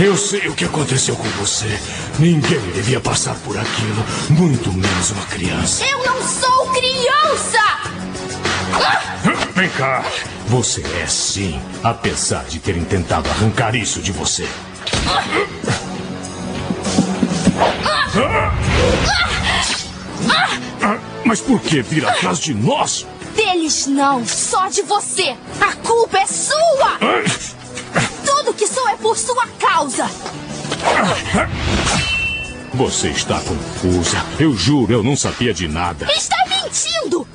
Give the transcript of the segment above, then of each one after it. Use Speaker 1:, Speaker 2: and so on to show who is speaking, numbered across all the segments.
Speaker 1: Eu sei o que aconteceu com você. Ninguém devia passar por aquilo, muito menos uma criança.
Speaker 2: Eu não sou criança!
Speaker 1: Vem cá. Você é sim, apesar de terem tentado arrancar isso de você. Mas por que vir atrás de nós?
Speaker 2: Deles não, só de você! A culpa é sua! Tudo que sou é por sua causa!
Speaker 1: Você está confusa. Eu juro, eu não sabia de nada.
Speaker 2: Está mentindo!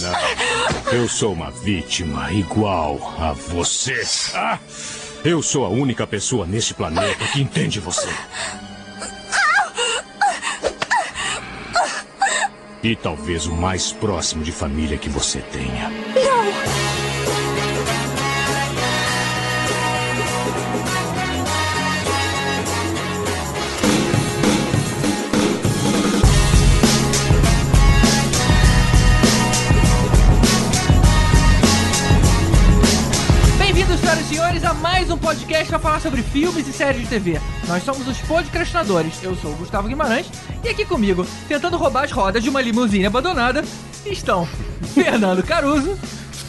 Speaker 1: Não, eu sou uma vítima igual a você. Ah, eu sou a única pessoa neste planeta que entende você. E talvez o mais próximo de família que você tenha.
Speaker 3: Podcast para falar sobre filmes e séries de TV. Nós somos os podcastinadores. Eu sou o Gustavo Guimarães e aqui comigo, tentando roubar as rodas de uma limusine abandonada, estão Fernando Caruso.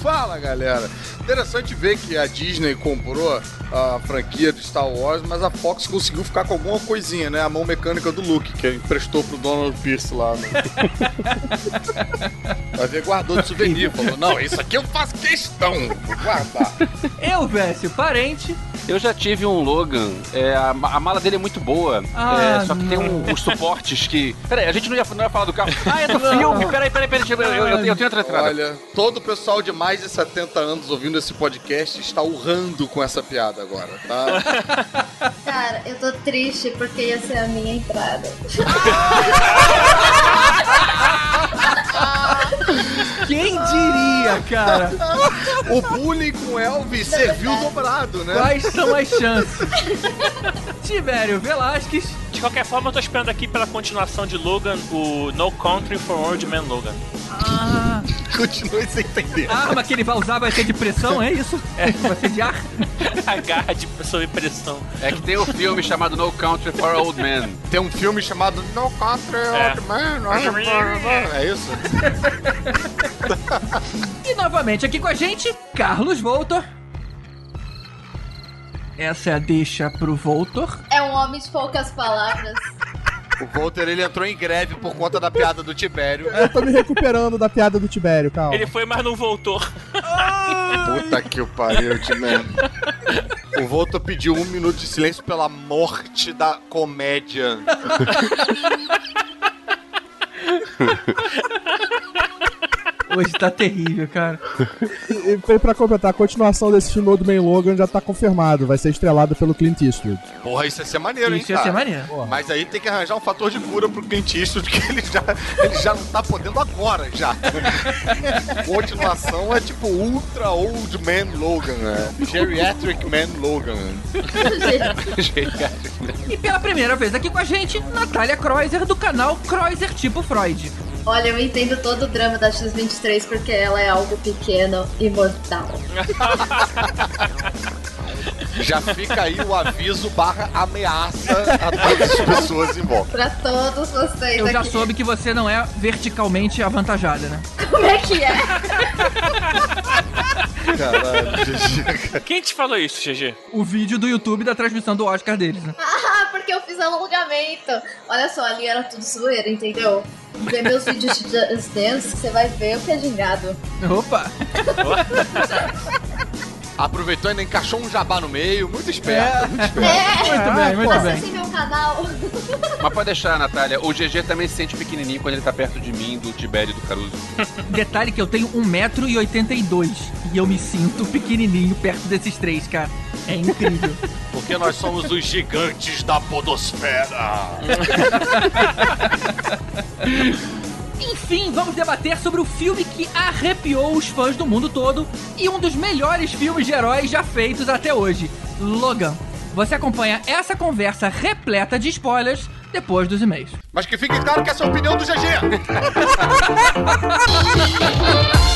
Speaker 4: Fala galera! Interessante ver que a Disney comprou a franquia de Star Wars, mas a Fox conseguiu ficar com alguma coisinha, né? A mão mecânica do Luke, que emprestou pro Donald Pierce lá. Né? Vai ver, guardou de souvenir. Falou: Não, isso aqui eu faço questão, vou guardar.
Speaker 3: Eu, Vécio, parente.
Speaker 5: Eu já tive um Logan, é, a, a mala dele é muito boa,
Speaker 3: Ah,
Speaker 5: é, só que tem
Speaker 3: não.
Speaker 5: um- os suportes que... Peraí, a gente não ia, não ia falar do carro. Ah, é do filme, peraí, peraí, peraí, eu, eu, eu, eu tenho outra entrada.
Speaker 4: Olha, todo o pessoal de mais de 70 anos ouvindo esse podcast está urrando com essa piada agora, tá?
Speaker 6: Cara, eu tô triste porque ia ser a minha entrada.
Speaker 3: Quem diria, cara?
Speaker 4: O bullying com Elvis serviu dobrado, né?
Speaker 3: Quais são as chances? Tibério Velasquez.
Speaker 7: De qualquer forma, eu tô esperando aqui pela continuação de Logan, o No Country for Old Man Logan.
Speaker 3: Ah,
Speaker 4: Continue sem entender.
Speaker 3: a arma que ele vai usar vai ser de pressão, é isso? Vai ser de ar?
Speaker 7: A garra de sob pressão.
Speaker 5: É que tem o filme chamado No Country for Old Men.
Speaker 4: Tem um filme chamado No Country
Speaker 7: É.
Speaker 4: Old Man. É isso?
Speaker 3: E novamente aqui com a gente, Carlos Voltor. Essa é a deixa pro Voltor.
Speaker 6: É um homem de poucas palavras.
Speaker 4: O Walter ele entrou em greve por conta da piada do Tibério.
Speaker 8: Eu tô me recuperando da piada do Tibério, calma.
Speaker 7: Ele foi, mas não voltou.
Speaker 4: Puta que o pariu, Tibério. O Walter pediu um minuto de silêncio pela morte da comédia.
Speaker 3: Hoje tá terrível, cara.
Speaker 8: E, e pra completar, a continuação desse filme Old Man Logan já tá confirmado. Vai ser estrelado pelo Clint Eastwood.
Speaker 4: Porra, isso ia ser maneiro, hein,
Speaker 3: Isso ia
Speaker 4: cara?
Speaker 3: ser maneiro.
Speaker 4: Mas aí tem que arranjar um fator de cura pro Clint Eastwood, que ele já, ele já não tá podendo agora, já. Continuação é tipo Ultra Old Man Logan, né? Geriatric Man Logan.
Speaker 3: E pela primeira vez aqui com a gente, Natália Kreuzer, do canal Kreuzer Tipo Freud.
Speaker 6: Olha, eu entendo todo o drama da X-23 porque ela é algo pequeno e mortal.
Speaker 4: Já fica aí o aviso barra ameaça a todas as pessoas em volta.
Speaker 6: Pra todos vocês
Speaker 3: Eu já
Speaker 6: aqui.
Speaker 3: soube que você não é verticalmente avantajada, né?
Speaker 6: Como é que é?
Speaker 4: Caralho, GG.
Speaker 7: Quem te falou isso, GG?
Speaker 3: O vídeo do YouTube da transmissão do Oscar deles, né?
Speaker 6: Ah, porque eu fiz alongamento. Olha só, ali era tudo zoeira, entendeu? Vê meus vídeos de Just Dance, você vai ver o que é gingado.
Speaker 3: Opa!
Speaker 4: Aproveitou e ainda encaixou um jabá no meio, muito esperto. muito esperto.
Speaker 6: É,
Speaker 3: Muito bem, muito bem.
Speaker 6: acessem meu canal.
Speaker 5: Mas pode deixar, Natália, o GG também se sente pequenininho quando ele tá perto de mim, do Tibério e do Caruso.
Speaker 3: Detalhe que eu tenho 1,82m e eu me sinto pequenininho perto desses três, cara. É incrível.
Speaker 4: Porque nós somos os gigantes da podosfera.
Speaker 3: Enfim, vamos debater sobre o filme que arrepiou os fãs do mundo todo e um dos melhores filmes de heróis já feitos até hoje, Logan. Você acompanha essa conversa repleta de spoilers depois dos e-mails.
Speaker 4: Mas que fique claro que essa é a opinião do GG.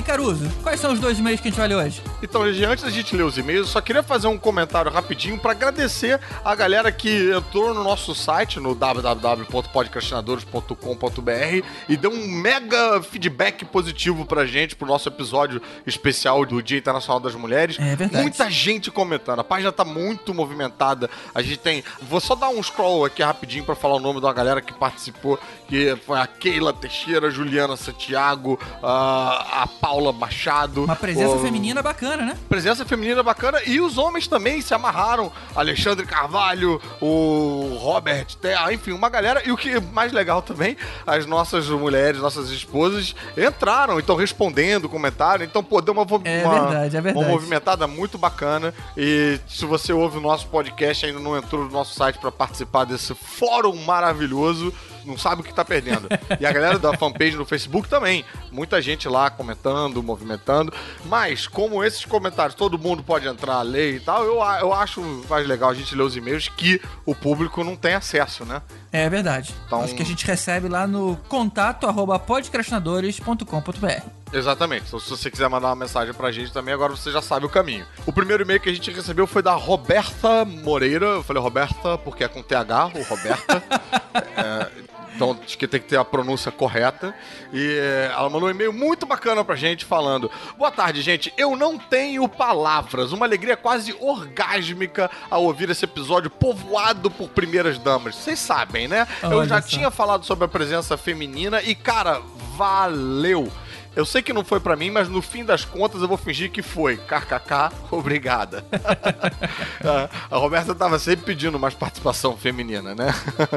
Speaker 3: aí, Caruso, quais são os dois e-mails que a gente vai ler hoje?
Speaker 4: Então, GG, antes da gente ler os e-mails, eu só queria fazer um comentário rapidinho pra agradecer a galera que entrou no nosso site, no www.podcastinadores.com.br e deu um mega feedback positivo pra gente, pro nosso episódio especial do Dia Internacional das Mulheres.
Speaker 3: É verdade.
Speaker 4: Muita gente comentando. A página tá muito movimentada. A gente tem. Vou só dar um scroll aqui rapidinho pra falar o nome da galera que participou, que foi a Keila Teixeira, a Juliana Santiago, a, a Paula Machado.
Speaker 3: Uma presença
Speaker 4: o-
Speaker 3: feminina bacana, né?
Speaker 4: Presença feminina bacana e os homens também se amarraram. Alexandre Carvalho, o Robert Terra, enfim, uma galera. E o que é mais legal também, as nossas mulheres, nossas esposas entraram e estão respondendo comentário. Então, pô, deu uma,
Speaker 3: É
Speaker 4: uma,
Speaker 3: verdade, é verdade.
Speaker 4: uma movimentada muito bacana. E se você ouve o nosso podcast e ainda não entrou no nosso site para participar desse fórum maravilhoso, não sabe o que tá perdendo. E a galera da fanpage no Facebook também. Muita gente lá comentando, movimentando. Mas, como esses comentários todo mundo pode entrar, ler e tal, eu, eu acho mais legal a gente ler os e-mails que o público não tem acesso, né?
Speaker 3: É verdade.
Speaker 4: Então-
Speaker 3: Acho que a gente recebe lá no contato arroba podcastinadores.com.br.
Speaker 4: Exatamente. Então, se você quiser mandar uma mensagem pra gente também, agora você já sabe o caminho. O primeiro e-mail que a gente recebeu foi da Roberta Moreira. Eu falei Roberta porque é com TH, ou Roberta. É, então acho que tem que ter a pronúncia correta. E é, ela mandou um e-mail muito bacana pra gente falando: Boa tarde, gente. Eu não tenho palavras. Uma alegria quase orgásmica ao ouvir esse episódio povoado por primeiras damas. Vocês sabem, né? Eu
Speaker 3: Olha
Speaker 4: já
Speaker 3: só.
Speaker 4: tinha falado sobre a presença feminina e, cara, valeu. Eu sei que não foi pra mim, mas no fim das contas eu vou fingir que foi. KKK, obrigada. a Roberta tava sempre pedindo mais participação feminina, né?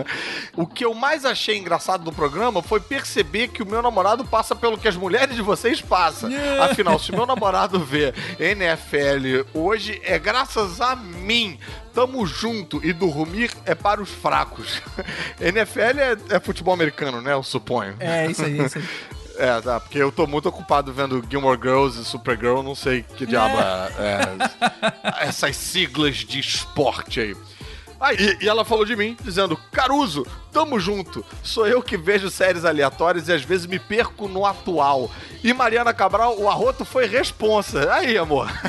Speaker 4: o que eu mais achei engraçado no programa foi perceber que o meu namorado passa pelo que as mulheres de vocês passam. Afinal, se meu namorado vê NFL hoje, é graças a mim. Tamo junto e dormir é para os fracos. NFL é, é futebol americano, né? Eu suponho.
Speaker 3: É, isso aí, isso aí.
Speaker 4: É, tá, porque eu tô muito ocupado vendo Gilmore Girls e Supergirl, não sei que diabo é, é, essas siglas de esporte aí. Ah, e, e ela falou de mim, dizendo: Caruso, tamo junto. Sou eu que vejo séries aleatórias e às vezes me perco no atual. E Mariana Cabral, o arroto foi responsa. Aí, amor.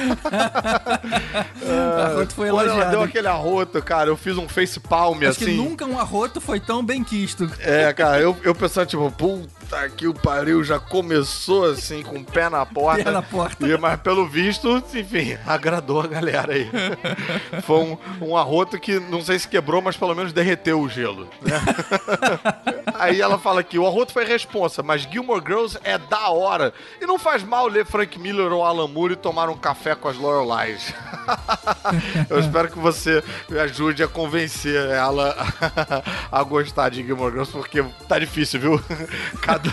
Speaker 3: Arroto foi
Speaker 4: Quando ela
Speaker 3: elogiado.
Speaker 4: deu aquele arroto, cara, eu fiz um face palm
Speaker 3: Acho
Speaker 4: assim.
Speaker 3: que nunca um arroto foi tão bem quisto.
Speaker 4: É, cara, eu, eu pensando, tipo, puta que o pariu já começou assim, com o pé na porta.
Speaker 3: Pé na porta.
Speaker 4: E, mas pelo visto, enfim, agradou a galera aí. Foi um, um arroto que não sei se quebrou, mas pelo menos derreteu o gelo, né? Aí ela fala aqui, o arroto foi responsa, mas Gilmore Girls é da hora. E não faz mal ler Frank Miller ou Alan Moore e tomar um café com as Loreleis. Eu espero que você me ajude a convencer ela a gostar de Gilmore Girls, porque tá difícil, viu? Cada,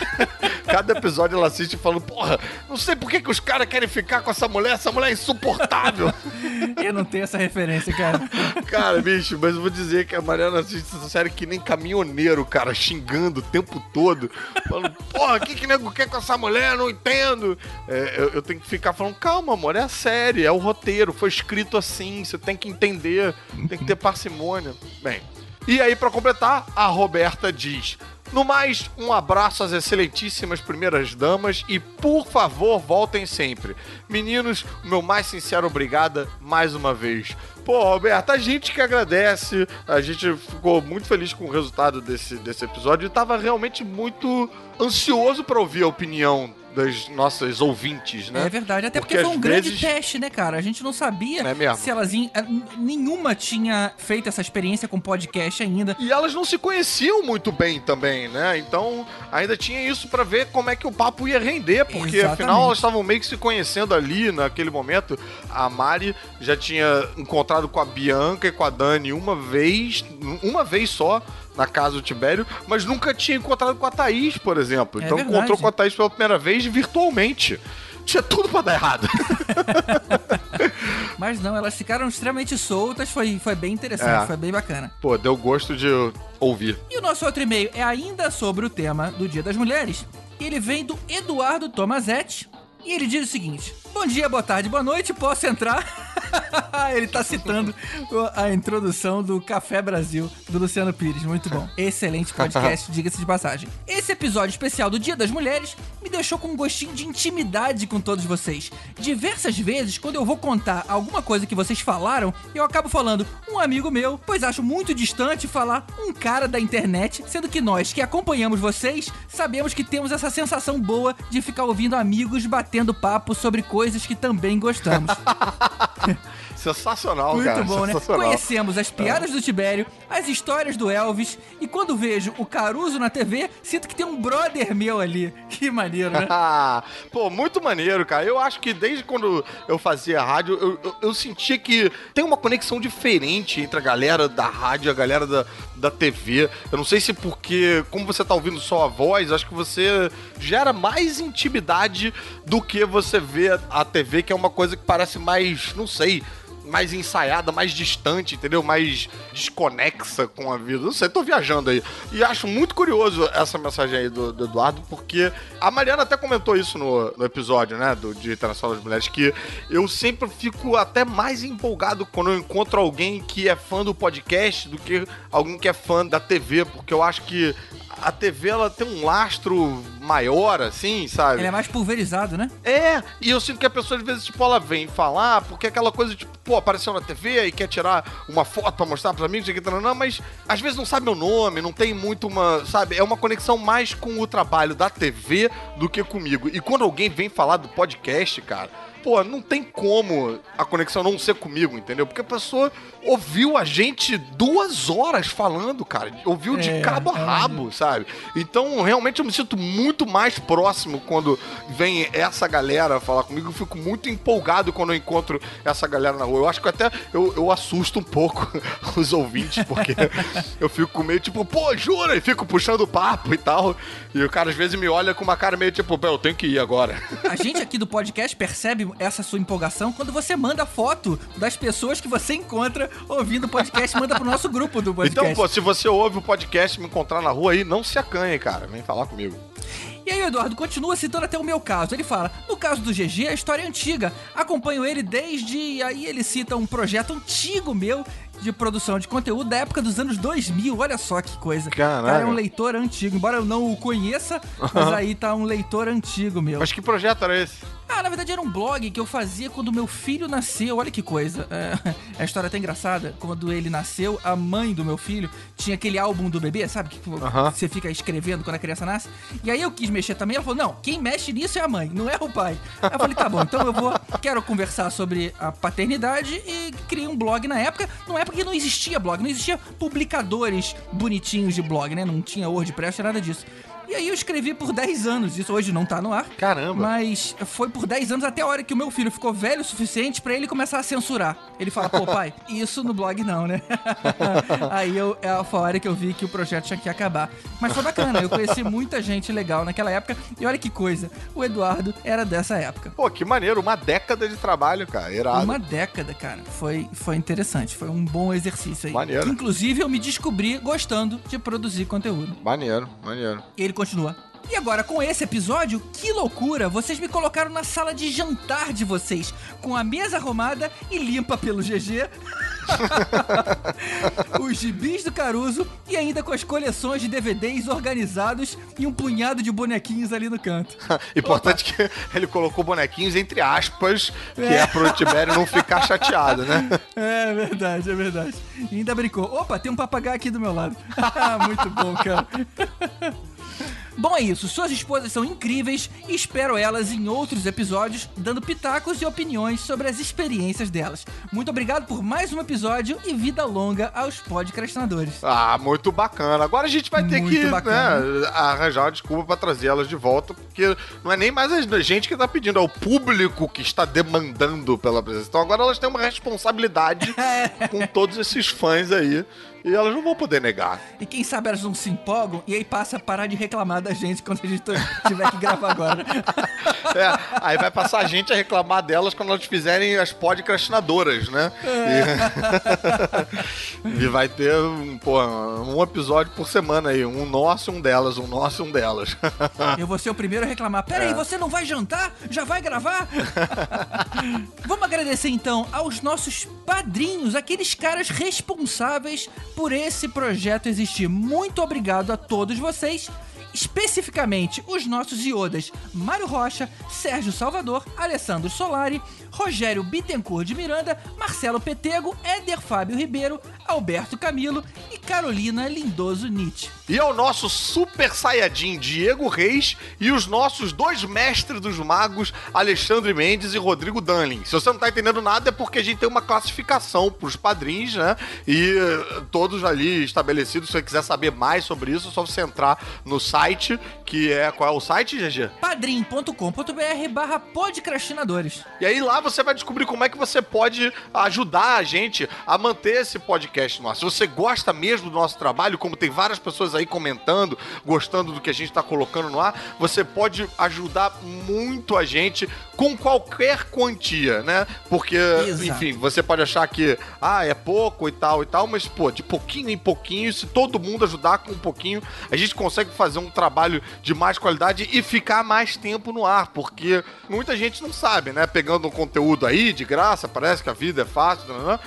Speaker 4: cada episódio ela assiste falando, porra, não sei por que, que os caras querem ficar com essa mulher, essa mulher é insuportável.
Speaker 3: Eu não tenho essa referência, cara.
Speaker 4: Cara, bicho, mas eu vou dizer que a Mariana assiste essa série que nem caminhoneiro, cara, xingando o tempo todo. Falando, porra, o que que nego quer com essa mulher? Não entendo. É, eu, eu tenho que ficar falando, calma, amor, é a série, é o roteiro, foi escrito assim, você tem que entender, tem que ter parcimônia. Bem, e aí, pra completar, a Roberta diz. No mais, um abraço às excelentíssimas primeiras damas e, por favor, voltem sempre. Meninos, meu mais sincero obrigada mais uma vez. Pô, Roberta, a gente que agradece, a gente ficou muito feliz com o resultado desse, desse episódio e tava realmente muito ansioso pra ouvir a opinião das nossas ouvintes, né?
Speaker 3: É verdade, até porque,
Speaker 4: Porque
Speaker 3: foi um grande
Speaker 4: vezes-
Speaker 3: teste, né, cara? A gente não sabia
Speaker 4: É
Speaker 3: se elas. in- eh, Nenhuma tinha feito essa experiência com podcast ainda.
Speaker 4: E elas não se conheciam muito bem também, né? Então ainda tinha isso pra ver como é que o papo ia render, porque
Speaker 3: Exatamente.
Speaker 4: afinal elas estavam meio que se conhecendo ali naquele momento. A Mari já tinha encontrado com a Bianca e com a Dani uma vez, uma vez só. Na casa do Tibério, mas nunca tinha encontrado com a Thaís, por exemplo.
Speaker 3: É
Speaker 4: então
Speaker 3: verdade.
Speaker 4: encontrou com a Thaís pela primeira vez virtualmente. Tinha tudo pra dar errado.
Speaker 3: Mas não, elas ficaram extremamente soltas, foi, foi bem interessante,
Speaker 4: É.
Speaker 3: foi bem bacana.
Speaker 4: Pô, deu gosto de ouvir.
Speaker 3: E o nosso outro e-mail é ainda sobre o tema do Dia das Mulheres. Ele vem do Eduardo Tomazetti e ele diz o seguinte: Bom dia, boa tarde, boa noite, posso entrar? ele tá citando a introdução do Café Brasil do Luciano Pires. Muito bom. Excelente podcast, diga-se de passagem. Esse episódio especial do Dia das Mulheres me deixou com um gostinho de intimidade com todos vocês. Diversas vezes, quando eu vou contar alguma coisa que vocês falaram, eu acabo falando um amigo meu, pois acho muito distante falar um cara da internet, sendo que nós que acompanhamos vocês sabemos que temos essa sensação boa de ficar ouvindo amigos batendo papo sobre coisas que também gostamos.
Speaker 4: Sensacional,
Speaker 3: Muito
Speaker 4: cara.
Speaker 3: bom, né? Conhecemos as piadas do Tibério, as histórias do Elvis, e quando vejo o Caruso na TV, sinto que tem um brother meu ali. Que maneiro, né?
Speaker 4: Pô, muito maneiro, cara. Eu acho que desde quando eu fazia rádio, eu, eu, eu sentia que tem uma conexão diferente entre a galera da rádio e a galera da, da TV. Eu não sei se porque, como você tá ouvindo só a voz, acho que você gera mais intimidade do que você vê a TV, que é uma coisa que parece mais, não sei, mais ensaiada, mais distante, entendeu? Mais desconexa com a vida. Não sei, tô viajando aí. E acho muito curioso essa mensagem aí do, do Eduardo, porque a Mariana até comentou isso no, no episódio, né, do Dia Internacional das Mulheres, que eu sempre fico até mais empolgado quando eu encontro alguém que é fã do podcast do que alguém que é fã da TV, porque eu acho que a TV ela tem um lastro maior, assim, sabe?
Speaker 3: Ele é mais pulverizado, né?
Speaker 4: É, e eu sinto que a pessoa às vezes, tipo, ela vem falar, porque é aquela coisa, tipo, pô, apareceu na TV e quer tirar uma foto pra mostrar pros amigos, e não, mas às vezes não sabe meu nome, não tem muito uma, sabe, é uma conexão mais com o trabalho da TV do que comigo. E quando alguém vem falar do podcast, cara, pô, não tem como a conexão não ser comigo, entendeu? Porque a pessoa ouviu a gente duas horas falando, cara, ouviu de
Speaker 3: É,
Speaker 4: cabo a
Speaker 3: é
Speaker 4: rabo, sabe? Então, realmente, eu me sinto muito mais próximo quando vem essa galera falar comigo. Eu fico muito empolgado quando eu encontro essa galera na rua. Eu acho que até eu, eu assusto um pouco os ouvintes, porque eu fico meio tipo, pô, jura? E fico puxando papo e tal. E o cara às vezes me olha com uma cara meio tipo, pô, eu tenho que ir agora.
Speaker 3: A gente aqui do podcast percebe essa sua empolgação quando você manda foto das pessoas que você encontra ouvindo o podcast, manda pro nosso grupo do podcast.
Speaker 4: Então, pô, se você ouve o podcast me encontrar na rua aí, não se acanhe, cara. Vem falar comigo.
Speaker 3: E aí o Eduardo continua citando até o meu caso. Ele fala: no caso do GG, a história é antiga. Acompanho ele desde. Aí ele cita um projeto antigo meu de produção de conteúdo da época dos anos 2000. Olha só que coisa.
Speaker 4: Caralho.
Speaker 3: Cara é um leitor antigo. Embora eu não o conheça, mas aí tá um leitor antigo meu.
Speaker 4: Mas que projeto era esse?
Speaker 3: Ah, na verdade era um blog que eu fazia quando meu filho nasceu. Olha que coisa. É, a história é até engraçada. Quando ele nasceu, a mãe do meu filho tinha aquele álbum do bebê, sabe? Que
Speaker 4: Aham.
Speaker 3: você fica escrevendo quando a criança nasce. E aí eu quis mexer também. Ela falou: não, quem mexe nisso é a mãe, não é o pai. Aí eu falei: tá bom, então eu vou. Quero conversar sobre a paternidade e criei um blog na época. Numa época que não existia blog, não existia publicadores bonitinhos de blog, né? Não tinha WordPress, nada disso. E aí eu escrevi por 10 anos. Isso hoje não tá no ar.
Speaker 4: Caramba.
Speaker 3: Mas foi por 10 anos até a hora que o meu filho ficou velho o suficiente pra ele começar a censurar. Ele fala, pô, pai, isso no blog não, né? Aí eu, é foi a hora que eu vi que o projeto tinha que acabar. Mas foi bacana, eu conheci muita gente legal naquela época. E olha que coisa, o Eduardo era dessa época.
Speaker 4: Pô, que maneiro, uma década de trabalho, cara. Irado.
Speaker 3: Uma década, cara. Foi, foi interessante, foi um bom exercício aí.
Speaker 4: Maneiro.
Speaker 3: Inclusive, eu me descobri gostando de produzir conteúdo.
Speaker 4: Maneiro, maneiro.
Speaker 3: Ele continua. E agora, com esse episódio, que loucura! Vocês me colocaram na sala de jantar de vocês, com a mesa arrumada e limpa pelo GG, os gibis do Caruso e ainda com as coleções de DVDs organizados e um punhado de bonequinhos ali no canto.
Speaker 4: Importante que ele colocou bonequinhos entre aspas, que é, pro Tibério não ficar chateado, né?
Speaker 3: É verdade, é verdade. E ainda brincou. Opa, tem um papagaio aqui do meu lado. Muito bom, cara. Bom, é isso. Suas esposas são incríveis e espero elas em outros episódios, dando pitacos e opiniões sobre as experiências delas. Muito obrigado por mais um episódio e vida longa aos podcastinadores.
Speaker 4: Ah, muito bacana. Agora a gente vai ter
Speaker 3: Muito
Speaker 4: que né, arranjar uma desculpa pra trazer elas de volta, porque não é nem mais a gente que tá pedindo, é o público que está demandando pela presença. Então agora elas têm uma responsabilidade com todos esses fãs aí E elas não vão poder negar.
Speaker 3: E quem sabe elas não se empolgam e aí passa a parar de reclamar da gente quando a gente tiver que gravar agora.
Speaker 4: É, aí vai passar a gente a reclamar delas quando elas fizerem as podcastinadoras, né? E... e vai ter um, pô, um episódio por semana aí, um nosso e um delas, um nosso e um delas.
Speaker 3: Eu vou ser o primeiro a reclamar. Pera aí,
Speaker 4: É.
Speaker 3: você não vai jantar? Já vai gravar? Vamos agradecer então aos nossos padrinhos, aqueles caras responsáveis por esse projeto existir. Muito obrigado a todos vocês. Especificamente os nossos iodas Mário Rocha, Sérgio Salvador, Alessandro Solari, Rogério Bittencourt de Miranda, Marcelo Petego, Éder Fábio Ribeiro, Alberto Camilo Carolina Lindoso Nietzsche.
Speaker 4: E ao nosso super saiyajin Diego Reis e os nossos dois mestres dos magos, Alexandre Mendes e Rodrigo Danlin. Se você não tá entendendo nada é porque a gente tem uma classificação pros padrinhos, né? E eh, todos ali estabelecidos. Se você quiser saber mais sobre isso, é só você entrar no site, que é... Qual é o site, GG?
Speaker 3: padrim.com.br barra podcrastinadores.
Speaker 4: E aí lá você vai descobrir como é que você pode ajudar a gente a manter esse podcast no ar. Se você gosta mesmo do nosso trabalho, como tem várias pessoas aí comentando, gostando do que a gente está colocando no ar, você pode ajudar muito a gente com qualquer quantia, né? Porque,
Speaker 3: Exato.
Speaker 4: enfim, você pode achar que, ah, é pouco e tal e tal, mas, pô, de pouquinho em pouquinho, se todo mundo ajudar com um pouquinho, a gente consegue fazer um trabalho de mais qualidade e ficar mais tempo no ar, porque muita gente não sabe, né? Pegando um conteúdo aí de graça, parece que a vida é fácil, não, não, não.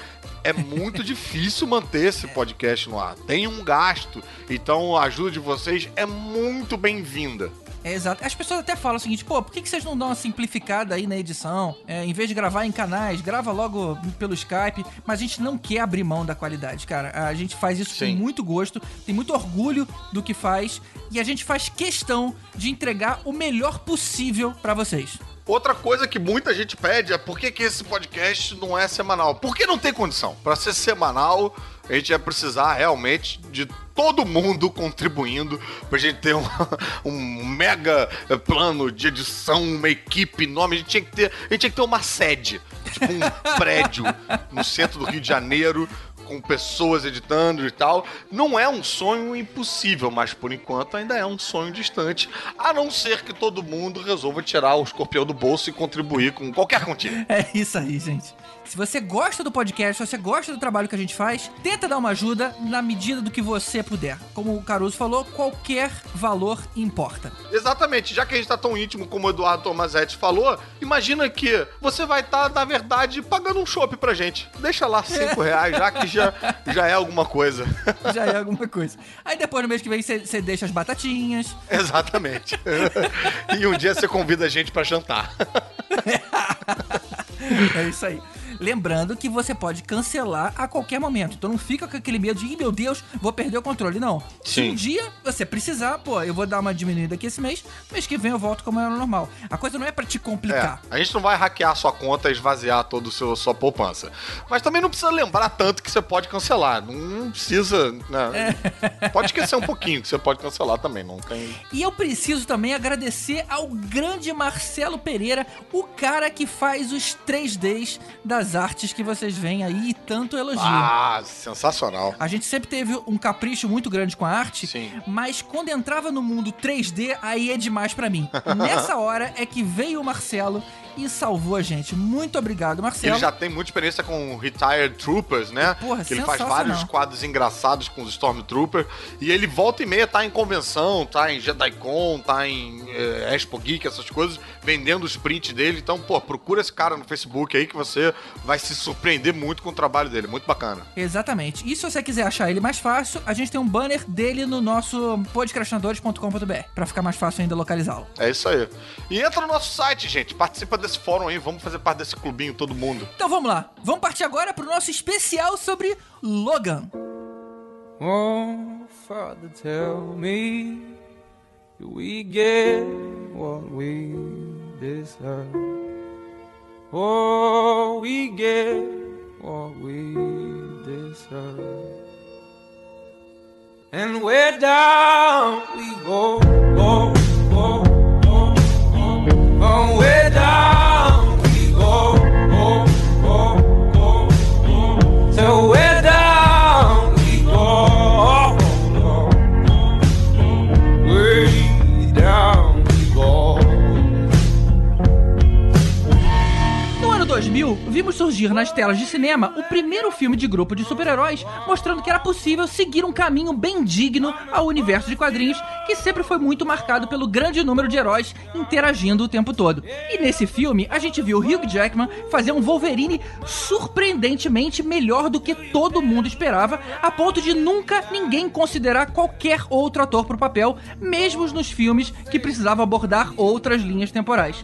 Speaker 4: É muito difícil manter esse podcast no ar. Tem um gasto, então a ajuda de vocês é muito bem-vinda.
Speaker 3: É, exato. As pessoas até falam o seguinte, pô, por que, que vocês não dão uma simplificada aí na edição? É, em vez de gravar em canais, grava logo pelo Skype. Mas a gente não quer abrir mão da qualidade, cara. A gente faz isso
Speaker 4: Sim.
Speaker 3: com muito gosto, tem muito orgulho do que faz. E a gente faz questão de entregar o melhor possível pra vocês.
Speaker 4: Outra coisa que muita gente pede é por que, que esse podcast não é semanal? Por que não tem condição? Para ser semanal, a gente ia precisar realmente de todo mundo contribuindo pra gente ter um, um mega plano de edição, uma equipe enorme. A gente tinha que ter, a gente tinha que ter uma sede, tipo um prédio no centro do Rio de Janeiro com pessoas editando e tal. Não é um sonho impossível, mas por enquanto ainda é um sonho distante, a não ser que todo mundo resolva tirar o escorpião do bolso e contribuir com qualquer quantia.
Speaker 3: É isso aí, gente. Se você gosta do podcast, se você gosta do trabalho que a gente faz, tenta dar uma ajuda na medida do que você puder. Como o Caruso falou, qualquer valor importa.
Speaker 4: Exatamente, já que a gente tá tão íntimo como o Eduardo Tomazetti falou, imagina que você vai estar, na verdade, pagando um chopp pra gente. Deixa lá 5 reais, já que já, já é alguma coisa.
Speaker 3: Já é alguma coisa. Aí depois no mês que vem você deixa as batatinhas.
Speaker 4: Exatamente. e um dia você convida a gente pra jantar.
Speaker 3: É isso aí. Lembrando que você pode cancelar a qualquer momento. Então não fica com aquele medo de, Ih, meu Deus, vou perder o controle. Não. Se um dia você precisar, pô, eu vou dar uma diminuída aqui esse mês, mês que vem eu volto como era normal. A coisa não é pra te
Speaker 4: É,
Speaker 3: complicar.
Speaker 4: a gente não vai hackear sua conta e esvaziar toda a sua poupança. Mas também não precisa lembrar tanto que você pode cancelar. Não precisa. Né? Pode esquecer um pouquinho que você pode cancelar também. Não tem.
Speaker 3: E eu preciso também agradecer ao grande Marcelo Pereira, o cara que faz os 3Ds das artes que vocês veem aí e tanto elogiam.
Speaker 4: Ah, sensacional.
Speaker 3: A gente sempre teve um capricho muito grande com a arte,
Speaker 4: Sim.
Speaker 3: mas quando entrava no mundo 3D, aí é demais pra mim. Nessa hora é que veio o Marcelo e salvou a gente. Muito obrigado, Marcelo.
Speaker 4: Ele já tem muita experiência com Retired Troopers, né?
Speaker 3: Porra,
Speaker 4: que ele faz vários quadros engraçados com os Stormtroopers. E ele volta e meia, tá em convenção, tá em JediCon, tá em eh, Expo Geek, essas coisas, vendendo os prints dele. Então, pô, procura esse cara no Facebook aí que você vai se surpreender muito com o trabalho dele. Muito bacana.
Speaker 3: Exatamente. E se você quiser achar ele mais fácil, a gente tem um banner dele no nosso podcrastinadores.com.br pra ficar mais fácil ainda localizá-lo.
Speaker 4: É isso aí. E entra no nosso site, gente. Participa desse fórum aí. Vamos fazer parte desse clubinho, todo mundo.
Speaker 3: Então vamos lá. Vamos partir agora pro nosso especial sobre Logan.
Speaker 9: Oh, Father, tell me, do we get what we deserve? Oh, we get what we deserve. And where down we go, go, go, go, go. Oh, where
Speaker 3: vimos surgir nas telas de cinema o primeiro filme de grupo de super-heróis, mostrando que era possível seguir um caminho bem digno ao universo de quadrinhos, que sempre foi muito marcado pelo grande número de heróis interagindo o tempo todo. E nesse filme, a gente viu Hugh Jackman fazer um Wolverine surpreendentemente melhor do que todo mundo esperava, a ponto de nunca ninguém considerar qualquer outro ator pro papel, mesmo nos filmes que precisavam abordar outras linhas temporais.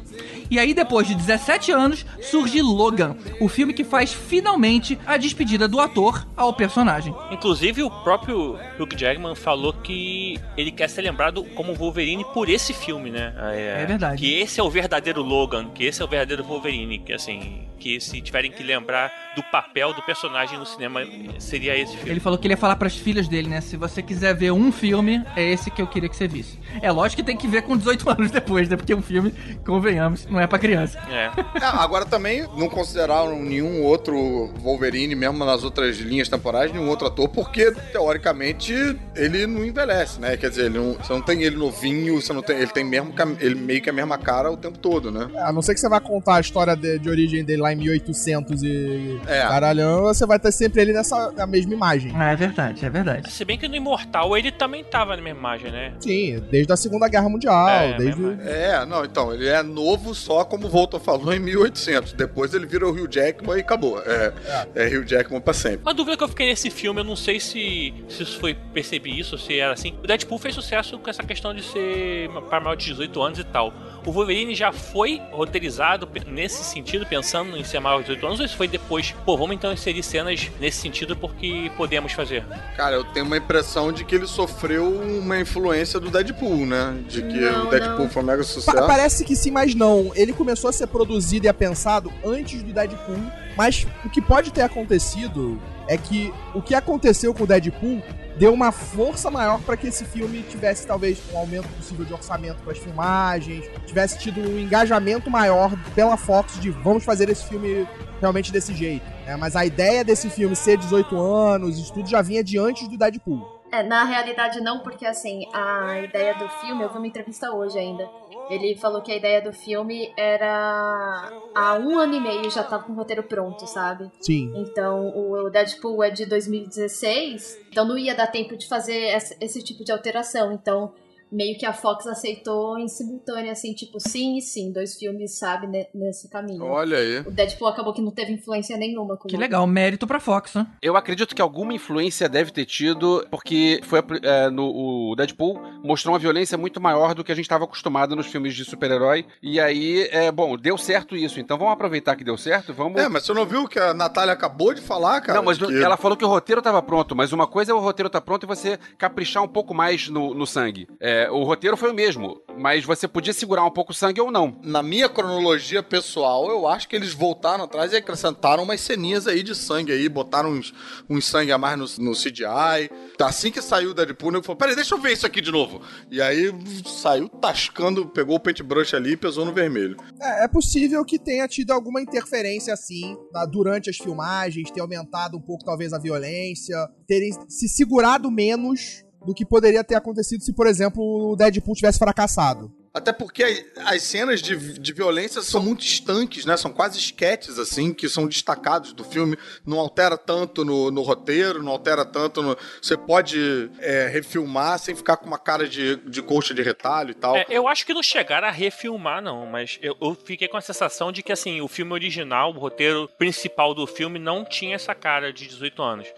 Speaker 3: E aí, depois de 17 anos, surge Logan, o filme que faz finalmente a despedida do ator ao personagem.
Speaker 7: Inclusive, o próprio Hugh Jackman falou que ele quer ser lembrado como Wolverine por esse filme, né?
Speaker 3: É verdade.
Speaker 7: Que esse é o verdadeiro Logan, que esse é o verdadeiro Wolverine, que assim, que se tiverem que lembrar do papel do personagem no cinema, seria esse filme.
Speaker 3: Ele falou que ele ia falar pras filhas dele, né? Se você quiser ver um filme, é esse que eu queria que você visse. É lógico que tem que ver com 18 anos depois, né? Porque um filme, convenhamos, não é pra criança.
Speaker 7: É.
Speaker 4: É, agora também não consideraram nenhum outro Wolverine, mesmo nas outras linhas temporais, nenhum outro ator, porque teoricamente ele não envelhece, né? Quer dizer, ele não- você não tem ele novinho, você não tem, ele tem mesmo, ele meio que a mesma cara o tempo todo, né?
Speaker 8: A não ser que você vá contar a história de, de origem dele lá em 1800 e
Speaker 4: É.
Speaker 8: caralhão, você vai ter sempre ele nessa na mesma imagem.
Speaker 3: É verdade, é verdade.
Speaker 7: Se bem que no Imortal ele também tava na mesma imagem, né?
Speaker 8: Sim, desde a Segunda Guerra Mundial,
Speaker 7: É,
Speaker 8: desde.
Speaker 4: É, não, então, ele é novo só, como o Volta falou, em 1800. Depois ele vira o Hugh Jackman e acabou. É, é Hugh Jackman pra sempre.
Speaker 7: Uma dúvida que eu fiquei nesse filme, eu não sei se, se isso foi percebi isso, se era assim. O Deadpool fez sucesso com essa questão de ser para maior de 18 anos e tal. O Wolverine já foi roteirizado nesse sentido, pensando em ser maior de 18 anos, ou isso foi depois? Pô, vamos então inserir cenas nesse sentido porque podemos fazer.
Speaker 4: Cara, eu tenho uma impressão de que ele sofreu uma influência do Deadpool, né? De que
Speaker 6: Não,
Speaker 4: o Deadpool
Speaker 6: não.
Speaker 4: foi um mega
Speaker 8: Pa-
Speaker 4: sucesso.
Speaker 8: Parece que sim, mas não. Ele começou a ser produzido e a pensado antes do Deadpool, mas o que pode ter acontecido é que o que aconteceu com o Deadpool deu uma força maior para que esse filme tivesse talvez um aumento possível de orçamento para as filmagens, tivesse tido um engajamento maior pela Fox de vamos fazer esse filme realmente desse jeito. né? Mas a ideia desse filme ser 18 anos, isso tudo já vinha de antes do Deadpool.
Speaker 6: É, na realidade não, porque assim, a ideia do filme, eu vi uma entrevista hoje ainda. Ele falou que a ideia do filme era há um ano e meio já tava com o roteiro pronto, sabe?
Speaker 8: Sim.
Speaker 6: Então o Deadpool é de 2016, então não ia dar tempo de fazer esse tipo de alteração. Então meio que a Fox aceitou em simultâneo, assim, tipo, sim e sim, dois filmes, sabe, ne- nesse caminho.
Speaker 4: Olha aí.
Speaker 6: O Deadpool acabou que não teve influência nenhuma com
Speaker 3: Que legal, mérito pra Fox, né?
Speaker 10: Eu acredito que alguma influência deve ter tido, porque foi é, no o Deadpool mostrou uma violência muito maior do que a gente estava acostumado nos filmes de super-herói. E aí, é, bom, deu certo isso. Então vamos aproveitar que deu certo, vamos.
Speaker 4: É, mas você não viu o que a Natália acabou de falar, cara?
Speaker 10: Não, mas
Speaker 4: Que-
Speaker 10: ela falou que o roteiro estava pronto, mas uma coisa é o roteiro tá pronto e você caprichar um pouco mais no, no sangue. É, o roteiro foi o mesmo, mas você podia segurar um pouco o sangue ou não.
Speaker 4: Na minha cronologia pessoal, eu acho que eles voltaram atrás e acrescentaram umas ceninhas aí de sangue aí, botaram uns, uns sangue a mais no, no CGI. Assim que saiu o Deadpool, eu falei, peraí, deixa eu ver isso aqui de novo. E aí saiu tascando, pegou o paintbrush ali e pesou no vermelho.
Speaker 8: É, é possível que tenha tido alguma interferência assim na- durante as filmagens, ter aumentado um pouco talvez a violência, terem se segurado menos do que poderia ter acontecido se, por exemplo, o Deadpool tivesse fracassado.
Speaker 4: Até porque as cenas de, de violência são muito estanques, né? São quase esquetes, assim, que são destacados do filme. Não altera tanto no, no roteiro, não altera tanto no... Você pode é, refilmar sem ficar com uma cara de, de coxa de retalho e tal.
Speaker 7: É, eu acho que não chegaram a refilmar, não, mas eu, eu fiquei com a sensação de que, assim, o filme original, o roteiro principal do filme, não tinha essa cara de 18 anos.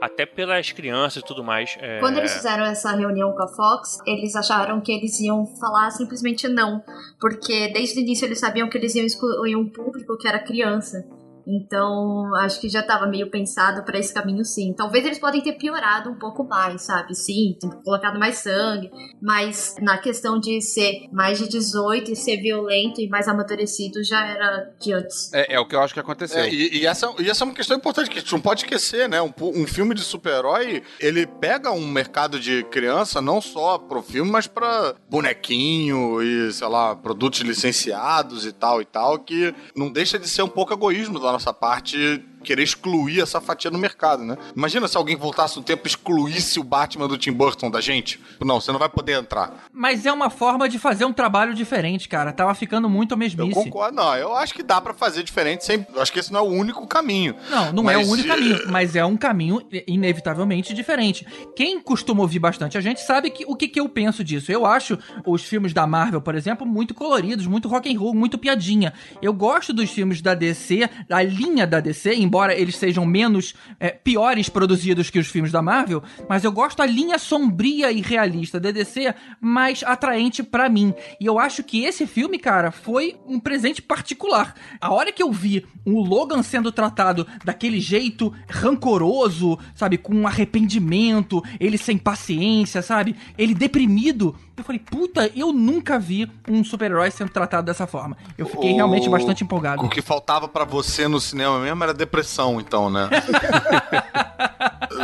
Speaker 7: Até pelas crianças e tudo mais. é,
Speaker 6: Quando eles fizeram essa reunião com a Fox, eles acharam que eles iam falar simplesmente não. Porque desde o início eles sabiam que eles iam excluir um público que era criança. Então, acho que já estava meio pensado para esse caminho sim. Talvez eles podem ter piorado um pouco mais, sabe? Sim, ter colocado mais sangue. Mas na questão de ser mais de 18 e ser violento e mais amadurecido já era de antes.
Speaker 10: É, é o que eu acho que aconteceu.
Speaker 4: É, e, e essa, e essa é uma questão importante que a gente não pode esquecer, né? Um, um filme de super-herói, ele pega um mercado de criança não só pro filme, mas pra bonequinho e, sei lá, produtos licenciados e tal e tal, que não deixa de ser um pouco egoísmo da nossa parte querer excluir essa fatia do mercado, né? Imagina se alguém voltasse no tempo e excluísse o Batman do Tim Burton da gente. Não, você não vai poder entrar.
Speaker 3: Mas é uma forma de fazer um trabalho diferente, cara. Tava ficando muito a
Speaker 4: Eu
Speaker 3: mesmice.
Speaker 4: concordo, não. Eu acho que dá pra fazer diferente. Sem... Eu acho que esse não é o único caminho.
Speaker 3: Não, não é
Speaker 4: Mas,
Speaker 3: o único
Speaker 4: eh,
Speaker 3: caminho, mas é um caminho inevitavelmente diferente. Quem costuma ouvir bastante a gente sabe que, o que, que eu penso disso. Eu acho os filmes da Marvel, por exemplo, muito coloridos, muito rock and roll, muito piadinha. Eu gosto dos filmes da DC, da linha da DC, embora eles sejam menos eh, piores produzidos que os filmes da Marvel, mas eu gosto da linha sombria e realista da DC mais atraente pra mim. E eu acho que esse filme, cara, foi um presente particular. A hora que eu vi o Logan sendo tratado daquele jeito rancoroso, sabe, com arrependimento, ele sem paciência, sabe, ele deprimido, eu falei, puta, eu nunca vi um super-herói sendo tratado dessa forma. Eu fiquei
Speaker 4: O-
Speaker 3: realmente bastante empolgado.
Speaker 4: O que faltava pra você no cinema mesmo era depressão, então, né?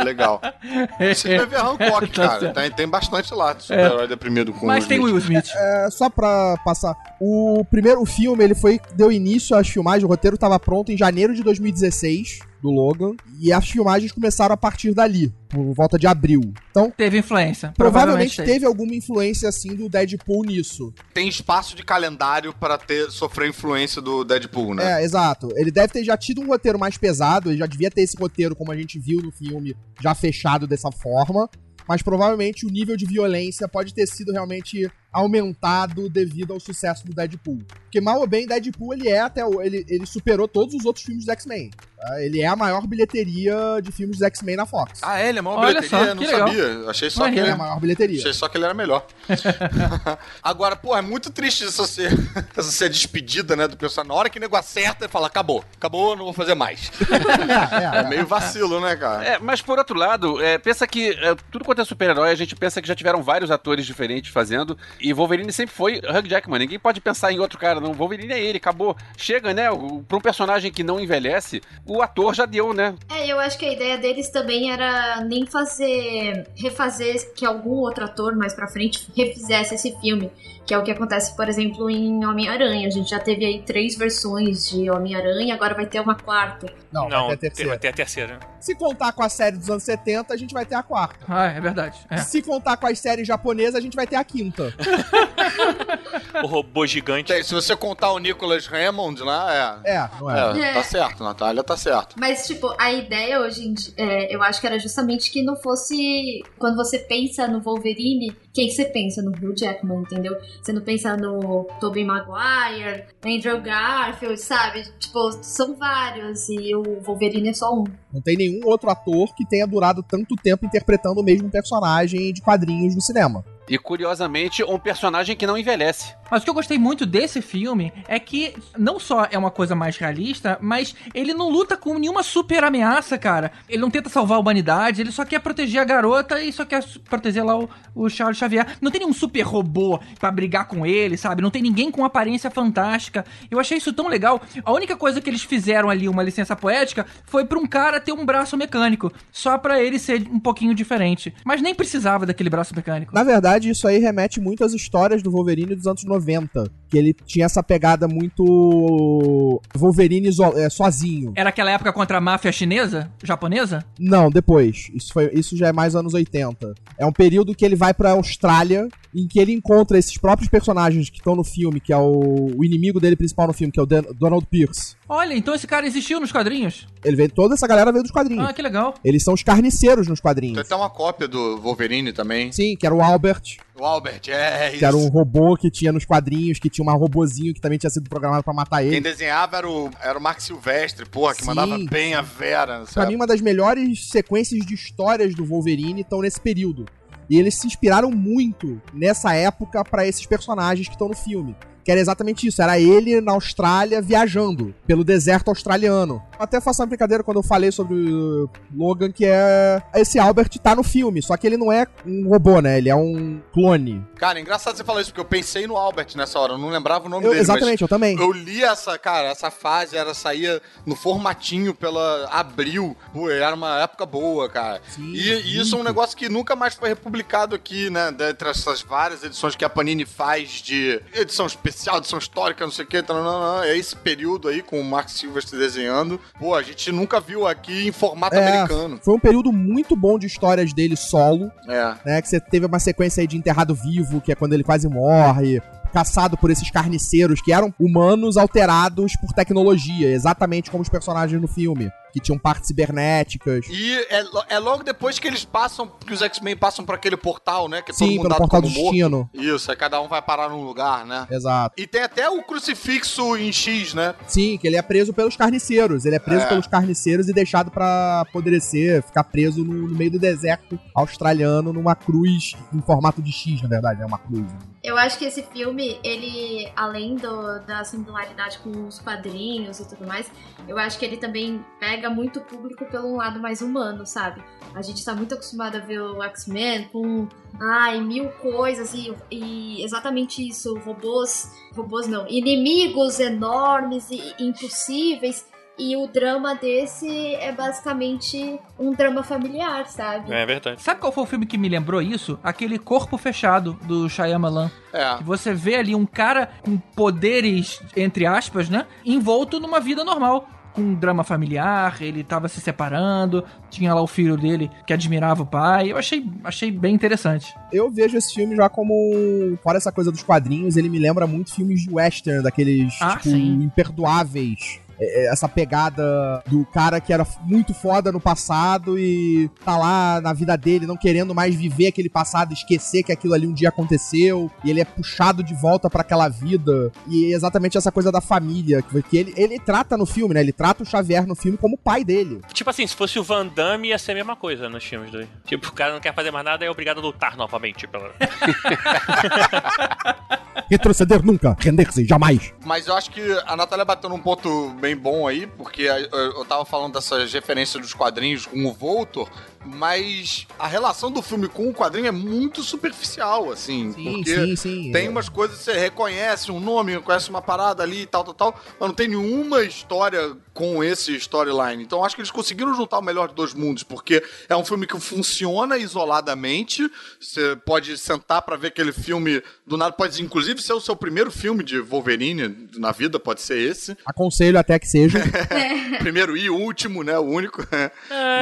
Speaker 4: Legal. Você deve ver Hancock,
Speaker 3: Tá
Speaker 4: cara. Tem, tem bastante lá de super-herói deprimido com
Speaker 3: Mas tem o Will Smith.
Speaker 8: É, só pra passar. O primeiro filme, ele foi. Deu início às filmagens, o roteiro tava pronto em janeiro de 2016, do Logan. E as filmagens começaram a partir dali, por volta de abril. Então,
Speaker 3: Teve influência.
Speaker 8: provavelmente teve alguma influência, assim, do Deadpool nisso.
Speaker 4: Tem espaço de calendário pra ter, sofrer influência do Deadpool, né?
Speaker 8: É, exato. Ele deve ter já tido um roteiro mais pesado, ele já devia ter esse roteiro, como a gente viu no filme, já fechado dessa forma. Mas provavelmente o nível de violência pode ter sido realmente aumentado devido ao sucesso do Deadpool. Porque mal ou bem, Deadpool ele é até o, ele, ele superou todos os outros filmes do X-Men. tá? Ele é a maior bilheteria de filmes do X-Men na Fox.
Speaker 4: Ah, é? Ele é maior
Speaker 3: Olha
Speaker 4: bilheteria?
Speaker 3: só,
Speaker 4: Eu não
Speaker 3: legal.
Speaker 4: sabia. Achei só
Speaker 3: Olha
Speaker 4: que ele
Speaker 8: é a maior bilheteria.
Speaker 4: Achei só que ele era melhor. Agora, pô, é muito triste essa ser, essa ser despedida, né, do personagem. Na hora que o nego acerta, ele fala, acabou. Acabou, não vou fazer mais.
Speaker 8: É, é,
Speaker 4: É meio vacilo, né, cara?
Speaker 10: É, mas por outro lado, é, pensa que é, tudo quanto é super-herói, a gente pensa que já tiveram vários atores diferentes fazendo, e Wolverine sempre foi Hugh Jackman. Ninguém pode pensar em outro cara, não. Wolverine é ele, acabou. Chega, né? Pra um personagem que não envelhece, o ator já deu, né?
Speaker 6: É, eu acho que a ideia deles também era nem fazer. refazer que algum outro ator mais pra frente refizesse esse filme. Que é o que acontece, por exemplo, em Homem-Aranha. A gente já teve aí três versões de Homem-Aranha, agora vai ter uma quarta.
Speaker 8: Não,
Speaker 7: Não,
Speaker 8: vai ter terceira.
Speaker 7: vai ter a terceira.
Speaker 8: Se contar com a série dos anos 70, a gente vai ter a quarta.
Speaker 3: Ah, é verdade. É.
Speaker 8: Se contar com as séries japonesas, a gente vai ter a quinta.
Speaker 7: O robô gigante.
Speaker 4: Se você contar o Nicholas Hammond lá, é.
Speaker 8: É, não é?
Speaker 4: É,
Speaker 6: É.
Speaker 4: tá certo, Natália, tá certo.
Speaker 6: Mas, tipo, a ideia hoje em dia, é, eu acho que era justamente que não fosse. Quando você pensa no Wolverine, quem que você pensa? No Hugh Jackman, entendeu? Você não pensa no Tobey Maguire, Andrew Garfield, sabe? Tipo, são vários e o Wolverine é só um.
Speaker 8: Não tem nenhum outro ator que tenha durado tanto tempo interpretando o mesmo personagem de quadrinhos no cinema.
Speaker 10: E curiosamente, um personagem que não envelhece.
Speaker 3: Mas o que eu gostei muito desse filme é que não só é uma coisa mais realista, mas ele não luta com nenhuma super ameaça, cara. Ele não tenta salvar a humanidade, ele só quer proteger a garota e só quer proteger lá o, o Charles Xavier. Não tem nenhum super robô pra brigar com ele, sabe? Não tem ninguém com aparência fantástica. Eu achei isso tão legal. A única coisa que eles fizeram ali, uma licença poética, foi pra um cara ter um braço mecânico. Só pra ele ser um pouquinho diferente. Mas nem precisava daquele braço mecânico.
Speaker 8: Na verdade, isso aí remete muito às histórias do Wolverine dos anos 90. 90. Que ele tinha essa pegada muito. Wolverine é, sozinho.
Speaker 3: Era aquela época contra a máfia chinesa? Japonesa?
Speaker 8: Não, depois. Isso, foi, isso já é mais anos 80. É um período que ele vai pra Austrália, em que ele encontra esses próprios personagens que estão no filme, que é o, o inimigo dele principal no filme, que é o Dan- Donald Pierce.
Speaker 3: Olha, então esse cara existiu nos quadrinhos?
Speaker 8: Ele veio, toda essa galera veio dos quadrinhos.
Speaker 3: Ah, que legal.
Speaker 8: Eles são os carniceiros nos
Speaker 4: Tem
Speaker 8: quadrinhos.
Speaker 4: até uma cópia do Wolverine também.
Speaker 8: Sim, que era o Albert,
Speaker 4: O Albert, é isso.
Speaker 8: que era um robô que tinha nos quadrinhos, que tinha um robozinho que também tinha sido programado pra matar
Speaker 4: Quem
Speaker 8: ele.
Speaker 4: desenhava era o, era o Mark Silvestre, porra, que
Speaker 8: Sim.
Speaker 4: mandava bem a Vera.
Speaker 8: Pra mim, uma das melhores sequências de histórias do Wolverine estão nesse período. E eles se inspiraram muito nessa época pra esses personagens que estão no filme. Que era exatamente isso, era ele na Austrália viajando pelo deserto australiano. Até faço uma brincadeira quando eu falei sobre o Logan, que é. Esse Albert tá no filme, só que ele não é um robô, né? Ele é um clone.
Speaker 4: Cara, engraçado você falar isso, porque eu pensei no Albert nessa hora, eu não lembrava o nome
Speaker 8: Eu-
Speaker 4: dele.
Speaker 8: exatamente, eu também.
Speaker 4: Eu li essa, cara, essa fase, era saía no formatinho pela Abril. Pô, era uma época boa, cara.
Speaker 8: Sim,
Speaker 4: e, e isso é um negócio que nunca mais foi republicado aqui, né? Dentre essas várias edições que a Panini faz de edição especial especial, edição histórica, não sei o que, é esse período aí com o Mark Silvestre desenhando. Pô, a gente nunca viu aqui em formato
Speaker 8: É,
Speaker 4: americano.
Speaker 8: Foi um período muito bom de histórias dele solo,
Speaker 4: É.
Speaker 8: né? Que você teve uma sequência aí de enterrado vivo, que é quando ele quase morre. Caçado por esses carniceiros que eram humanos alterados por tecnologia, exatamente como os personagens no filme, que tinham partes cibernéticas.
Speaker 4: E é, é logo depois que eles passam, que os X-Men passam por aquele portal, né? Que é todo
Speaker 8: Sim,
Speaker 4: mundo
Speaker 8: pelo
Speaker 4: dado
Speaker 8: portal do destino.
Speaker 4: Isso, aí cada um vai parar num lugar, né?
Speaker 8: Exato.
Speaker 4: E tem até o crucifixo em X, né?
Speaker 8: Sim, que ele é preso pelos carniceiros. Ele é preso
Speaker 4: É.
Speaker 8: pelos carniceiros e deixado pra apodrecer, ficar preso no, no meio do deserto australiano numa cruz em formato de X, na verdade, é uma cruz.
Speaker 6: Eu acho que esse filme, ele, além do- da similaridade com os quadrinhos e tudo mais, eu acho que ele também pega muito o público pelo lado mais humano, sabe? A gente tá muito acostumado a ver o X-Men com, ai, mil coisas e, e exatamente isso, robôs, robôs não, inimigos enormes e impossíveis. E o drama desse é basicamente um drama familiar, sabe?
Speaker 7: É verdade.
Speaker 3: Sabe qual foi o filme que me lembrou isso? Aquele Corpo Fechado, do Shyamalan.
Speaker 4: É.
Speaker 3: Que você vê ali um cara com poderes, entre aspas, né? Envolto numa vida normal. Com um drama familiar, ele tava se separando, tinha lá o filho dele que admirava o pai. Eu achei, achei bem interessante.
Speaker 8: Eu vejo esse filme já como. Fora essa coisa dos quadrinhos, ele me lembra muito filmes de western, daqueles,
Speaker 3: Ah,
Speaker 8: tipo, imperdoáveis. É, é, Essa pegada do cara que era muito foda no passado e tá lá na vida dele, não querendo mais viver aquele passado, esquecer que aquilo ali um dia aconteceu, e ele é puxado de volta pra aquela vida. E é exatamente essa coisa da família, que que ele, ele trata no filme, né? Ele trata o Xavier no filme como o pai dele.
Speaker 7: Tipo assim, se fosse o Van Damme, ia ser a mesma coisa nos filmes dele. Tipo, o cara não quer fazer mais nada, é obrigado a lutar novamente. Pela...
Speaker 8: Retroceder nunca, render-se jamais.
Speaker 4: Mas eu acho que a Natália bateu num ponto bem bom aí, porque eu tava falando dessas referências dos quadrinhos com o Voltor, mas a relação do filme com o quadrinho é muito superficial, assim.
Speaker 8: Sim,
Speaker 4: porque
Speaker 8: sim, sim.
Speaker 4: tem
Speaker 8: É.
Speaker 4: umas coisas que você reconhece um nome, reconhece uma parada ali e tal, tal, tal, mas não tem nenhuma história com esse storyline. Então acho que eles conseguiram juntar o melhor de dois mundos, porque é um filme que funciona isoladamente. Você pode sentar pra ver aquele filme do nada, pode inclusive ser o seu primeiro filme de Wolverine na vida, pode ser esse.
Speaker 8: Aconselho até que seja.
Speaker 4: Primeiro e último, né? O único.
Speaker 7: É,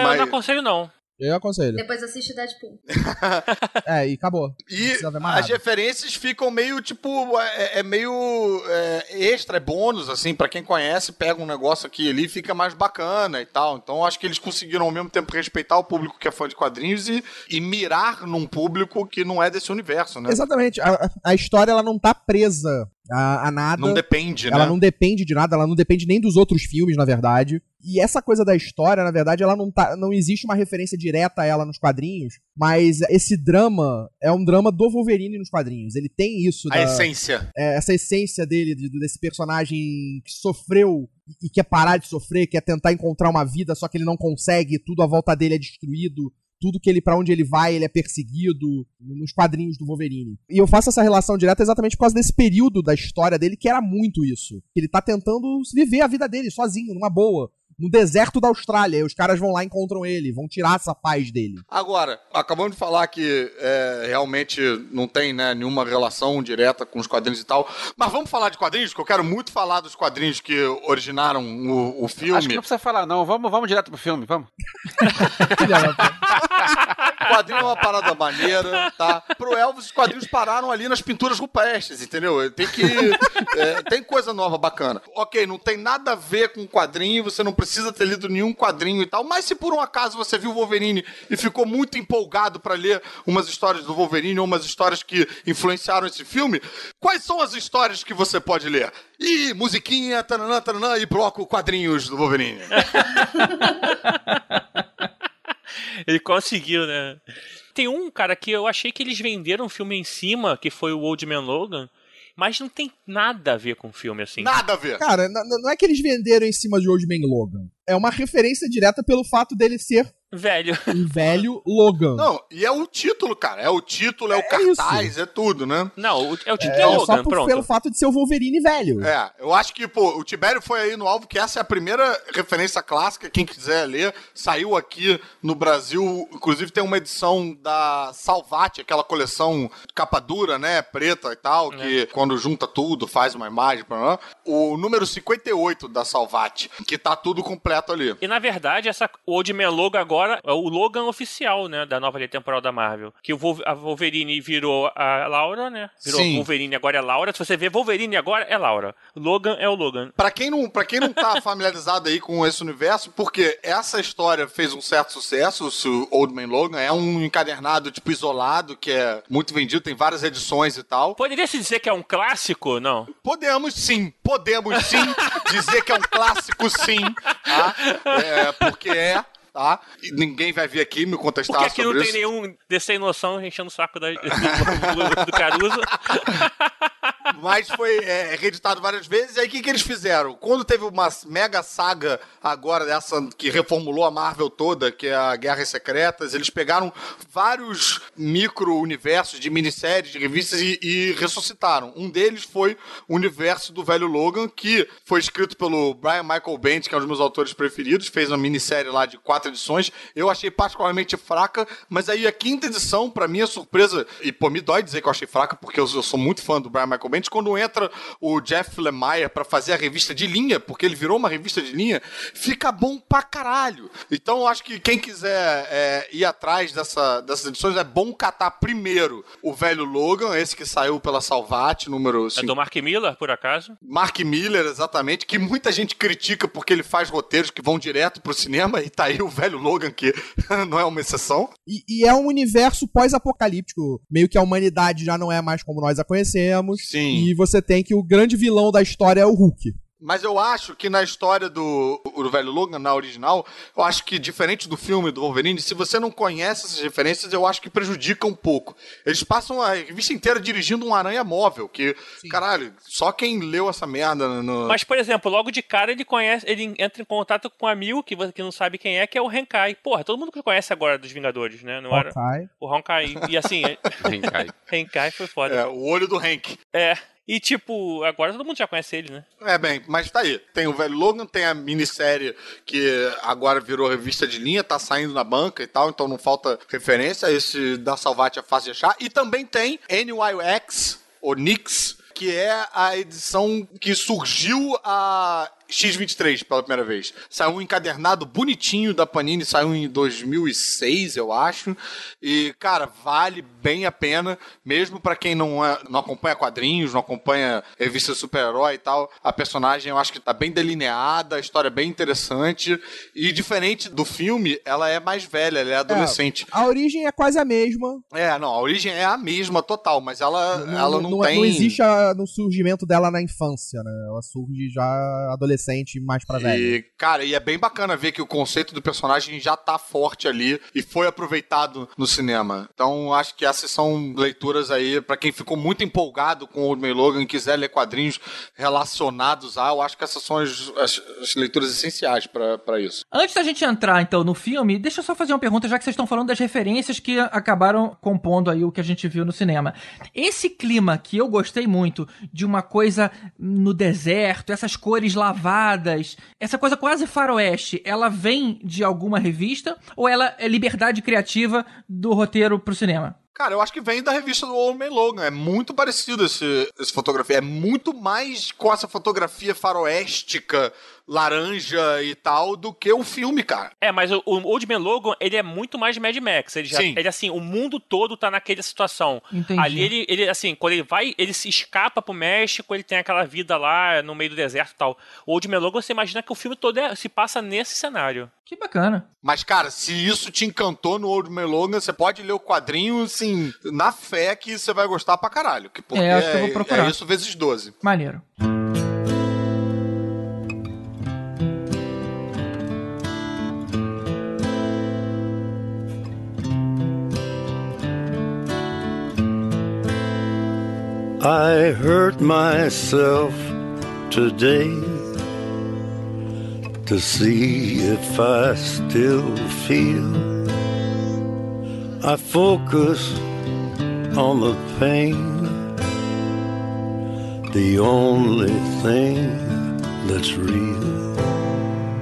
Speaker 4: Mas-
Speaker 7: eu não aconselho não.
Speaker 8: Eu aconselho.
Speaker 6: Depois assiste Deadpool.
Speaker 8: É, e acabou. Não
Speaker 4: E
Speaker 8: precisa ver mais
Speaker 4: as
Speaker 8: nada.
Speaker 4: referências ficam meio, tipo, é, é meio é, extra, é bônus, assim, pra quem conhece, pega um negócio aqui e ali, fica mais bacana e tal. Então acho que eles conseguiram ao mesmo tempo respeitar o público que é fã de quadrinhos e, e mirar num público que não é desse universo, né?
Speaker 8: Exatamente. A, a história ela não tá presa a, a nada.
Speaker 4: Não depende,
Speaker 8: ela
Speaker 4: né?
Speaker 8: não depende de nada, ela não depende nem dos outros filmes, na verdade. E essa coisa da história, na verdade, ela não tá. Não existe uma referência direta a ela nos quadrinhos, mas esse drama é um drama do Wolverine nos quadrinhos. Ele tem isso.
Speaker 4: A
Speaker 8: da-
Speaker 4: essência.
Speaker 8: é, essa essência dele, de- desse personagem que sofreu e quer parar de sofrer, quer tentar encontrar uma vida, só que ele não consegue, tudo à volta dele é destruído. Tudo que ele, para onde ele vai, ele é perseguido nos quadrinhos do Wolverine. E eu faço essa relação direta exatamente por causa desse período da história dele que era muito isso. Ele tá tentando viver a vida dele sozinho, numa boa. No deserto da Austrália. E os caras vão lá e encontram ele, vão tirar essa paz dele.
Speaker 4: Agora, acabamos de falar que é, realmente não tem né, nenhuma relação direta com os quadrinhos e tal. Mas vamos falar de quadrinhos, que eu quero muito falar dos quadrinhos que originaram o, o filme.
Speaker 10: Acho que não precisa falar, não. Vamos, vamos direto pro filme, vamos.
Speaker 4: quadrinho é uma parada maneira, tá? Pro Elvis, os quadrinhos pararam ali nas pinturas rupestres, entendeu? Tem que. é, tem coisa nova bacana. Ok, não tem nada a ver com quadrinho, você não precisa ter lido nenhum quadrinho e tal, mas se por um acaso você viu o Wolverine e ficou muito empolgado pra ler umas histórias do Wolverine ou umas histórias que influenciaram esse filme, quais são as histórias que você pode ler? Ih, musiquinha, tananã, tananã, e bloco quadrinhos do Wolverine.
Speaker 7: Ele conseguiu, né? Tem um, cara, que eu achei que eles venderam um filme em cima, que foi o Old Man Logan, mas não tem nada a ver com o filme, assim.
Speaker 4: Nada a ver.
Speaker 8: Cara, não é que eles venderam em cima de Old Man Logan. É uma referência direta pelo fato dele ser
Speaker 7: Velho.
Speaker 8: Um velho Logan.
Speaker 4: Não, e é o título, cara. É o título, é, o cartaz, é tudo, né?
Speaker 7: Não, o- é o título
Speaker 8: É,
Speaker 7: é, Logan,
Speaker 8: só por-
Speaker 7: pronto.
Speaker 8: pelo fato de ser o Wolverine velho.
Speaker 4: É, eu acho que, pô, o Tibério foi aí no alvo, que essa é a primeira referência clássica, quem quiser ler, saiu aqui no Brasil, inclusive tem uma edição da Salvati, aquela coleção capa dura, né, preta e tal, que quando junta tudo, faz uma imagem, blá, o número 58 da Salvati, que tá tudo completo ali.
Speaker 7: E na verdade, essa, Old Man Logan agora é o Logan oficial, né? Da nova linha temporal da Marvel. Que o a Wolverine virou a Laura, né? Virou
Speaker 4: Sim.
Speaker 7: Wolverine agora é Laura. Se você vê Wolverine agora é Laura. Logan é o Logan.
Speaker 4: Pra quem não, para quem não tá familiarizado aí com esse universo, porque essa história fez um certo sucesso, o Old Man Logan é um encadernado tipo isolado que é muito vendido, tem várias edições e tal.
Speaker 7: Poderia se dizer que é um clássico? Não.
Speaker 4: Podemos sim, podemos sim dizer que é um clássico sim, tá? É, porque é, tá? E ninguém vai vir aqui me contestar
Speaker 7: Porque aqui não
Speaker 4: sobre
Speaker 7: tem
Speaker 4: isso.
Speaker 7: nenhum desse sem noção enchendo o saco da- do, do Caruso.
Speaker 4: Mas foi é, reeditado várias vezes. E aí o que, que eles fizeram? Quando teve uma mega saga agora dessa que reformulou a Marvel toda, que é a Guerras Secretas, eles pegaram vários micro-universos de minisséries, de revistas e, e ressuscitaram. Um deles foi o universo do velho Logan, que foi escrito pelo Brian Michael Bendis, que é um dos meus autores preferidos, fez uma minissérie lá de quatro edições. Eu achei particularmente fraca, mas aí a quinta edição, pra minha surpresa, e pô, me dói dizer que eu achei fraca, porque eu, eu sou muito fã do Brian Michael Bendis, quando entra o Jeff Lemire pra fazer a revista de linha, porque ele virou uma revista de linha, fica bom pra caralho. Então eu acho que quem quiser é, ir atrás dessa, dessas edições, é bom catar primeiro o velho Logan, esse que saiu pela Salvati, número
Speaker 7: É
Speaker 4: 5.
Speaker 7: do Mark Miller, por acaso.
Speaker 4: Mark Miller, exatamente, que muita gente critica porque ele faz roteiros que vão direto pro cinema, e tá aí o velho Logan, que não é uma exceção.
Speaker 8: E, e é um universo pós-apocalíptico. Meio que a humanidade já não é mais como nós a conhecemos.
Speaker 4: Sim.
Speaker 8: E você tem que o grande vilão da história é o Hulk.
Speaker 4: Mas eu acho que na história do, do velho Logan, na original, eu acho que diferente do filme do Wolverine, se você não conhece essas referências, eu acho que prejudica um pouco. Eles passam a revista inteira dirigindo um aranha móvel, que, caralho, só quem leu essa merda no...
Speaker 7: Mas, por exemplo, logo de cara ele conhece, ele entra em contato com um amigo que você que não sabe quem é, que é o Henkai. Porra, todo mundo que conhece agora dos Vingadores, né? Não era? O Honkai. E assim,
Speaker 10: Henkai.
Speaker 7: Henkai foi foda.
Speaker 4: É, o olho do Hank.
Speaker 7: É. E tipo, agora todo mundo já conhece ele, né?
Speaker 4: É, bem, mas tá aí. Tem o velho Logan, tem a minissérie que agora virou revista de linha, tá saindo na banca e tal, então não falta referência. Esse da Salvati é fácil de achar. E também tem NYX, ou Nix, que é a edição que surgiu a X23 pela primeira vez. Saiu um encadernado bonitinho da Panini, saiu em 2006, eu acho. E, cara, vale bem a pena, mesmo pra quem não, é- não acompanha quadrinhos, não acompanha revista super-herói e tal. A personagem eu acho que tá bem delineada, a história é bem interessante. E diferente do filme, ela é mais velha, ela é adolescente.
Speaker 8: A origem é quase a mesma.
Speaker 4: É, não, a origem é a mesma total, mas ela não, ela não,
Speaker 8: é-
Speaker 4: tem.
Speaker 8: não existe a- no surgimento dela na infância, né? Ela surge já adolescente mais pra velha.
Speaker 4: E, cara, e é bem bacana ver que o conceito do personagem já tá forte ali e foi aproveitado no cinema. Então, acho que essas são leituras aí, pra quem ficou muito empolgado com o Old Man Logan e quiser ler quadrinhos relacionados a, eu acho que essas são as, as- as leituras essenciais pra isso.
Speaker 3: Antes da gente entrar, então, no filme, deixa eu só fazer uma pergunta, já que vocês estão falando das referências que acabaram compondo aí o que a gente viu no cinema. Esse clima que eu gostei muito, de uma coisa no deserto, essas cores lavadas, essa coisa quase faroeste, ela vem de alguma revista ou ela é liberdade criativa do roteiro pro cinema?
Speaker 4: Cara, eu acho que vem da revista do Old Man Logan. É muito parecido esse, esse fotografia. É muito mais com essa fotografia faroéstica, laranja e tal, do que o filme, cara.
Speaker 7: É, mas o, o Old Man Logan, ele é muito mais Mad Max. Ele já,
Speaker 4: Sim.
Speaker 7: ele assim, o mundo todo tá naquela situação.
Speaker 3: Entendi.
Speaker 7: Ali ele, ele, assim, quando ele vai, ele se escapa pro México, ele tem aquela vida lá no meio do deserto e tal. O Old Man Logan, você imagina que o filme todo é- se passa nesse cenário.
Speaker 3: Que bacana.
Speaker 4: Mas, cara, se isso te encantou no Old Man Logan, você pode ler o quadrinho, assim, na fé que você vai gostar pra caralho. que- Porque
Speaker 3: É, acho que eu vou procurar.
Speaker 4: é isso vezes 12.
Speaker 3: Maneiro.
Speaker 11: I hurt myself today. To see if I still feel. I focus on the pain, the only thing that's real.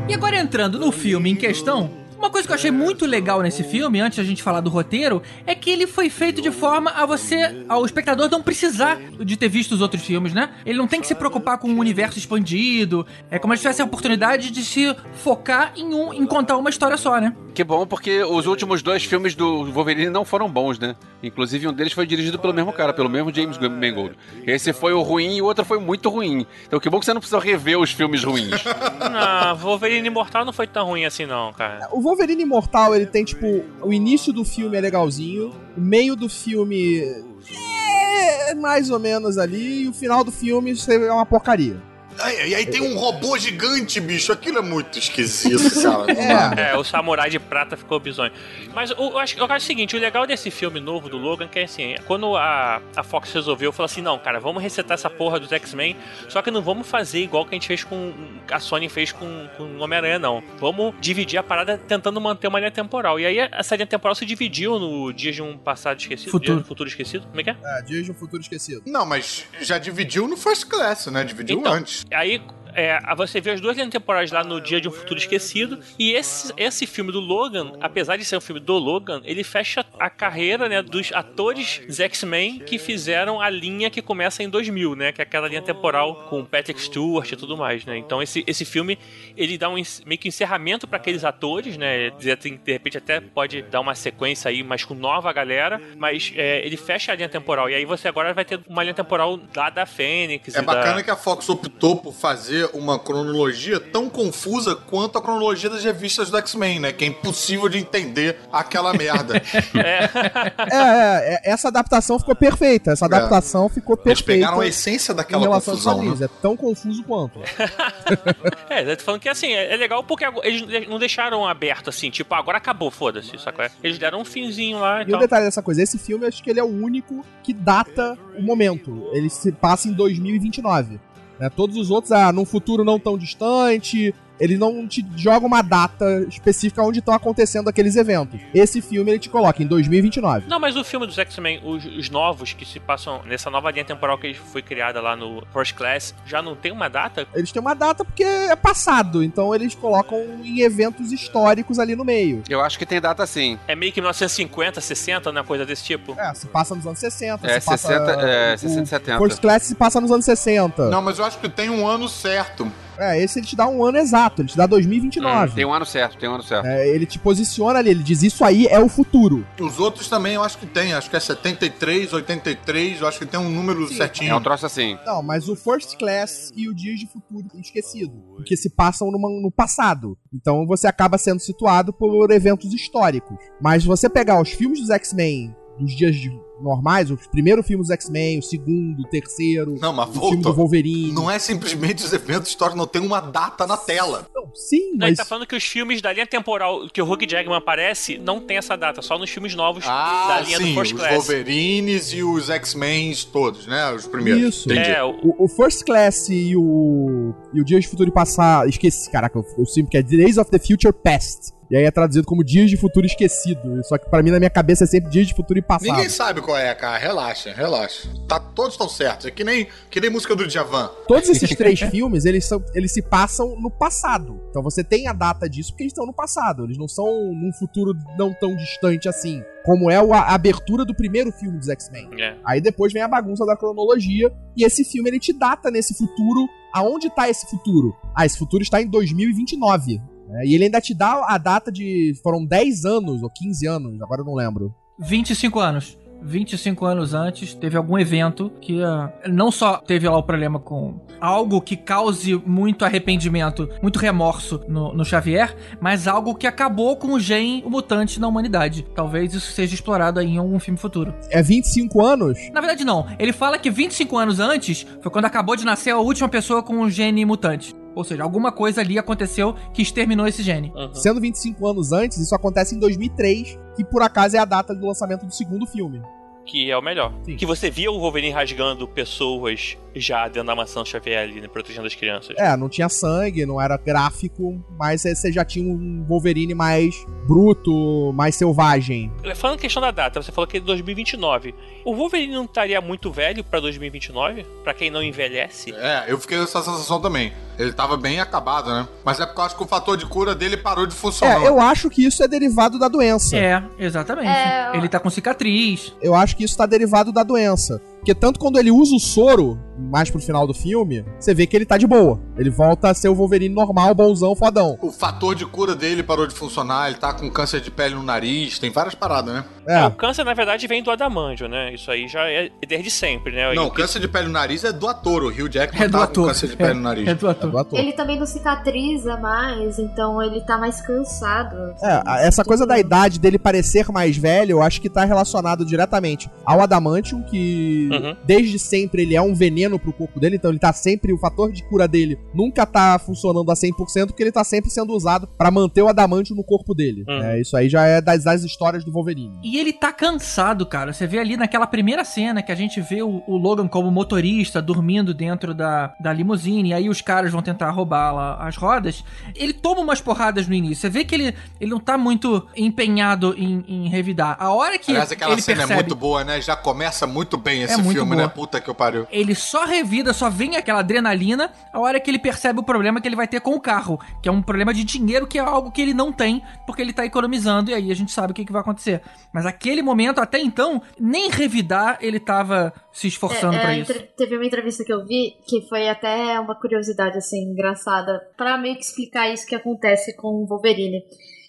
Speaker 3: E agora entrando no filme em questão, uma coisa que eu achei muito legal nesse filme, antes da gente falar do roteiro, é que ele foi feito de forma a você, ao espectador, não precisar de ter visto os outros filmes, né? Ele não tem que se preocupar com um universo expandido. É como se tivesse a oportunidade de se focar em um, em contar uma história só, né?
Speaker 10: Que bom, porque os últimos dois filmes do Wolverine não foram bons, né? Inclusive, um deles foi dirigido pelo mesmo cara, pelo mesmo James Mangold. Esse foi o ruim e o outro foi muito ruim. Então, que bom que você não precisa rever os filmes ruins.
Speaker 7: Não, Wolverine Imortal não foi tão ruim assim, não, cara.
Speaker 8: O Wolverine Imortal, ele tem, tipo, o início do filme é legalzinho, o meio do filme é mais ou menos ali, e o final do filme é uma porcaria.
Speaker 4: Aí- E aí tem um robô gigante, bicho. Aquilo é muito esquisito, cara. Não dá.
Speaker 7: É, o samurai de prata ficou bizonho. Mas o- eu acho, eu acho o seguinte, o legal desse filme novo do Logan, que é assim, quando a, a Fox resolveu, falou assim, não, cara, vamos resetar essa porra dos X-Men, só que não vamos fazer igual que a gente fez com, a Sony fez com, com o Homem-Aranha, não. Vamos dividir a parada tentando manter uma linha temporal. E aí essa linha temporal se dividiu no Dias de um Passado Esquecido,
Speaker 8: Futuro.
Speaker 7: Dia de um Futuro Esquecido, como é que é?
Speaker 8: É, Dias de um Futuro Esquecido.
Speaker 4: Não, mas já dividiu no First Class, né? Dividiu
Speaker 7: Então,
Speaker 4: antes.
Speaker 7: Aí é, você vê as duas linhas temporais lá no Dia de um Futuro Esquecido. E esse, esse filme do Logan, apesar de ser um filme do Logan, ele fecha a carreira né, dos atores X-Men que fizeram a linha que começa em 2000, né? Que é aquela linha temporal com Patrick Stewart e tudo mais, né? Então esse, esse filme, ele dá um meio que encerramento para aqueles atores, né? De, repente até pode dar uma sequência aí, mas com nova galera. Mas é, ele fecha a linha temporal. E aí você agora vai ter uma linha temporal lá da Fênix.
Speaker 4: É
Speaker 7: e da-
Speaker 4: bacana que a Fox optou por fazer uma cronologia tão confusa quanto a cronologia das revistas do X-Men, né? Que é impossível de entender aquela merda.
Speaker 8: É, é, é, essa adaptação ficou perfeita. Essa adaptação ficou
Speaker 4: Eles
Speaker 8: perfeita.
Speaker 4: pegaram a essência daquela confusão, né?
Speaker 8: É tão confuso quanto.
Speaker 7: É, eu tô falando que assim, é é legal porque eles não deixaram aberto assim, tipo, agora acabou, foda-se, sacou? Eles deram um finzinho lá e,
Speaker 8: E o
Speaker 7: tal.
Speaker 8: detalhe dessa coisa, esse filme, eu acho que ele é o único que data o momento. Ele se passa em 2029. Né? Todos os outros, ah, num futuro não tão distante, ele não te joga uma data específica onde estão acontecendo aqueles eventos. Esse filme ele te coloca em 2029.
Speaker 7: Não, mas o filme dos X-Men, os, os novos que se passam nessa nova linha temporal que foi criada lá no First Class, já não tem uma data?
Speaker 8: Eles têm uma data porque é passado, então eles colocam em eventos históricos ali no meio.
Speaker 10: Eu acho que tem data sim.
Speaker 7: É meio que 1950, 60, né? Coisa desse tipo.
Speaker 8: É, se passa nos anos 60,
Speaker 10: É,
Speaker 8: se passa,
Speaker 10: 60, é,
Speaker 8: o
Speaker 10: 60, 70.
Speaker 8: First Class se passa nos anos 60.
Speaker 4: Não, mas eu acho que tem um ano certo.
Speaker 8: É, esse ele te dá um ano exato, ele te dá 2029.
Speaker 10: Tem um ano certo, tem um ano certo.
Speaker 8: É, ele te posiciona ali, ele diz isso aí é o futuro.
Speaker 4: Os outros também eu acho que tem. Acho que é 73, 83. Eu acho que tem um número certinho.
Speaker 10: É um troço assim.
Speaker 8: Não, mas o First Class e o Dias de Futuro esquecido, porque se passam numa- no passado. Então você acaba sendo situado por eventos históricos. Mas se você pegar os filmes dos X-Men dos dias de- normais, os primeiros filmes dos X-Men, o segundo, o terceiro,
Speaker 4: Não, mas
Speaker 8: o filme
Speaker 4: volta.
Speaker 8: do Wolverine.
Speaker 4: Não é simplesmente os eventos históricos, não tem uma data na tela.
Speaker 8: Não, sim,
Speaker 7: Não, ele tá falando que os filmes da linha temporal que o Hugh Jackman aparece não tem essa data, só nos filmes novos
Speaker 4: Ah,
Speaker 7: da linha
Speaker 4: sim,
Speaker 7: do First
Speaker 4: os
Speaker 7: Class.
Speaker 4: Wolverines e os X-Men todos, né? Os primeiros.
Speaker 8: Isso.
Speaker 4: Entendi.
Speaker 7: É,
Speaker 8: O, o First Class e o, e o Dias de Futuro Passado. Esqueci, caraca, eu, eu que é Days of the Future Past. E aí é traduzido como Dias de Futuro Esquecido. Só que pra mim, na minha cabeça, é sempre Dias de Futuro e Passado.
Speaker 4: Ninguém sabe qual é, cara. Relaxa, relaxa. Tá, todos estão certos. É que nem, que nem música do Djavan.
Speaker 8: Todos esses três filmes, eles, são, eles se passam no passado. Então você tem a data disso porque eles estão no passado. Eles não são num futuro não tão distante assim. Como é a abertura do primeiro filme dos X-Men.
Speaker 7: É.
Speaker 8: Aí depois vem a bagunça da cronologia. E esse filme, ele te data nesse futuro. Aonde tá esse futuro? Ah, esse futuro está em 2029. Né? e ele ainda te dá a data de. Foram 10 anos ou 15 anos, agora eu não lembro.
Speaker 3: 25 anos. 25 anos antes, teve algum evento que ah, não só teve lá o problema com algo que cause muito arrependimento, muito remorso no, no Xavier, mas algo que acabou com o gene o mutante na humanidade. Talvez isso seja explorado aí em algum filme futuro.
Speaker 8: É 25 anos?
Speaker 3: Na verdade, não. Ele fala que 25 anos antes foi quando acabou de nascer a última pessoa com o gene mutante. Ou seja, alguma coisa ali aconteceu que exterminou esse gene.
Speaker 8: Sendo 25 anos antes, isso acontece em 2003, que por acaso é a data do lançamento do segundo filme.
Speaker 7: Que é o melhor. Que você via o Wolverine rasgando pessoas já dentro da maçã Xavier ali, né, protegendo as crianças.
Speaker 8: É, não tinha sangue, não era gráfico, mas você já tinha um Wolverine mais bruto, mais selvagem.
Speaker 7: Falando em questão da data, você falou que é 2029. O Wolverine não estaria muito velho pra 2029? Pra quem não envelhece?
Speaker 4: É, eu fiquei com essa sensação também. Ele tava bem acabado, né? Mas é porque eu acho que o fator de cura dele parou de funcionar.
Speaker 8: É, eu acho que isso é derivado da doença.
Speaker 3: É, exatamente.
Speaker 6: É,
Speaker 3: Ele tá com cicatriz.
Speaker 8: Eu acho que isso tá derivado da doença. Porque tanto quando ele usa o soro, mais pro final do filme, você vê que ele tá de boa. Ele volta a ser o Wolverine normal, bonzão, fodão.
Speaker 4: O fator de cura dele parou de funcionar, ele tá com câncer de pele no nariz, tem várias paradas, né?
Speaker 7: É, o
Speaker 8: É,
Speaker 7: câncer, na verdade, vem do adamandio, né? Isso aí já é desde sempre, né?
Speaker 4: Não,
Speaker 7: E-
Speaker 4: câncer de pele no nariz é do ator. O Hugh Jackman
Speaker 3: É do
Speaker 4: tava
Speaker 3: ator.
Speaker 4: com câncer de pele no nariz.
Speaker 3: É do
Speaker 8: é
Speaker 3: ator.
Speaker 8: do ator.
Speaker 6: Ele também não cicatriza mais, então ele tá mais cansado.
Speaker 8: É, essa coisa da idade dele parecer mais velho, eu acho que tá relacionado diretamente ao Adamantium, que
Speaker 7: Uhum.
Speaker 8: desde sempre ele é um veneno pro corpo dele, então ele tá sempre, o fator de cura dele nunca tá funcionando a 100%, porque ele tá sempre sendo usado pra manter o Adamantium no corpo dele.
Speaker 7: Uhum.
Speaker 8: É, isso aí já é das, das histórias do Wolverine.
Speaker 3: E ele tá cansado, cara. Você vê ali naquela primeira cena que a gente vê o, o Logan como motorista dormindo dentro da, da limusine, e aí os caras vão tentar roubar lá as rodas. Ele toma umas porradas no início. Você vê que ele, ele não tá muito empenhado em, em revidar. A hora que
Speaker 4: Aliás, aquela
Speaker 3: ele
Speaker 4: cena
Speaker 3: percebe...
Speaker 4: é muito boa, né? Já começa muito bem esse
Speaker 3: muito
Speaker 4: filme,
Speaker 3: boa.
Speaker 4: né? Puta que eu pariu.
Speaker 3: Ele só revida, só vem aquela adrenalina a hora que ele percebe o problema que ele vai ter com o carro, que é um problema de dinheiro, que é algo que ele não tem, porque ele tá economizando, e aí a gente sabe o que, que vai acontecer. Mas aquele momento, até então, nem revidar ele tava se esforçando
Speaker 6: É,
Speaker 3: pra
Speaker 6: a
Speaker 3: isso.
Speaker 6: Teve uma entrevista que eu vi que foi até uma curiosidade assim engraçada pra meio que explicar isso que acontece com o Wolverine.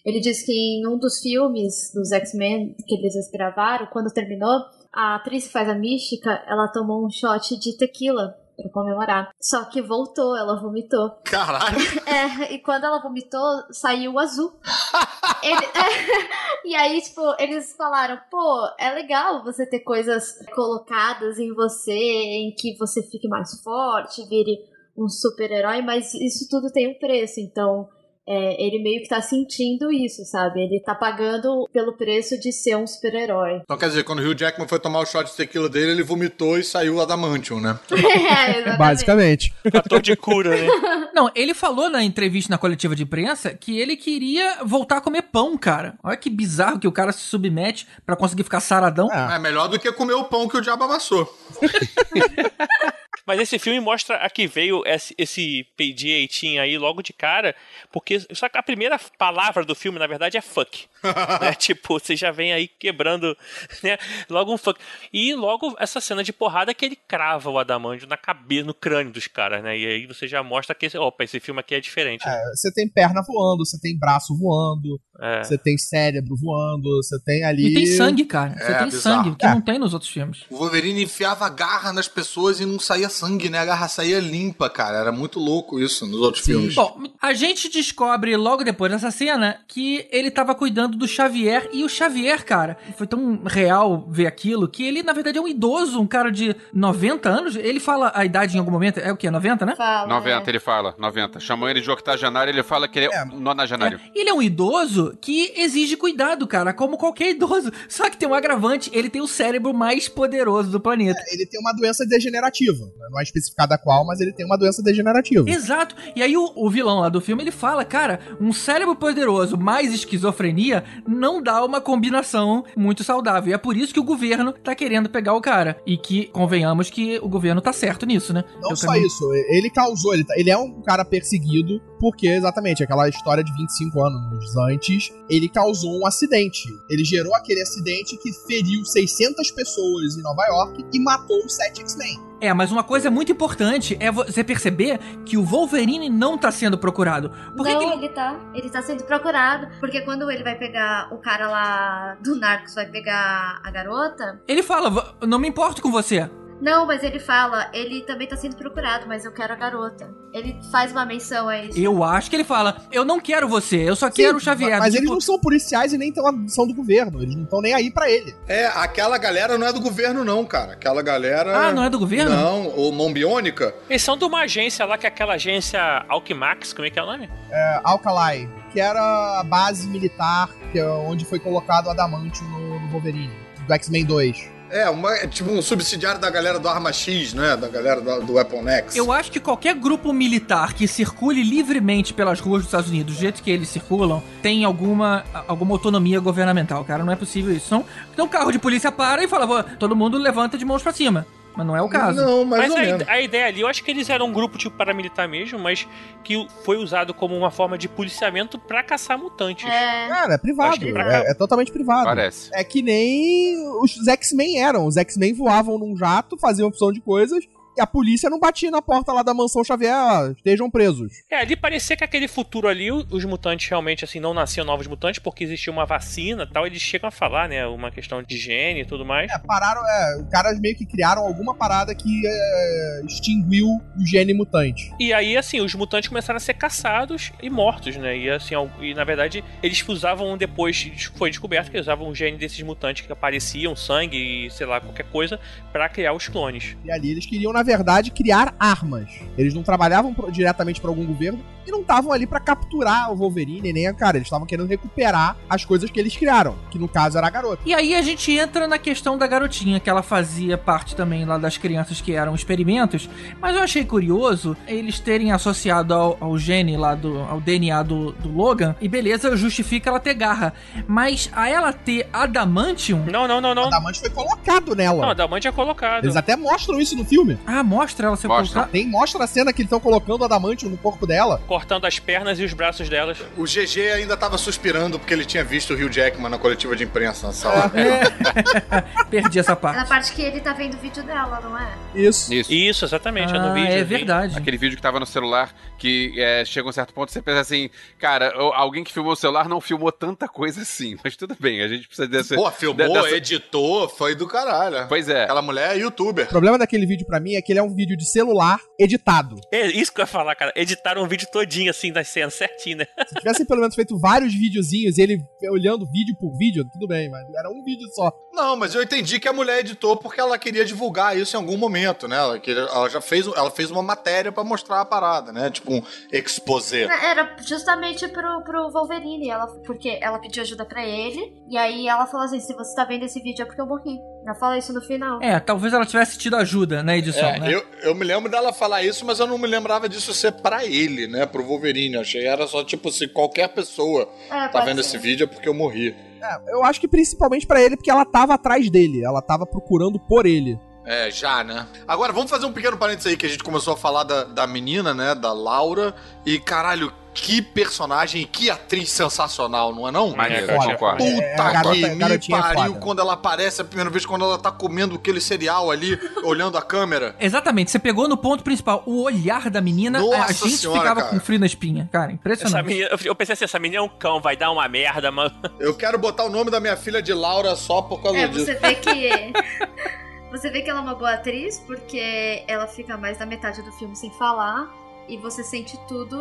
Speaker 6: Ele disse que em um dos filmes dos X-Men que eles gravaram, quando terminou, a atriz que faz a mística, ela tomou um shot de tequila pra comemorar. Só que voltou, ela vomitou.
Speaker 4: Caralho.
Speaker 6: É, e quando ela vomitou, saiu azul. Ele- e aí, tipo, eles falaram, pô, é legal você ter coisas colocadas em você, em que você fique mais forte, vire um super-herói, mas isso tudo tem um preço, então é, ele meio que tá sentindo isso, sabe? Ele tá pagando pelo preço de ser um super-herói.
Speaker 4: Então quer dizer, quando o Hugh Jackman foi tomar o shot de tequila dele, ele vomitou e saiu Adamantium, né?
Speaker 6: é, exatamente.
Speaker 8: Basicamente.
Speaker 7: Fator de cura, né?
Speaker 3: Não, ele falou na entrevista na coletiva de imprensa que ele queria voltar a comer pão, cara. Olha que bizarro que o cara se submete pra conseguir ficar saradão.
Speaker 8: É.
Speaker 4: É melhor do que comer o pão que o diabo amassou.
Speaker 7: Mas esse filme mostra a que veio esse, esse PG-18 aí logo de cara, porque só que a primeira palavra do filme, na verdade, é fuck. né? Tipo, você já vem aí quebrando, né? Logo um fuck. E logo essa cena de porrada que ele crava o Adamandio na cabeça, no crânio dos caras, né? E aí você já mostra que, esse- opa, esse filme aqui é diferente. né?
Speaker 8: Você tem perna voando, você tem braço voando,
Speaker 7: É.
Speaker 8: você tem cérebro voando, você tem ali.
Speaker 3: E tem sangue, cara. Você
Speaker 4: É,
Speaker 3: tem
Speaker 4: bizarro.
Speaker 3: sangue, que
Speaker 8: É.
Speaker 3: não tem nos outros filmes.
Speaker 4: O Wolverine enfiava garra nas pessoas e não saía sangue, né? A garra saía limpa, cara. Era muito louco isso nos outros filmes.
Speaker 3: Bom, a gente descobre logo depois dessa cena que ele tava cuidando do Xavier e o Xavier, cara, foi tão real ver aquilo que ele, na verdade, é um idoso, um cara de 90 anos. Ele fala a idade em algum momento, é o quê? 90, né?
Speaker 6: Fala,
Speaker 10: 90,
Speaker 6: é.
Speaker 10: ele fala, 90. Chamam ele de octogenário, ele fala que ele é,
Speaker 8: É.
Speaker 10: nonagenário.
Speaker 3: Ele é um idoso que exige cuidado, cara, como qualquer idoso. Só que tem um agravante, ele tem o cérebro mais poderoso do planeta.
Speaker 8: Ele tem uma doença degenerativa. né? Não é especificada qual, mas ele tem uma doença degenerativa.
Speaker 3: Exato. E aí o, o vilão lá do filme, ele fala, cara, um cérebro poderoso mais esquizofrenia não dá uma combinação muito saudável. E é por isso que o governo tá querendo pegar o cara. E que, convenhamos que o governo tá certo nisso, né?
Speaker 8: Não
Speaker 3: Eu
Speaker 8: só
Speaker 3: também-
Speaker 8: isso, ele causou, ele, tá- ele é um cara perseguido porque, exatamente, aquela história de 25 anos antes, ele causou um acidente. Ele gerou aquele acidente que feriu 600 pessoas em Nova York e matou os 7 X-Men.
Speaker 3: É, mas uma coisa muito importante é você perceber que o Wolverine não tá sendo procurado. Por que
Speaker 6: não,
Speaker 3: que ele...
Speaker 6: ele tá. Ele tá sendo procurado. Porque quando ele vai pegar o cara lá do Narcos, vai pegar a garota.
Speaker 3: Ele fala, "Va- não me importo com você.
Speaker 6: Não, mas ele fala, ele também tá sendo procurado, mas eu quero a garota. Ele faz uma menção a isso.
Speaker 3: Eu acho que ele fala, eu não quero você, eu só quero o Xavier.
Speaker 8: Mas
Speaker 3: Tipo,
Speaker 8: eles não são policiais e nem tão- são do governo. Eles não estão nem aí pra ele.
Speaker 4: É, aquela galera não é do governo, não, cara. Aquela galera.
Speaker 3: Ah, não é do governo?
Speaker 4: Não, o Mão Biônica.
Speaker 7: Eles são de uma agência lá, que é aquela agência Alquimax, como é que é o nome?
Speaker 8: É, Alkali, que era a base militar que é onde foi colocado o Adamantium no, no Wolverine, do X-Men 2.
Speaker 4: É, uma, é tipo um subsidiário da galera do Arma X, né? Da galera do, do Weapon X.
Speaker 3: Eu acho que qualquer grupo militar que circule livremente pelas ruas dos Estados Unidos, do jeito que eles circulam, tem alguma, alguma autonomia governamental, cara. Não é possível isso. Então, então o carro de polícia para e fala, "Vó, todo mundo levanta de mãos pra cima. Mas não é o caso.
Speaker 4: Não, mais
Speaker 7: Mas
Speaker 4: ou
Speaker 7: a,
Speaker 4: menos.
Speaker 7: a ideia ali, eu acho que eles eram um grupo tipo paramilitar mesmo, mas que foi usado como uma forma de policiamento pra caçar mutantes.
Speaker 6: É.
Speaker 8: Cara, é privado. É, é totalmente privado.
Speaker 10: Parece.
Speaker 8: É que nem os X-Men eram. Os X-Men voavam num jato, faziam opção de coisas, a polícia não batia na porta lá da mansão Xavier, ó, estejam presos.
Speaker 7: É, ali parecia que aquele futuro ali, os mutantes realmente, assim, não nasciam novos mutantes, porque existia uma vacina e tal, eles chegam a falar, né, uma questão de higiene e tudo mais.
Speaker 8: É, pararam, é, os caras meio que criaram alguma parada que é, extinguiu o gene mutante.
Speaker 7: E aí, assim, os mutantes começaram a ser caçados e mortos, né? E assim, e na verdade, eles usavam depois, foi descoberto que eles usavam o gene desses mutantes que apareciam, sangue e sei lá, qualquer coisa, pra criar os clones.
Speaker 8: E ali eles queriam, na verdade, criar armas. Eles não trabalhavam pro- diretamente pra algum governo e não estavam ali pra capturar o Wolverine, nem a cara. Eles estavam querendo recuperar as coisas que eles criaram, que no caso era a garota.
Speaker 3: E aí a gente entra na questão da garotinha, que ela fazia parte também lá das crianças que eram experimentos. Mas eu achei curioso eles terem associado ao, ao gene lá do. ao DNA do, do Logan. E beleza, justifica ela ter garra. Mas a ela ter adamantium.
Speaker 7: Não, não, não, não.
Speaker 8: O adamante foi colocado nela.
Speaker 7: Não, a Damante é colocado.
Speaker 8: Eles até mostram isso no filme.
Speaker 3: Ah, mostra ela ser
Speaker 10: Mostra.
Speaker 3: colocada.
Speaker 8: Tem, mostra a cena que eles estão colocando o adamante no corpo dela.
Speaker 7: Cortando as pernas e os braços delas.
Speaker 4: O GG ainda tava suspirando porque ele tinha visto o Hugh Jackman na coletiva de imprensa na sala.
Speaker 3: Perdi essa
Speaker 6: É na
Speaker 3: parte.
Speaker 6: parte que ele tá vendo o vídeo dela, não é?
Speaker 8: Isso.
Speaker 10: Isso.
Speaker 7: Isso, exatamente, é no
Speaker 3: Ah,
Speaker 7: vídeo.
Speaker 3: é verdade.
Speaker 10: Aquele vídeo que tava no celular, que é, chega a um certo ponto você pensa assim, cara, alguém que filmou o celular não filmou tanta coisa assim, mas tudo bem, a gente precisa desse.
Speaker 4: Pô, filmou,
Speaker 10: dessa-
Speaker 4: editou, foi do caralho.
Speaker 10: Pois é.
Speaker 4: Aquela mulher é youtuber.
Speaker 8: O problema daquele vídeo pra mim é que ele é um vídeo de celular editado.
Speaker 7: É isso que eu ia falar, cara. Editaram um vídeo todinho, assim, das cenas, certinho, né?
Speaker 8: Se tivessem pelo menos feito vários videozinhos e ele olhando vídeo por vídeo, tudo bem, mas era um vídeo só.
Speaker 4: Não, mas eu entendi que a mulher editou porque ela queria divulgar isso em algum momento, né? Ela, queria- ela já fez, ela fez uma matéria pra mostrar a parada, né? Tipo um exposé.
Speaker 6: Era justamente pro, pro Wolverine, ela, porque ela pediu ajuda pra ele, e aí ela falou assim: se você tá vendo esse vídeo é porque eu morri. Ela fala isso no final.
Speaker 3: É, talvez ela tivesse tido ajuda na edição,
Speaker 4: É,
Speaker 3: né?
Speaker 4: eu, eu me lembro dela falar isso, mas eu não me lembrava disso ser pra ele, né? Pro Wolverine. Eu achei que era só tipo se qualquer pessoa
Speaker 6: É,
Speaker 4: tá vendo
Speaker 6: ser.
Speaker 4: esse vídeo é porque eu morri.
Speaker 8: É, eu acho que principalmente pra ele, porque ela tava atrás dele, ela tava procurando por ele.
Speaker 4: É, já, né? Agora, vamos fazer um pequeno parênteses aí, que a gente começou a falar da, da menina, né? Da Laura. E, caralho, que personagem e que atriz sensacional, não é não?
Speaker 10: Maneiro,
Speaker 7: É,
Speaker 10: concordo.
Speaker 8: É,
Speaker 4: Puta
Speaker 8: garota-
Speaker 4: que me
Speaker 8: é
Speaker 4: pariu
Speaker 8: foda.
Speaker 4: quando ela aparece a primeira vez, quando ela tá comendo aquele cereal ali, olhando a câmera.
Speaker 3: Exatamente, você pegou no ponto principal. O olhar da menina,
Speaker 4: Nossa
Speaker 3: a gente
Speaker 4: senhora,
Speaker 3: ficava
Speaker 4: cara.
Speaker 3: com frio na espinha. Cara,
Speaker 7: Essa
Speaker 3: impressionante.
Speaker 7: menina, eu- pensei assim, essa menina é um cão, vai dar uma merda, mano.
Speaker 4: Eu quero botar o nome da minha filha de Laura só por causa
Speaker 6: É,
Speaker 4: disso.
Speaker 6: você vê que. Você vê que ela é uma boa atriz, porque ela fica mais da metade do filme sem falar. E você sente tudo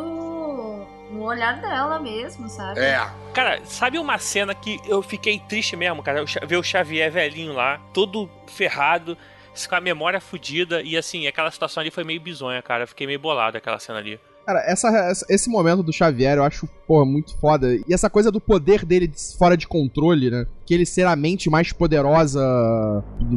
Speaker 6: no olhar dela mesmo, sabe?
Speaker 4: É.
Speaker 7: Cara, sabe uma cena que eu fiquei triste mesmo, cara? Ver o Xavier velhinho lá, todo ferrado, com a memória fudida. E assim, aquela situação ali foi meio bizonha, cara. Eu fiquei meio bolado aquela cena ali.
Speaker 8: Cara, essa, essa- esse momento do Xavier eu acho, pô, muito foda. E essa coisa do poder dele de- fora de controle, né? Que ele ser a mente mais poderosa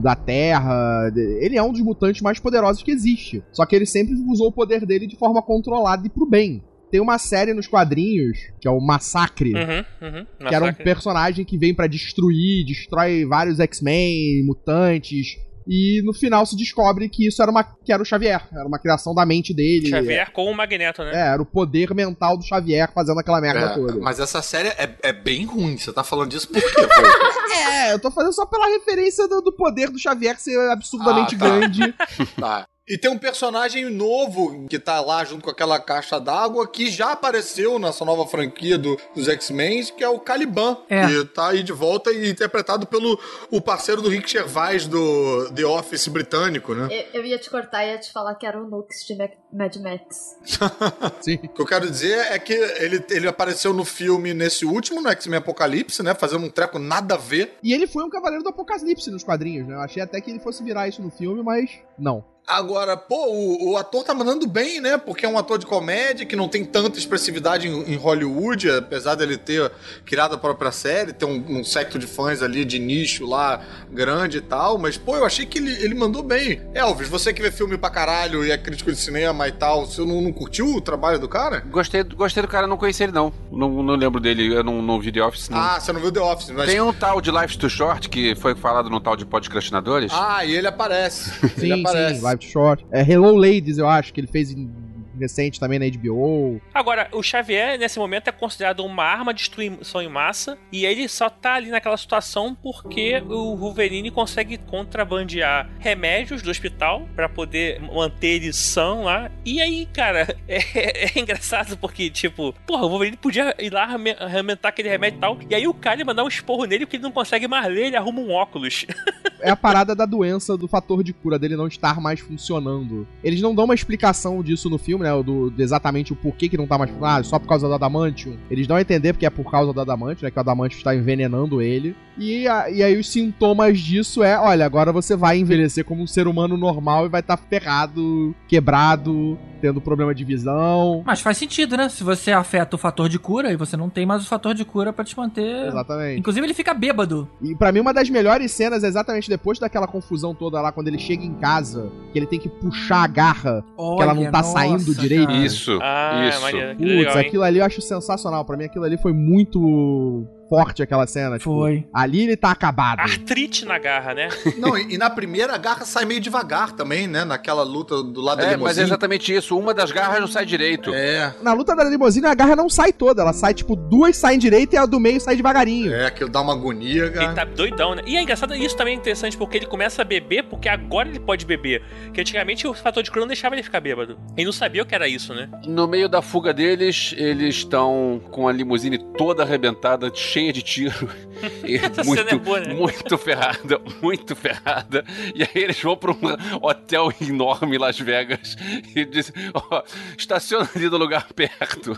Speaker 8: da Terra. Ele é um dos mutantes mais poderosos que existe. Só que ele sempre usou o poder dele de forma controlada e pro bem. Tem uma série nos quadrinhos, que é o Massacre,
Speaker 7: Uhum, uhum.
Speaker 8: que era um personagem que vem pra destruir, destrói vários X-Men, mutantes. E no final se descobre que isso era, uma, que era o Xavier. Era uma criação da mente dele.
Speaker 7: Xavier com o Magneto, né?
Speaker 8: É, era o poder mental do Xavier fazendo aquela merda
Speaker 4: É,
Speaker 8: toda.
Speaker 4: mas essa série é, é bem ruim. Você tá falando disso por quê?
Speaker 8: É, eu tô fazendo só pela referência do, do poder do Xavier ser absurdamente
Speaker 4: Ah, tá.
Speaker 8: grande.
Speaker 4: Tá. E tem um personagem novo que tá lá junto com aquela caixa d'água que já apareceu nessa nova franquia do- dos X-Men, que é o Caliban.
Speaker 3: É.
Speaker 4: Que tá aí de volta e interpretado pelo o parceiro do Rick Gervais do The Office britânico, né?
Speaker 6: Eu, eu ia te cortar e ia te falar que era o Nux de Mac- Mad Max.
Speaker 8: Sim.
Speaker 4: O que eu quero dizer é que ele, ele apareceu no filme, nesse último, no X-Men Apocalipse, né? Fazendo um treco nada a ver.
Speaker 8: E ele foi um cavaleiro do apocalipse nos quadrinhos, né? Eu achei até que ele fosse virar isso no filme, mas não.
Speaker 4: Agora, pô, o, o ator tá mandando bem, né? Porque é um ator de comédia que não tem tanta expressividade em, em Hollywood, apesar dele ter criado a própria série, ter um, um secto de fãs ali de nicho lá grande e tal. Mas, pô, eu achei que ele, ele mandou bem. Elvis, você que vê filme pra caralho e é crítico de cinema e tal, você não, não curtiu o trabalho do cara?
Speaker 10: Gostei, gostei do cara, não conheci ele não. Não, não lembro dele, eu não, não vi The Office, não.
Speaker 4: Ah, você não viu The Office, mas.
Speaker 10: Tem um tal de Life Too Short que foi falado no tal de Podcastinadores.
Speaker 4: Ah, e ele aparece.
Speaker 8: Sim,
Speaker 4: ele aparece.
Speaker 8: sim, Live Short. É Hello Ladies, eu acho, que ele fez em recente também na HBO.
Speaker 7: Agora, o Xavier, nesse momento, é considerado uma arma de destruição em massa. E ele só tá ali naquela situação porque o Wolverine consegue contrabandear remédios do hospital para poder manter ele são lá. E aí, cara, é, é engraçado porque, tipo, porra, o Wolverine podia ir lá arrementar aquele remédio e tal. E aí o cara mandar um esporro nele porque ele não consegue mais ler, ele arruma um óculos.
Speaker 8: É a parada da doença do fator de cura dele não estar mais funcionando. Eles não dão uma explicação disso no filme, né? Do, do exatamente o porquê que não tá mais funcionando. Ah, só por causa do Adamantium. Eles dão a entender porque é por causa do Adamantium, né? Que o Adamantium está envenenando ele. E, a- e aí os sintomas disso é, olha, agora você vai envelhecer como um ser humano normal e vai estar ferrado, quebrado, tendo problema de visão.
Speaker 3: Mas faz sentido, né? Se você afeta o fator de cura e você não tem mais o fator de cura pra te manter.
Speaker 8: Exatamente.
Speaker 3: Inclusive, ele fica bêbado.
Speaker 8: E pra mim, uma das melhores cenas é exatamente depois daquela confusão toda lá, quando ele chega em casa, que ele tem que puxar a garra, que ela não
Speaker 3: Olha,
Speaker 8: tá
Speaker 3: nossa,
Speaker 8: saindo direito.
Speaker 3: cara.
Speaker 10: Isso,
Speaker 7: Ah,
Speaker 10: isso.
Speaker 8: Putz, aquilo ali eu acho sensacional. Pra mim, aquilo ali foi muito forte, aquela cena. tipo,
Speaker 3: Foi.
Speaker 8: ali ele tá acabado.
Speaker 7: Artrite na garra, né?
Speaker 4: Não, e, e na primeira a garra sai meio devagar também, né? Naquela luta do lado da
Speaker 10: É, mas é
Speaker 4: limusine.
Speaker 10: exatamente isso. Uma das garras não sai direito.
Speaker 4: É,
Speaker 8: Na luta da limusine, a garra não sai toda. Ela sai, tipo, duas saem direito e a do meio sai devagarinho.
Speaker 4: é, aquilo dá uma agonia,
Speaker 7: Ele
Speaker 4: cara.
Speaker 7: tá doidão, né? E é engraçado, isso também é interessante porque ele começa a beber, porque agora ele pode beber. Que antigamente o fator de cura não deixava ele ficar bêbado. Ele não sabia o que era isso, né?
Speaker 10: No meio da fuga deles, eles estão com a limusine toda arrebentada, cheia de tiro. E
Speaker 7: Essa
Speaker 10: muito,
Speaker 7: cena é boa, né?
Speaker 10: muito ferrada, muito ferrada. E aí eles vão para um hotel enorme em Las Vegas e dizem: ó, estaciona ali no lugar perto.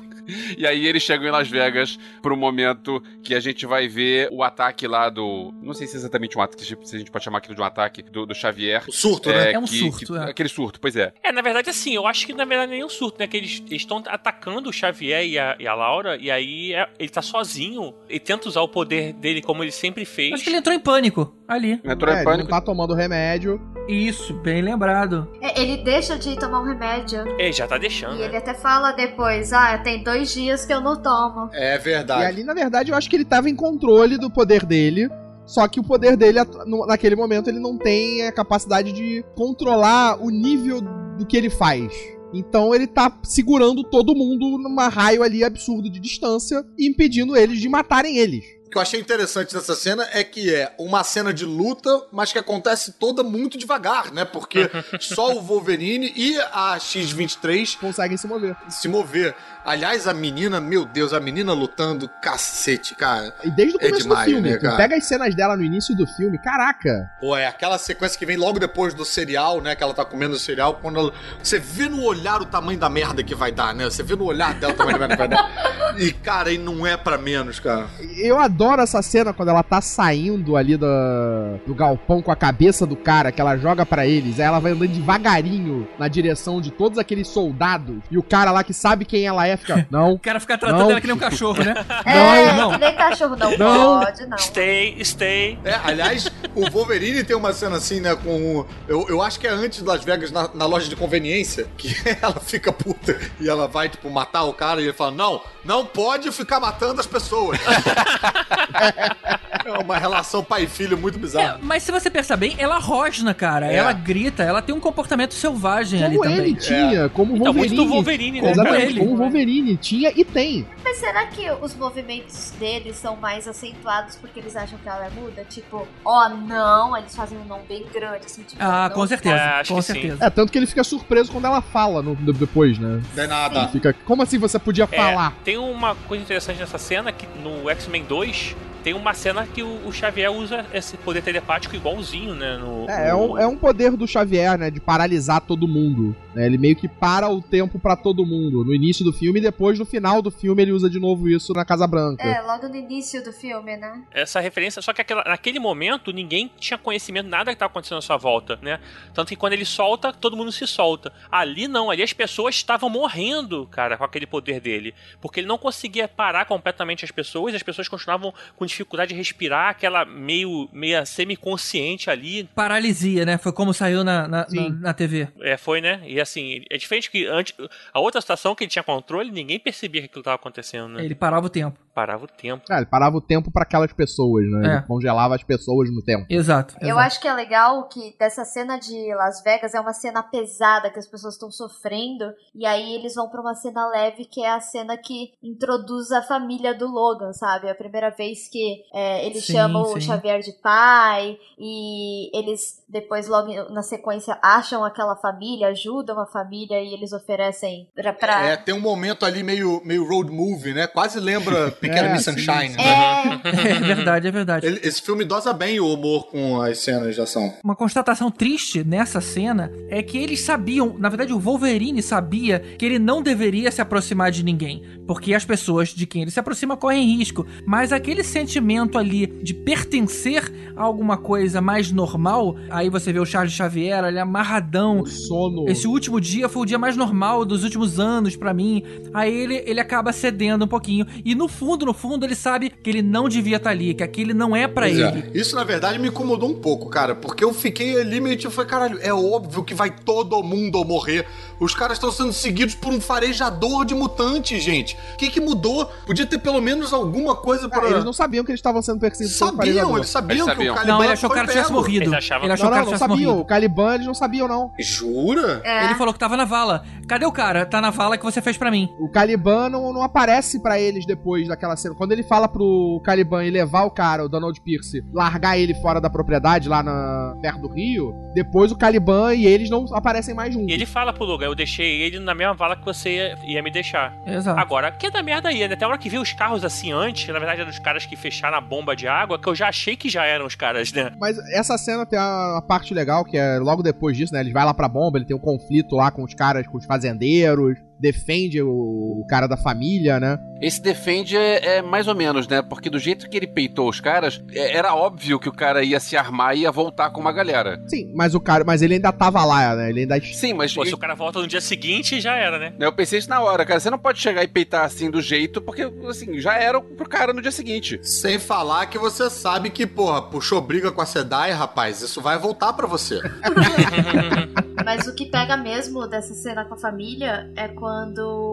Speaker 10: E aí eles chegam em Las Vegas pro momento que a gente vai ver o ataque lá do. Não sei se é exatamente um ataque, se a gente pode chamar aquilo de um ataque do, do Xavier.
Speaker 4: O surto, né?
Speaker 3: É um surto, é.
Speaker 10: Aquele surto, pois é.
Speaker 7: É, na verdade, assim, eu acho que na verdade nem um surto, né? Que eles estão atacando o Xavier e a, e a Laura, e aí é- ele tá sozinho e tenta usar o poder dele como ele sempre fez.
Speaker 3: Acho que ele entrou em pânico ali.
Speaker 10: Entrou
Speaker 8: É,
Speaker 10: em
Speaker 8: ele
Speaker 10: pânico.
Speaker 8: não tá tomando remédio.
Speaker 3: Isso, bem lembrado.
Speaker 6: É, Ele deixa de tomar um remédio.
Speaker 7: É, já tá deixando.
Speaker 6: E
Speaker 7: né?
Speaker 6: ele até fala depois, ah, tem dois dias que eu não tomo.
Speaker 4: É
Speaker 8: E
Speaker 4: verdade.
Speaker 8: ali, na verdade, eu acho que ele tava em controle do poder dele. Só que o poder dele, naquele momento, ele não tem a capacidade de controlar o nível do que ele faz. Então ele tá segurando todo mundo numa raio ali absurdo de distância impedindo eles de matarem eles.
Speaker 4: O que eu achei interessante dessa cena é que é uma cena de luta, mas que acontece toda muito devagar, né? Porque só o Wolverine e a X-23
Speaker 8: Conseguem se mover.
Speaker 4: se mover. Aliás, a menina, meu Deus, a menina lutando, cacete, cara.
Speaker 8: E desde o
Speaker 4: É
Speaker 8: começo
Speaker 4: demais,
Speaker 8: do filme,
Speaker 4: né, cara?
Speaker 8: pega as cenas dela no início do filme, caraca.
Speaker 4: Pô, é aquela sequência que vem logo depois do cereal, né? Que ela tá comendo o cereal. Quando ela- Você vê no olhar o tamanho da merda que vai dar, né? Você vê no olhar dela o tamanho da merda que vai dar. E, cara, e não é pra menos, cara.
Speaker 8: Eu adoro essa cena quando ela tá saindo ali da- do galpão com a cabeça do cara que ela joga pra eles. Aí ela vai andando devagarinho na direção de todos aqueles soldados. E o cara lá que sabe quem ela é fica, não.
Speaker 3: O cara fica tratando
Speaker 8: Não.
Speaker 3: ela que nem um cachorro, né?
Speaker 6: é,
Speaker 3: não.
Speaker 6: que nem cachorro não,
Speaker 8: Não.
Speaker 6: pode, não.
Speaker 7: Stay, stay.
Speaker 4: É, aliás, o Wolverine tem uma cena assim, né? Com. o- Eu, eu acho que é antes de Las Vegas, na, na loja de conveniência, que ela fica puta e ela vai, tipo, matar o cara e ele fala: Não, não pode ficar matando as pessoas. é uma relação pai e filho muito
Speaker 3: É,
Speaker 4: bizarra.
Speaker 3: mas se você pensar bem, ela rosna, cara.
Speaker 4: É.
Speaker 3: ela grita, ela tem um comportamento selvagem ali
Speaker 8: Como ele
Speaker 3: também.
Speaker 8: tinha, como o
Speaker 7: Então, muito
Speaker 8: Wolverine.
Speaker 7: do Wolverine, né?
Speaker 8: Exatamente,
Speaker 3: Ele.
Speaker 8: como o Wolverine tinha e tem.
Speaker 6: Mas será que os movimentos deles são mais acentuados porque eles acham que ela é muda? Tipo, ó, não, eles fazem um não bem grande, assim, tipo.
Speaker 3: Ah,
Speaker 6: não
Speaker 3: com certeza.
Speaker 7: É, acho
Speaker 3: com
Speaker 7: que sim.
Speaker 3: certeza.
Speaker 8: É, tanto que ele fica surpreso quando ela fala no- de- depois, né?
Speaker 4: Não é nada.
Speaker 8: Fica, como assim você podia
Speaker 7: É,
Speaker 8: falar?
Speaker 7: tem uma coisa interessante nessa cena que no X-Men 2, Tem uma cena que o, o Xavier usa esse poder telepático igualzinho, né? No,
Speaker 8: É, é
Speaker 7: no-
Speaker 8: um, é um poder do Xavier, né? De paralisar todo mundo. né, Ele meio que para o tempo pra todo mundo. No início do filme e depois no final do filme ele usa de novo isso na Casa Branca.
Speaker 6: É, logo no início do filme, né?
Speaker 7: essa referência, só que aquela- naquele momento ninguém tinha conhecimento nada que estava acontecendo à sua volta, né? Tanto que quando ele solta, todo mundo se solta. Ali não, ali as pessoas estavam morrendo, cara, com aquele poder dele, porque ele não conseguia parar completamente as pessoas, as pessoas continuavam com dificuldade de respirar, aquela meio meia semiconsciente ali.
Speaker 3: Paralisia, né? Foi como saiu na, na, na, na TV.
Speaker 7: É, foi, né? E assim, é diferente que antes a outra situação que ele tinha controle, ninguém percebia que aquilo estava acontecendo, né?
Speaker 3: Ele parava o tempo.
Speaker 7: Parava o tempo.
Speaker 8: É, ele parava o tempo pra aquelas pessoas, né?
Speaker 3: É.
Speaker 8: Ele congelava as pessoas no tempo.
Speaker 3: Exato.
Speaker 6: Eu acho que é legal que dessa cena de Las Vegas é uma cena pesada que as pessoas estão sofrendo e aí eles vão pra uma cena leve que é a cena que introduz a família do Logan, sabe? É a primeira vez que é, eles
Speaker 3: Sim,
Speaker 6: chamam o
Speaker 3: sim.
Speaker 6: Xavier de pai e eles depois logo na sequência acham aquela família, ajudam a família e eles oferecem pra, pra...
Speaker 4: É, tem um momento ali meio, meio road movie, né? Quase lembra Pequena
Speaker 8: É,
Speaker 4: Miss Sunshine.
Speaker 8: sim.
Speaker 4: né?
Speaker 3: É verdade, é verdade.
Speaker 4: Ele- esse filme dosa bem o humor com as cenas de ação.
Speaker 3: Uma constatação triste nessa cena é que eles sabiam, na verdade o Wolverine sabia que ele não deveria se aproximar de ninguém, porque as pessoas de quem ele se aproxima correm risco, mas aquele sentimento ali de pertencer a alguma coisa mais normal, aí você vê o Charles Xavier ali amarradão,
Speaker 8: Sono.
Speaker 3: esse último dia foi o dia mais normal dos últimos anos pra mim. Aí ele, ele acaba cedendo um pouquinho. E no fundo, no fundo, ele sabe que ele não devia estar ali, que aquele não é pra
Speaker 4: Pois é.
Speaker 3: ele.
Speaker 4: Isso, na verdade, me incomodou um pouco, cara, porque eu fiquei ali meio tipo, falei, caralho, é óbvio que vai todo mundo morrer. Os caras estão sendo seguidos por um farejador de mutantes, gente. O que que mudou? Podia ter pelo menos alguma coisa pra...
Speaker 8: Ah, eles não sabiam que eles estavam sendo perseguidos
Speaker 4: Sabiam,
Speaker 8: farejador.
Speaker 4: eles sabiam
Speaker 10: Eles
Speaker 4: que
Speaker 10: sabiam.
Speaker 4: o Caliban
Speaker 3: Não, ele achou que o cara tivesse
Speaker 4: pego.
Speaker 3: morrido.
Speaker 7: Eles achavam-
Speaker 3: Ele achou
Speaker 8: Não,
Speaker 3: que o
Speaker 8: não,
Speaker 3: cara
Speaker 8: não
Speaker 3: tivesse
Speaker 8: sabiam.
Speaker 3: morrido.
Speaker 8: O Caliban eles não sabiam, não.
Speaker 4: Jura?
Speaker 6: É.
Speaker 3: Ele falou que tava na vala. Cadê o cara? Tá na vala que você fez pra mim.
Speaker 8: O Caliban não, não aparece pra eles depois daquela cena. Quando ele fala pro Caliban ir levar o cara, o Donald Pierce, largar ele fora da propriedade, lá na, perto do rio, depois o Caliban e eles não aparecem mais juntos.
Speaker 7: E ele fala pro Logan, eu deixei ele na mesma vala que você ia, ia me deixar.
Speaker 3: Exato.
Speaker 7: Agora, que da merda aí, né? Até a hora que vi os carros assim antes, na verdade eram os caras que fecharam a bomba de água, que eu já achei que já eram os caras, né?
Speaker 8: Mas essa cena tem uma uma parte legal, que é logo depois disso, né? Ele vai lá pra bomba, ele tem um conflito lá com os caras, com os fazendeiros, defende o, o cara da família, né?
Speaker 10: Esse defende é, é mais ou menos, né? Porque do jeito que ele peitou os caras, é- era óbvio que o cara ia se armar e ia voltar com uma galera.
Speaker 8: Sim, mas o cara, mas ele ainda tava lá, né? Ele ainda
Speaker 10: Sim, mas
Speaker 7: Pô, se o cara volta no dia seguinte, já era, né?
Speaker 10: eu pensei isso na hora, cara. Você não pode chegar e peitar assim do jeito, porque, assim, já era pro cara no dia seguinte.
Speaker 4: Sem falar que você sabe que, porra, puxou briga com a Sedai, rapaz, isso vai voltar pra você.
Speaker 6: Mas o que pega mesmo dessa cena com a família é quando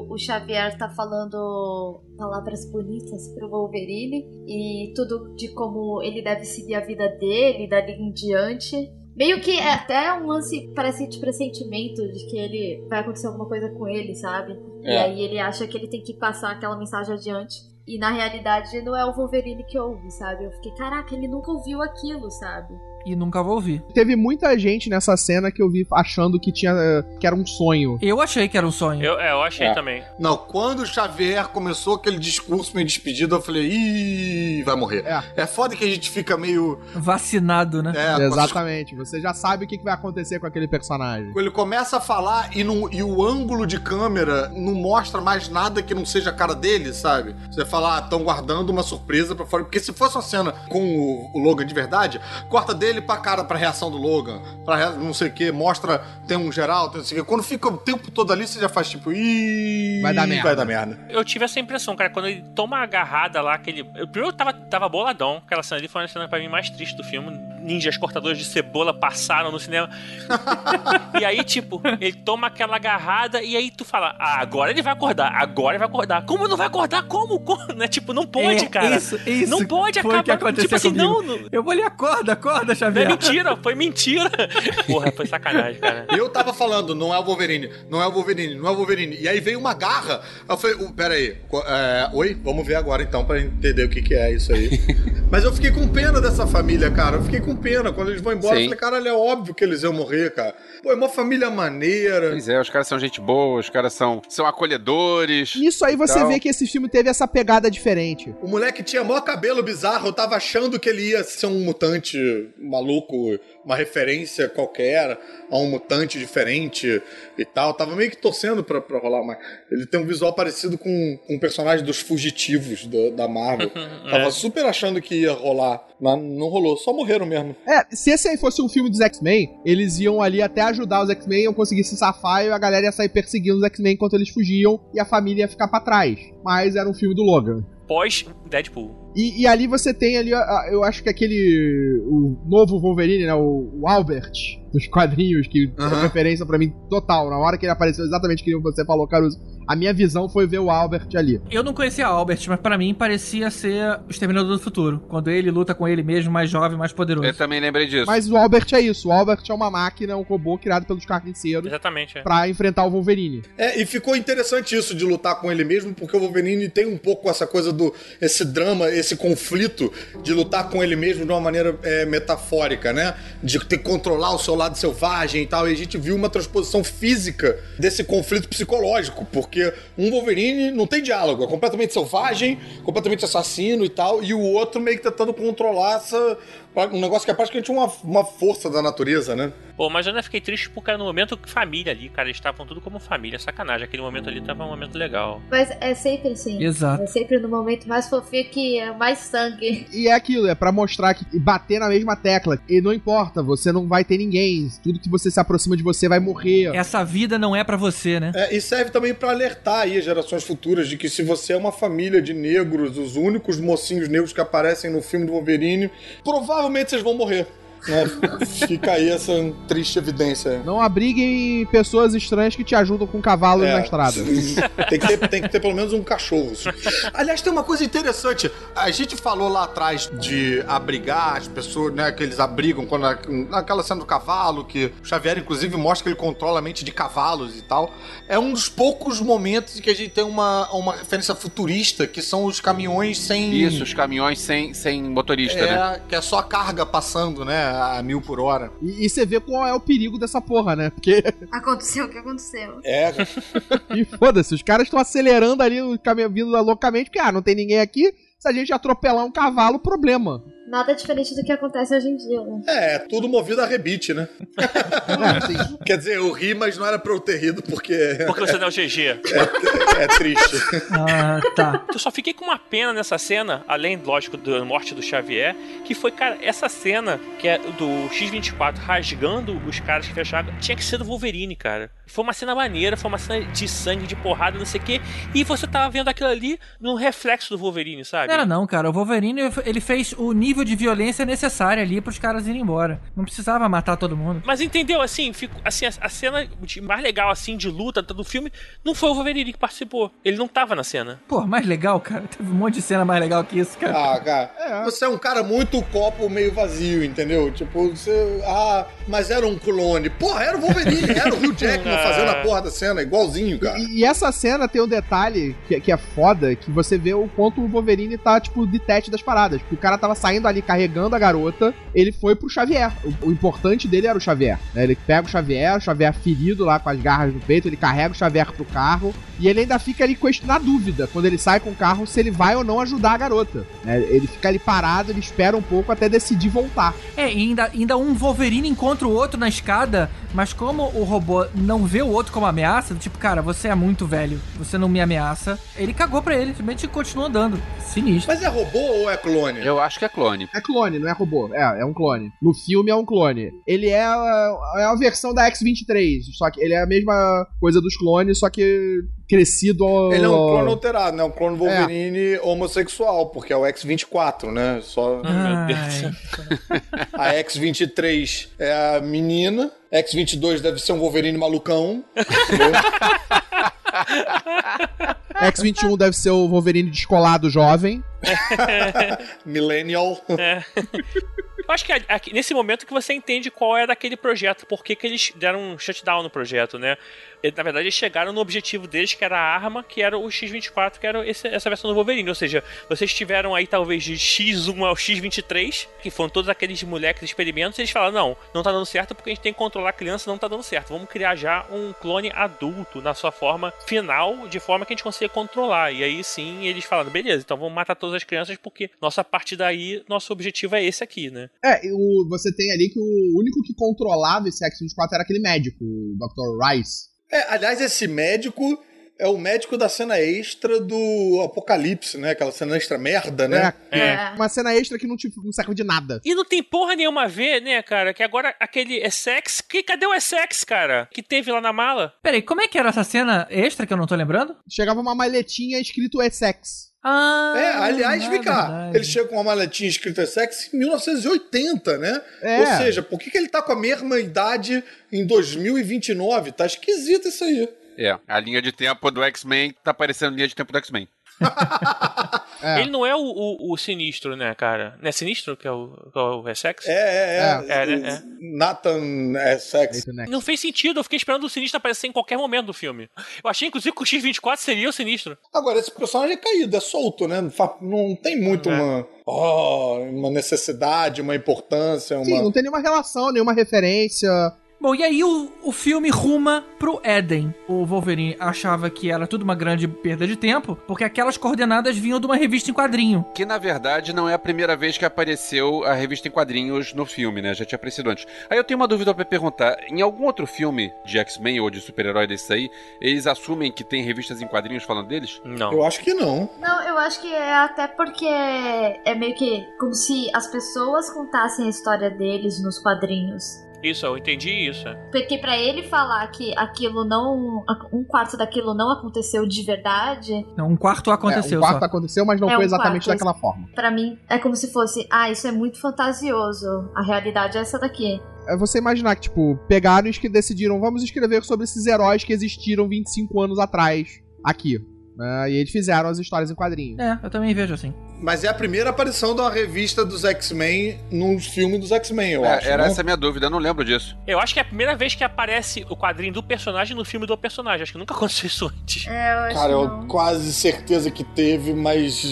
Speaker 6: o Xavier tá falando palavras bonitas pro Wolverine e tudo de como ele deve seguir a vida dele dali em diante. Meio que é até um lance, parece de pressentimento de que ele vai acontecer alguma coisa com ele, sabe? E
Speaker 4: É.
Speaker 6: aí ele acha que ele tem que passar aquela mensagem adiante. E na realidade não é o Wolverine que ouve, sabe? Eu fiquei, caraca, ele nunca ouviu aquilo, sabe?
Speaker 3: E nunca vou ouvir.
Speaker 8: Teve muita gente nessa cena que eu vi achando que tinha eh, que era um sonho.
Speaker 3: Eu achei que era um sonho.
Speaker 7: Eu, é, eu achei
Speaker 4: É.
Speaker 7: também.
Speaker 4: Não, quando o Xavier começou aquele discurso meio despedido, eu falei, ih, vai morrer.
Speaker 8: É.
Speaker 4: É foda que a gente fica meio.
Speaker 3: Vacinado, né?
Speaker 4: É,
Speaker 8: Exatamente. Você já sabe o que que vai acontecer com aquele personagem.
Speaker 4: Ele começa a falar e, não- e o ângulo de câmera não mostra mais nada que não seja a cara dele, sabe? Você fala, ah, estão guardando uma surpresa pra fora. Porque se fosse uma cena com o, o Logan de verdade, corta dele pra cara, pra reação do Logan, pra rea- não sei o que, mostra, tem um geral, tem não sei o que. Quando fica o tempo todo ali, você já faz tipo, ih.
Speaker 8: Vai dar merda.
Speaker 4: Vai dar merda.
Speaker 7: Eu tive essa impressão, cara, quando ele toma a agarrada lá, aquele. Eu, primeiro eu tava, tava boladão, aquela cena ali foi uma cena pra mim mais triste do filme. Ninjas cortadores de cebola passaram no cinema. e aí, tipo, ele toma aquela agarrada e aí tu fala, ah, agora ele vai acordar, agora ele vai acordar. Como não vai acordar? Como? Como? Né? Tipo, não pode,
Speaker 3: É,
Speaker 7: cara.
Speaker 3: Isso, isso.
Speaker 7: não pode
Speaker 3: foi o que
Speaker 7: acabar.
Speaker 3: aconteceu
Speaker 7: Tipo assim,
Speaker 3: comigo.
Speaker 7: não.
Speaker 3: Eu vou ali, acorda, acorda,
Speaker 7: é
Speaker 3: Xavier.
Speaker 7: mentira, foi mentira. Porra, foi sacanagem, cara.
Speaker 4: Eu tava falando, não é o Wolverine, não é o Wolverine, não é o Wolverine. E aí veio uma garra. Eu falei, uh, pera aí, é, oi, vamos ver agora então pra entender o que que é isso aí. Mas eu fiquei com pena dessa família, cara. Eu fiquei com com pena. Quando eles vão embora,
Speaker 10: Sim.
Speaker 4: eu falei, caralho, é óbvio que eles iam morrer, cara. Pô, é uma família maneira.
Speaker 10: Pois é, os caras são gente boa, os caras são, são acolhedores.
Speaker 8: Nisso aí você
Speaker 10: Então-
Speaker 8: vê que esse filme teve essa pegada diferente.
Speaker 4: O moleque tinha maior cabelo bizarro, eu tava achando que ele ia ser um mutante maluco, uma referência qualquer a um mutante diferente e tal. Tava meio que torcendo pra, pra rolar, mas ele tem um visual parecido com, com um personagem dos fugitivos da, da Marvel. Tava super achando que ia rolar, mas não rolou, só morreram mesmo.
Speaker 8: É, se esse aí fosse um filme dos X-Men, eles iam ali até ajudar os X-Men, iam conseguir se safar e a galera ia sair perseguindo os X-Men enquanto eles fugiam e a família ia ficar pra trás. Mas era um filme do Logan.
Speaker 7: Pós Deadpool.
Speaker 8: E, e ali você tem ali, eu acho que aquele. O novo Wolverine, né? O, o Albert, dos quadrinhos, que é
Speaker 4: Aham.
Speaker 8: referência pra mim total. Na hora que ele apareceu, exatamente que você falou, Caruso. A minha visão foi ver o Albert ali.
Speaker 3: Eu não conhecia Albert, mas pra mim parecia ser o Exterminador do Futuro. Quando ele luta com ele mesmo, mais jovem, mais poderoso.
Speaker 10: Eu também lembrei disso.
Speaker 8: Mas o Albert é isso. O Albert é uma máquina, um robô criado pelos carniceiros
Speaker 7: Exatamente, é.
Speaker 8: pra enfrentar o Wolverine.
Speaker 4: É, e ficou interessante isso de lutar com ele mesmo, porque o Wolverine tem um pouco essa coisa do. esse drama, esse conflito de lutar com ele mesmo de uma maneira é, metafórica, né? De ter que controlar o seu lado selvagem e tal. E a gente viu uma transposição física desse conflito psicológico, porque um Wolverine não tem diálogo, é completamente selvagem, completamente assassino e tal, e o outro meio que tentando controlar essa. Um negócio que é praticamente uma, uma força da natureza, né?
Speaker 7: Pô, mas eu ainda fiquei triste porque era no momento família ali, cara. Eles estavam tudo como família, sacanagem. Aquele momento ali tava um momento legal.
Speaker 6: Mas é sempre assim.
Speaker 3: Exato.
Speaker 6: É sempre no momento mais fofinho que é mais sangue.
Speaker 8: E é aquilo, é pra mostrar que e bater na mesma tecla. E não importa, você não vai ter ninguém. Tudo que você se aproxima de você vai morrer.
Speaker 3: Essa vida não é pra você, né?
Speaker 4: É, e serve também pra alertar aí as gerações futuras de que se você é uma família de negros, os únicos mocinhos negros que aparecem no filme do Wolverine, provavelmente vocês vão morrer. Né? Fica aí essa triste evidência.
Speaker 8: Não abriguem pessoas estranhas que te ajudam com cavalos
Speaker 4: É.
Speaker 8: na estrada.
Speaker 4: Tem que, ter, tem que ter pelo menos um cachorro. Aliás, tem uma coisa interessante. A gente falou lá atrás de abrigar as pessoas, né? Que eles abrigam quando. Naquela cena do cavalo, que o Xavier, inclusive, mostra que ele controla a mente de cavalos e tal. É um dos poucos momentos em que a gente tem uma, uma referência futurista, que são os caminhões sem.
Speaker 10: Isso, os caminhões sem, sem motorista,
Speaker 4: É,
Speaker 10: né?
Speaker 4: que é só a carga passando, né? A mil por hora.
Speaker 8: E, e você vê qual é o perigo dessa porra, né? Porque.
Speaker 6: Aconteceu o que aconteceu.
Speaker 4: É,
Speaker 8: e foda-se, os caras estão acelerando ali vindo loucamente, porque, ah, não tem ninguém aqui. Se a gente atropelar um cavalo, problema.
Speaker 6: Nada diferente do que acontece hoje em dia, né?
Speaker 4: É, tudo movido a rebite, né?
Speaker 8: É,
Speaker 4: Quer dizer, eu ri, mas não era pra eu ter rido, porque.
Speaker 7: Porque você não é o GG.
Speaker 4: É, é triste.
Speaker 3: Ah, tá.
Speaker 7: Eu só fiquei com uma pena nessa cena, além, lógico, da morte do Xavier, que foi, cara, essa cena que é do X-24 rasgando os caras que fecharam, tinha que ser do Wolverine, cara. Foi uma cena maneira, foi uma cena de sangue, de porrada, não sei o quê, e você tava vendo aquilo ali no reflexo do Wolverine, sabe?
Speaker 3: Não era não, cara. O Wolverine, ele fez o nível de violência necessário ali pros caras irem embora. Não precisava matar todo mundo.
Speaker 7: Mas entendeu, assim, fico, assim a, a cena de- mais legal, assim, de luta do filme, não foi o Wolverine que participou. Ele não tava na cena.
Speaker 3: Pô, mais legal, cara. Teve um monte de cena mais legal que isso, cara.
Speaker 4: Ah, cara, você é um cara muito copo meio vazio, entendeu? Tipo, você. Ah, mas era um clone. Porra, era o Wolverine, era o Hugh Jackman fazendo a porra da cena, igualzinho, cara.
Speaker 8: E, e essa cena tem um detalhe que, que é foda, que você vê o quanto o Wolverine tá, tipo, de tete das paradas. Porque o cara tava saindo ali carregando a garota, ele foi pro Xavier. O, o importante dele era o Xavier. né? Ele pega o Xavier, o Xavier ferido lá com as garras no peito, ele carrega o Xavier pro carro. E ele ainda fica ali na dúvida, quando ele sai com o carro, se ele vai ou não ajudar a garota. né? Ele fica ali parado, ele espera um pouco até decidir voltar.
Speaker 3: É, e ainda, ainda um Wolverine encontra o outro na escada, mas como o robô não vê o outro como ameaça, tipo, cara, você é muito velho, você não me ameaça, ele cagou pra ele, simplesmente continua andando. Sinistro.
Speaker 4: Mas é robô ou é clone?
Speaker 10: Eu acho que é clone.
Speaker 8: É clone, não é robô. É, é um clone. No filme é um clone. Ele é, a- é a versão da X-23, só que ele é a mesma coisa dos clones, só que crescido ao...
Speaker 4: Ele é um clone alterado, né? Um clone Wolverine homossexual, porque é o X-24, né? Só.
Speaker 7: Deus.
Speaker 4: A X-23 é a menina, X-22 deve ser um Wolverine malucão.
Speaker 8: X-21 deve ser o Wolverine descolado jovem.
Speaker 4: Millennial.
Speaker 7: É. Eu acho que é nesse momento que você entende qual é daquele projeto, por que, que eles deram um shutdown no projeto, né? na verdade, eles chegaram no objetivo deles, que era a arma, que era o X-24, que era esse- essa versão do Wolverine. Ou seja, vocês tiveram aí talvez de X1 ao X-23, que foram todos aqueles moleques experimentos, e eles falaram: não, não tá dando certo porque a gente tem que controlar a criança, não tá dando certo. Vamos criar já um clone adulto na sua forma final, de forma que a gente consiga controlar. E aí sim, eles falaram: beleza, então vamos matar todas as crianças, porque nossa a partir daí, nosso objetivo é esse aqui, né?
Speaker 8: É, o, você tem ali que o único que controlava esse X-24 era aquele médico, o Dr. Rice.
Speaker 4: É, aliás, esse médico é o médico da cena extra do Apocalipse, né? Aquela cena extra merda, né?
Speaker 8: É,
Speaker 7: É.
Speaker 8: uma cena extra que não, te, não serve de nada.
Speaker 7: E não tem porra nenhuma a ver, né, cara? Que agora aquele Essex. Que, cadê o Essex, cara? Que teve lá na mala?
Speaker 3: Peraí, como é que era essa cena extra que eu não tô lembrando?
Speaker 8: Chegava uma maletinha escrito Essex.
Speaker 3: Ah,
Speaker 4: É, aliás, vem cá, ele chega com uma maletinha escrita sexy em 1980, né?
Speaker 8: É.
Speaker 4: Ou seja, por que, que ele tá com a mesma idade em 2029? Tá esquisito isso aí.
Speaker 10: É, a linha de tempo do X-Men tá parecendo linha de tempo do X-Men.
Speaker 8: É.
Speaker 7: Ele não é o, o- o sinistro, né, cara? Não é sinistro que é o, que é o Essex?
Speaker 4: É, é, é.
Speaker 7: É, né? É.
Speaker 4: Nathan é
Speaker 8: né?
Speaker 7: Não fez sentido, eu fiquei esperando o sinistro aparecer em qualquer momento do filme. Eu achei, inclusive, que o X-24 seria o sinistro.
Speaker 4: Agora, esse personagem é caído, é solto, né? Não, tem muito
Speaker 7: É.
Speaker 4: uma, ó, uma necessidade, uma importância, uma...
Speaker 8: Sim, não tem nenhuma relação, nenhuma referência.
Speaker 3: Bom, e aí o, o filme ruma pro Éden. O Wolverine achava que era tudo uma grande perda de tempo, porque aquelas coordenadas vinham de uma revista em quadrinho.
Speaker 10: Que na verdade não é a primeira vez que apareceu a revista em quadrinhos no filme, né? Já tinha aparecido antes. Aí eu tenho uma dúvida pra perguntar: em algum outro filme de X-Men ou de super-herói desse aí, eles assumem que tem revistas em quadrinhos falando deles?
Speaker 7: Não.
Speaker 4: Eu acho que não.
Speaker 6: Não, eu acho que é até porque é meio que como se as pessoas contassem a história deles nos quadrinhos.
Speaker 7: Isso, eu entendi isso.
Speaker 6: Porque pra ele falar que aquilo não. um quarto daquilo não aconteceu de verdade,
Speaker 3: Não, um quarto aconteceu
Speaker 8: é, um quarto
Speaker 3: só.
Speaker 8: aconteceu, mas não
Speaker 6: É
Speaker 8: foi
Speaker 6: um
Speaker 8: exatamente
Speaker 6: quarto.
Speaker 8: daquela forma.
Speaker 6: pra mim é como se fosse, ah, isso é muito fantasioso. A realidade é essa daqui.
Speaker 8: É você imaginar que, tipo, pegaram e que decidiram, vamos escrever sobre esses heróis que existiram 25 anos atrás aqui. né? e eles fizeram as histórias em quadrinhos.
Speaker 3: É, eu também vejo assim.
Speaker 4: Mas é a primeira aparição da revista dos X-Men num filme dos X-Men, eu
Speaker 10: É,
Speaker 4: acho.
Speaker 10: era
Speaker 4: né?
Speaker 10: essa a minha dúvida, eu não lembro disso.
Speaker 7: Eu acho que é a primeira vez que aparece o quadrinho do personagem no filme do personagem. Acho que nunca aconteceu isso antes.
Speaker 6: É, eu acho
Speaker 4: Cara,
Speaker 6: que
Speaker 4: eu
Speaker 6: não.
Speaker 4: quase certeza que teve, mas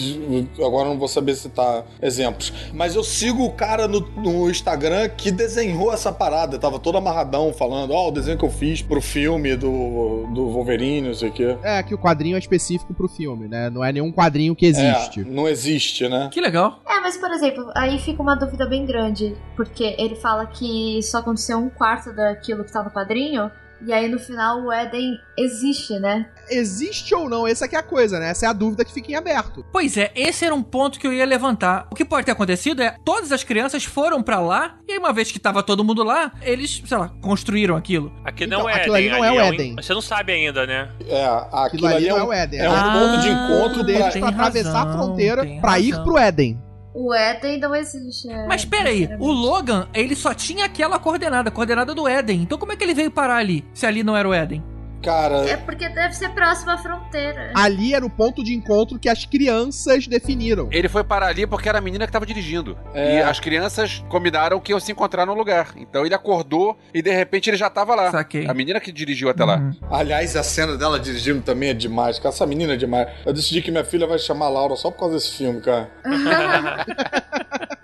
Speaker 4: agora eu não vou saber citar exemplos. Mas eu sigo o cara no, no Instagram que desenhou essa parada. Tava todo amarradão falando, ó, o desenho que eu fiz pro filme do, do Wolverine, não sei o quê.
Speaker 8: É, que o quadrinho é específico pro filme, né? Não é nenhum quadrinho que existe.
Speaker 4: É, não existe, né?
Speaker 3: Que legal.
Speaker 6: É, mas por exemplo, aí fica uma dúvida bem grande. Porque ele fala que só aconteceu um quarto daquilo que tá no quadrinho. E aí no final o Eden existe, né?
Speaker 8: Existe ou não? Essa que é a coisa, né? Essa é a dúvida que fica em aberto.
Speaker 3: Pois é, esse era um ponto que eu ia levantar. O que pode ter acontecido é todas as crianças foram pra lá e aí uma vez que tava todo mundo lá, eles, sei lá, construíram aquilo.
Speaker 7: Aqui
Speaker 8: Então,
Speaker 7: não é
Speaker 8: aquilo ali
Speaker 7: Éden,
Speaker 8: não é
Speaker 7: ali
Speaker 8: o
Speaker 7: um-
Speaker 8: Éden.
Speaker 7: Você não sabe ainda, né?
Speaker 4: É, aquilo,
Speaker 8: Aquilo ali
Speaker 4: ali é
Speaker 8: não
Speaker 4: um,
Speaker 8: é o Éden.
Speaker 4: é um
Speaker 3: Ah,
Speaker 4: ponto de encontro
Speaker 8: deles
Speaker 4: pra
Speaker 8: atravessar a fronteira pra ir pro Éden.
Speaker 6: O Eden não existe. é,
Speaker 3: Mas peraí, o Logan, ele só tinha aquela coordenada, a coordenada do Éden. Então como é que ele veio parar ali, se ali não era o Éden?
Speaker 4: Cara,
Speaker 6: É porque deve ser próximo à fronteira.
Speaker 8: Ali era o ponto de encontro que as crianças definiram.
Speaker 10: Ele foi parar ali porque era a menina que tava dirigindo.
Speaker 4: É.
Speaker 10: E as crianças combinaram que iam se encontrar no lugar. Então ele acordou e de repente ele já tava lá.
Speaker 3: Saquei.
Speaker 10: A menina que dirigiu até lá.
Speaker 3: Uhum.
Speaker 4: aliás, a cena dela dirigindo também é demais. Cara, essa menina é demais. Eu decidi que minha filha vai chamar Laura só por causa desse filme, cara.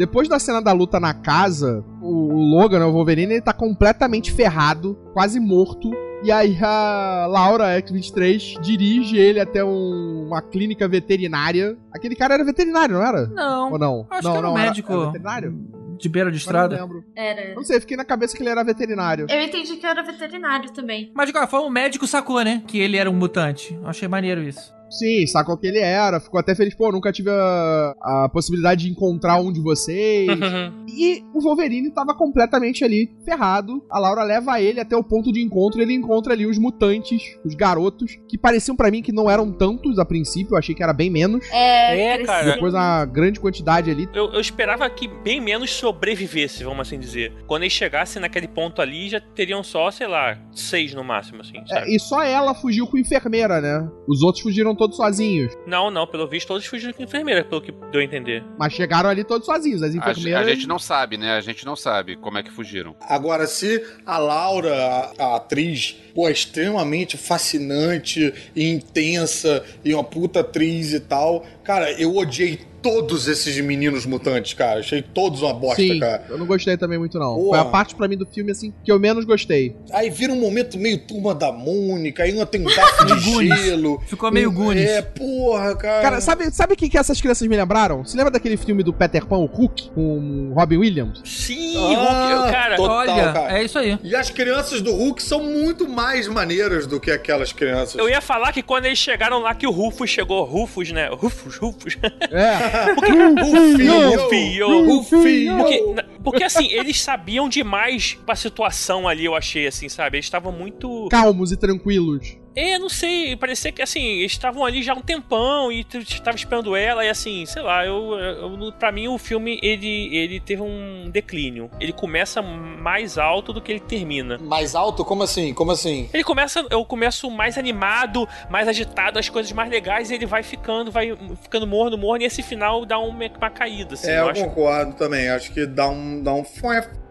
Speaker 8: Depois da cena da luta na casa, o, o Logan, né, o Wolverine, ele tá completamente ferrado, quase morto. E aí a Laura X-23 dirige ele até um- uma clínica veterinária. Aquele cara era veterinário, não era?
Speaker 3: Não.
Speaker 8: Ou não?
Speaker 3: Acho
Speaker 8: não,
Speaker 3: que era um
Speaker 8: não,
Speaker 3: médico
Speaker 8: Era, veterinário?
Speaker 3: de beira de estrada.
Speaker 8: Não lembro.
Speaker 6: Era.
Speaker 8: Não sei, fiquei na cabeça que ele era veterinário.
Speaker 6: Eu entendi que era veterinário também.
Speaker 3: Mas de qualquer forma, o médico sacou, né? Que ele era um mutante. Eu achei maneiro isso.
Speaker 8: Sim, sacou que ele era, ficou até feliz, pô, nunca tive a, a possibilidade de encontrar um de vocês. e o Wolverine tava completamente ali ferrado. A Laura leva ele até o ponto de encontro e ele encontra ali os mutantes, os garotos, que pareciam pra mim que não eram tantos a princípio, eu achei que era bem menos.
Speaker 6: É,
Speaker 7: É, cara.
Speaker 8: Depois uma grande quantidade ali.
Speaker 7: Eu, eu esperava que bem menos sobrevivesse, vamos assim dizer. Quando eles chegassem naquele ponto ali, já teriam só, sei lá, seis no máximo, assim,
Speaker 8: É, e só ela fugiu com a enfermeira, né? Os outros fugiram todos sozinhos.
Speaker 7: Não, não, pelo visto todos fugiram com enfermeira, pelo que deu a entender.
Speaker 8: Mas chegaram ali todos sozinhos. As
Speaker 10: A,
Speaker 8: enfermeiras.
Speaker 10: a gente não sabe, né? A gente não sabe como é que fugiram.
Speaker 4: Agora, se a Laura, a, a atriz, pô, é extremamente fascinante e intensa e uma puta atriz e tal, cara, eu odiei todos esses meninos mutantes, cara. Achei todos uma bosta,
Speaker 8: Sim,
Speaker 4: cara.
Speaker 8: eu não gostei também muito, não.
Speaker 4: Porra.
Speaker 8: Foi a parte pra mim do filme, assim, que eu menos gostei.
Speaker 4: Aí vira um momento meio turma da Mônica, aí uma tem um bafo de gelo.
Speaker 3: Ficou meio Goonies.
Speaker 4: É, porra, cara.
Speaker 8: Cara, sabe, sabe o que, que essas crianças me lembraram? Você lembra daquele filme do Peter Pan, o Hook, com o Robin Williams?
Speaker 7: Sim,
Speaker 4: Ah,
Speaker 7: Hulk, cara.
Speaker 4: total,
Speaker 3: Olha,
Speaker 4: cara.
Speaker 3: é isso aí.
Speaker 4: E as crianças do Hulk são muito mais maneiras do que aquelas crianças.
Speaker 7: Eu ia falar que quando eles chegaram lá que o Rufus chegou, Rufus, né? Rufus, Rufus.
Speaker 8: É.
Speaker 4: Rufinho,
Speaker 7: Rufio.
Speaker 4: Rufinho.
Speaker 7: Porque, na- porque assim, eles sabiam demais pra situação ali, eu achei, assim, sabe? Eles estavam muito.
Speaker 8: Calmos e tranquilos.
Speaker 7: É, não sei, parecia que assim, eles estavam ali já há um tempão e estava esperando ela, e assim, sei lá, eu, eu para mim o filme ele, ele teve um declínio. Ele começa mais alto do que ele termina.
Speaker 4: Mais alto? Como assim? Como assim?
Speaker 7: Ele começa, eu começo mais animado, mais agitado, as coisas mais legais, e ele vai ficando, vai ficando morno, morno, e esse final dá uma, uma caída, assim.
Speaker 4: é,
Speaker 7: eu
Speaker 4: eu
Speaker 7: acho.
Speaker 4: concordo também. Acho que dá um. Dá um...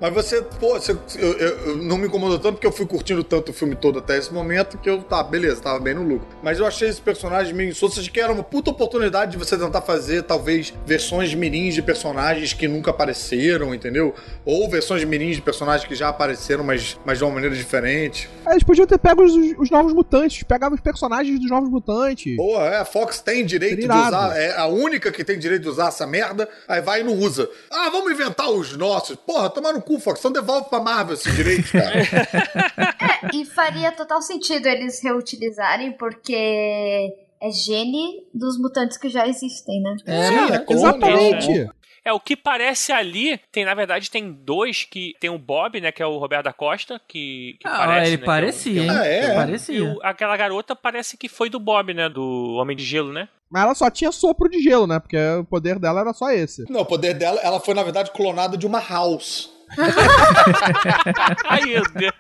Speaker 4: Mas você, pô, você, eu, eu- eu não me incomodou tanto porque eu fui curtindo tanto o filme todo até esse momento que eu, tá, beleza, tava bem no lucro. Mas eu achei esse personagem meio insosso, de que era uma puta oportunidade de você tentar fazer, talvez, versões mirins de personagens que nunca apareceram, entendeu? Ou versões mirins de personagens que já apareceram, mas, mas de uma maneira diferente.
Speaker 8: Aí Eles podiam ter pego os, os novos mutantes, pegavam os personagens dos novos mutantes.
Speaker 4: Pô, é, a Fox tem direito de
Speaker 8: Irado.
Speaker 4: usar, é a única que tem direito de usar essa merda, aí vai e não usa. Ah, vamos inventar os nossos. Porra, tomar no cu, Fox, então devolve pra Marvel esse direito, cara.
Speaker 6: É, e faria total sentido eles reutilizarem, porque é gene dos mutantes que já existem, né?
Speaker 4: Sim, é clone,
Speaker 8: Exatamente.
Speaker 7: É, o que parece ali, tem, na verdade, tem dois que. Tem o Bob, né? Que é o Roberto da Costa, que, que
Speaker 3: Ah,
Speaker 7: parece.
Speaker 3: ele
Speaker 7: né, é um-
Speaker 3: parecia,
Speaker 7: que é um-
Speaker 3: hein?
Speaker 4: Ah, é?
Speaker 7: E
Speaker 3: Parecia.
Speaker 7: o- aquela garota parece que foi do Bob, né? Do Homem de Gelo, né?
Speaker 8: Mas ela só tinha sopro de gelo, né? Porque o poder dela era só esse.
Speaker 4: Não, o poder dela, ela foi, na verdade, clonada de uma house.
Speaker 7: Ai, meu Deus.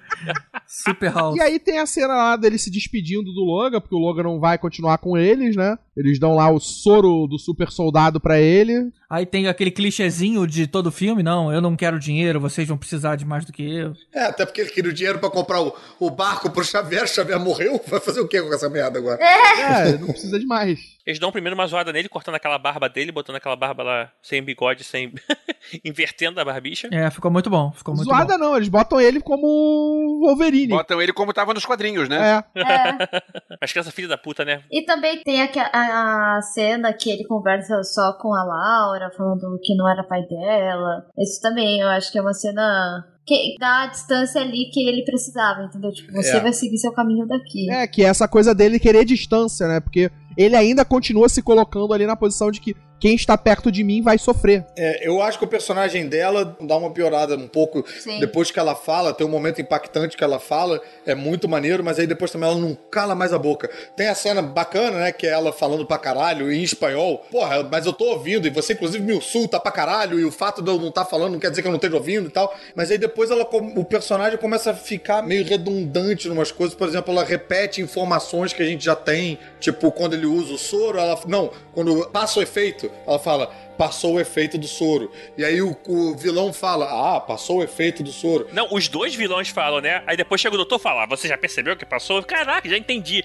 Speaker 3: Super House.
Speaker 8: E aí tem a cena lá dele se despedindo do Logan, porque o Logan não vai continuar com eles, né? Eles dão lá o soro do super soldado pra ele.
Speaker 3: Aí tem aquele clichêzinho de todo filme, não, eu não quero dinheiro, vocês vão precisar de mais do que eu.
Speaker 4: É, até porque ele queria o dinheiro pra comprar o, o barco pro Xavier, o Xavier morreu, vai fazer o quê com essa merda agora?
Speaker 8: É, não precisa de mais.
Speaker 7: Eles dão primeiro uma zoada nele, cortando aquela barba dele, botando aquela barba lá sem bigode, sem. invertendo a barbicha.
Speaker 3: É, ficou muito bom, ficou muito
Speaker 8: Zoada não, eles botam ele como Wolverine.
Speaker 10: Botam ele como tava nos quadrinhos, né?
Speaker 8: É.
Speaker 6: É.
Speaker 7: Mas que essa filha da puta, né?
Speaker 6: E também tem aqua- a, a cena que ele conversa só com a Laura, falando que não era pai dela. Isso também, eu acho que é uma cena que dá a distância ali que ele precisava, entendeu? Tipo, você
Speaker 4: É.
Speaker 6: vai seguir seu caminho daqui.
Speaker 8: É, que é essa coisa dele querer distância, né? Porque ele ainda continua se colocando ali na posição de que quem está perto de mim vai sofrer.
Speaker 4: É, eu acho que o personagem dela dá uma piorada um pouco
Speaker 6: Sim.
Speaker 4: depois que ela fala, tem um momento impactante que ela fala, é muito maneiro, mas aí depois também ela não cala mais a boca. Tem a cena bacana, né, que é ela falando pra caralho em espanhol. Porra, mas eu tô ouvindo, e você inclusive me insulta pra caralho, e o fato de eu não estar falando não quer dizer que eu não esteja ouvindo e tal. Mas aí depois ela, o personagem começa a ficar meio redundante em umas coisas. Por exemplo, ela repete informações que a gente já tem, tipo, quando ele usa o soro, ela. Não, quando passa o efeito, ela fala. Passou o efeito do soro. E aí o, o vilão fala: Ah, passou o efeito do soro.
Speaker 7: Não, os dois vilões falam, né? Aí depois chega o doutor e fala: "Ah, Você já percebeu que passou? Caraca, já entendi.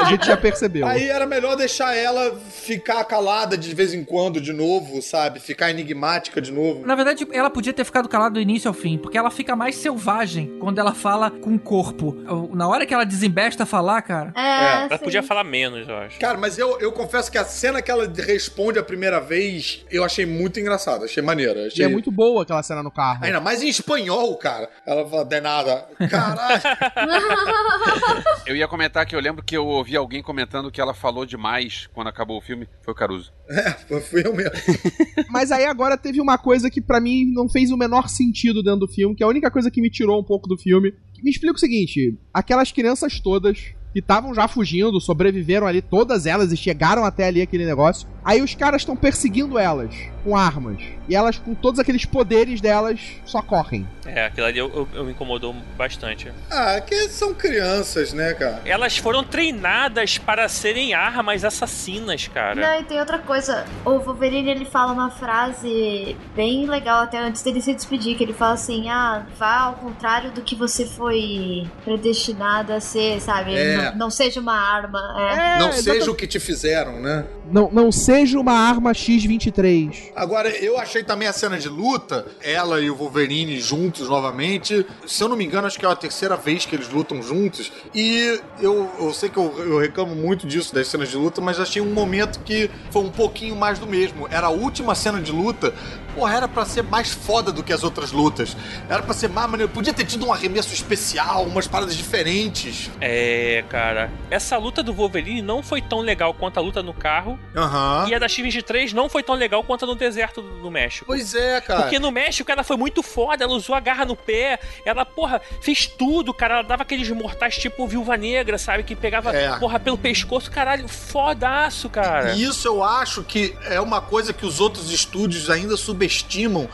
Speaker 8: A gente já percebeu.
Speaker 4: Aí era melhor deixar ela ficar calada de vez em quando de novo, sabe? Ficar enigmática de novo.
Speaker 3: Na verdade, ela podia ter ficado calada do início ao fim, porque ela fica mais selvagem quando ela fala com o corpo. Na hora que ela desembesta a falar, cara.
Speaker 6: É,
Speaker 7: Ela
Speaker 6: sim.
Speaker 7: podia falar menos, eu acho.
Speaker 4: Cara, mas eu, eu confesso que a cena que ela responde a primeira vez, eu achei muito engraçado, achei maneiro.
Speaker 8: E
Speaker 4: Achei...
Speaker 8: é muito boa aquela cena no carro.
Speaker 4: Ainda mais em espanhol, cara. Ela fala, de nada. Caralho.
Speaker 10: Eu ia comentar que eu lembro que eu ouvi alguém comentando que ela falou demais quando acabou o filme. Foi o Caruso.
Speaker 4: É, fui eu mesmo.
Speaker 8: Mas aí agora teve uma coisa que pra mim não fez o menor sentido dentro do filme, que é a única coisa que me tirou um pouco do filme. Me explica o seguinte: aquelas crianças todas que estavam já fugindo, sobreviveram ali, todas elas, e chegaram até ali aquele negócio. Aí os caras estão perseguindo elas com armas. E elas, com todos aqueles poderes delas, só correm.
Speaker 7: É, aquilo ali eu, eu- eu me incomodou bastante.
Speaker 4: Ah, que são crianças, né, cara?
Speaker 7: Elas foram treinadas para serem armas assassinas, cara.
Speaker 6: Não, e tem outra coisa. O Wolverine ele fala uma frase bem legal até antes dele se despedir, que ele fala assim: "Ah, vá ao contrário do que você foi predestinado a ser, sabe?
Speaker 4: É.
Speaker 6: Não, não seja uma arma." É.
Speaker 4: não seja o que te fizeram, né?
Speaker 8: Não, não seja uma arma X-23.
Speaker 4: Agora, eu achei também a cena de luta, ela e o Wolverine juntos novamente. Se eu não me engano, acho que é a terceira vez que eles lutam juntos. E eu, eu sei que eu, eu reclamo muito disso, das cenas de luta, mas achei um momento que foi um pouquinho mais do mesmo. Era a última cena de luta. Porra, era pra ser mais foda do que as outras lutas. Era pra ser mais maneiro. Podia ter tido um arremesso especial, umas paradas diferentes.
Speaker 7: É, cara. Essa luta do Wolverine não foi tão legal quanto a luta no carro.
Speaker 4: Aham.
Speaker 7: E a da X-23 não foi tão legal quanto a no deserto do, do México.
Speaker 4: Pois é, cara.
Speaker 7: Porque no México ela foi muito foda, ela usou a garra no pé, ela, porra, fez tudo, cara. Ela dava aqueles mortais tipo Viúva Negra, sabe? Que pegava,
Speaker 4: É.
Speaker 7: porra, pelo pescoço, caralho, fodaço, cara.
Speaker 4: E isso eu acho que é uma coisa que os outros estúdios ainda subestimam subestimam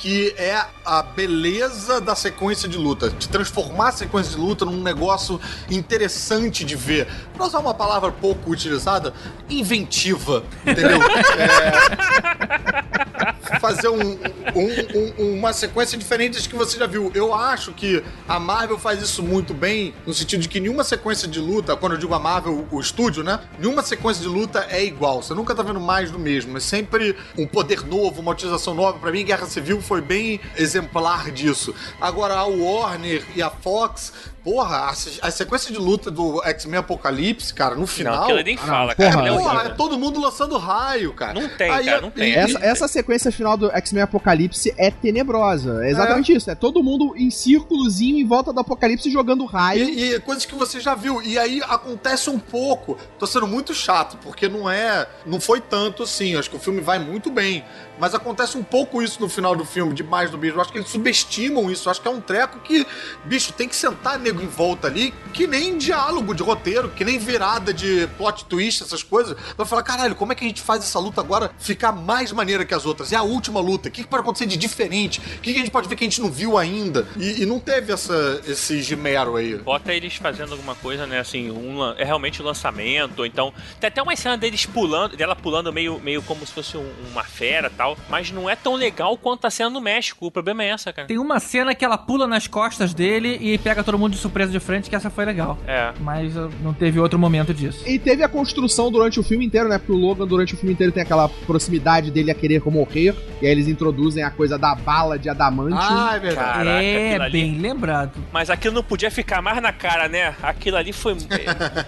Speaker 4: que é a beleza da sequência de luta. De transformar a sequência de luta num negócio interessante de ver. Pra usar uma palavra pouco utilizada, inventiva. Entendeu? É, fazer um- um- um- uma sequência diferente das que você já viu. Eu acho que a Marvel faz isso muito bem, no sentido de que nenhuma sequência de luta, quando eu digo a Marvel, o estúdio, né? Nenhuma sequência de luta é igual. Você nunca tá vendo mais do mesmo. É sempre um poder novo, uma utilização nova. Pra mim, Guerra Civil foi bem exemplar disso. Agora, a Warner e a Fox. Porra, a, a sequência de luta do X-Men Apocalipse, cara, no final.
Speaker 7: aquilo nem fala,
Speaker 8: Ah, cara,
Speaker 4: Porra,
Speaker 8: é
Speaker 4: porra, é todo mundo lançando raio, cara.
Speaker 7: Não tem,
Speaker 4: Aí,
Speaker 7: cara, não tem.
Speaker 8: Essa, essa sequência final do X-Men Apocalipse é tenebrosa. É exatamente isso. É todo mundo em círculozinho em volta do Apocalipse jogando raio.
Speaker 4: E, e coisas que você já viu. E aí acontece um pouco. Tô sendo muito chato, porque não é. Não foi tanto assim. Acho que o filme vai muito bem. Mas acontece um pouco isso no final do filme, de mais do mesmo. Acho que eles subestimam isso. Acho que é um treco que, bicho, tem que sentar nego em volta ali, que nem diálogo de roteiro, que nem virada de plot twist, essas coisas. Vai falar, caralho, como é que a gente faz essa luta agora ficar mais maneira que as outras? É a última luta. O que, que pode acontecer de diferente? O que, que a gente pode ver que a gente não viu ainda? E, e não teve essa, esse gimero aí.
Speaker 7: Bota eles fazendo alguma coisa, né? Assim, um, é realmente o lançamento, ou então. Tem até uma cena deles pulando, dela pulando meio, meio como se fosse um- uma fera e tal. Mas não é tão legal quanto a cena no México. O problema é essa, cara.
Speaker 3: Tem uma cena que ela pula nas costas dele e pega todo mundo de surpresa de frente, que essa foi legal.
Speaker 7: É.
Speaker 3: Mas uh, não teve outro momento disso.
Speaker 8: E teve a construção durante o filme inteiro, né? Porque o Logan, durante o filme inteiro, tem aquela proximidade dele a querer morrer. E aí eles introduzem a coisa da bala de adamante.
Speaker 4: Ah, é verdade.
Speaker 7: Caraca,
Speaker 3: é, bem lembrado.
Speaker 7: Mas aquilo não podia ficar mais na cara, né? Aquilo ali foi.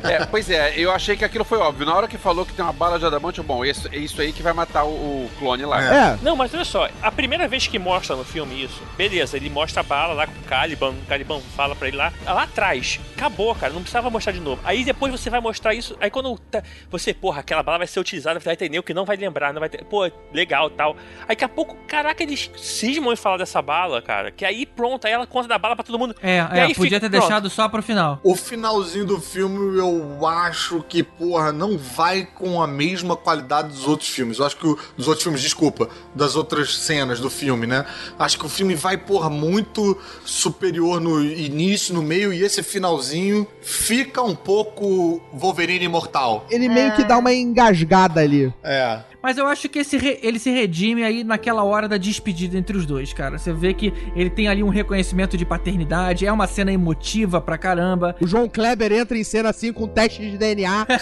Speaker 10: É, pois é, eu achei que aquilo foi óbvio. Na hora que falou que tem uma bala de adamante, eu, bom, isso, é isso aí que vai matar o, o clone lá.
Speaker 8: É.
Speaker 7: Não, mas olha só, a primeira vez que mostra no filme isso, beleza, ele mostra a bala lá com o Caliban, o Caliban fala pra ele lá, lá atrás, acabou, cara, não precisava mostrar de novo. Aí depois você vai mostrar isso, aí quando tá- você, porra, aquela bala vai ser utilizada, vai ter nem que não vai lembrar, não vai ter, pô, legal tal. Aí daqui a pouco, caraca, eles cismam em falar dessa bala, cara, que aí pronto, aí ela conta da bala pra todo mundo.
Speaker 3: É,
Speaker 7: E
Speaker 3: é,
Speaker 7: aí
Speaker 3: podia
Speaker 7: fica-
Speaker 3: ter
Speaker 7: pronto.
Speaker 3: deixado só pro final.
Speaker 4: O finalzinho do filme eu acho que, porra, não vai com a mesma qualidade dos outros filmes. Eu acho que o, dos outros filmes, desculpa, das outras cenas do filme, né? Acho que o filme vai, porra, muito superior no início, no meio, e esse finalzinho fica um pouco Wolverine imortal.
Speaker 8: Ele meio que dá uma engasgada ali.
Speaker 4: É.
Speaker 3: Mas eu acho que esse re- ele se redime aí naquela hora da despedida entre os dois, cara. Você vê que ele tem ali um reconhecimento de paternidade, é uma cena emotiva pra caramba.
Speaker 8: O João Kleber entra em cena assim com teste de DNA.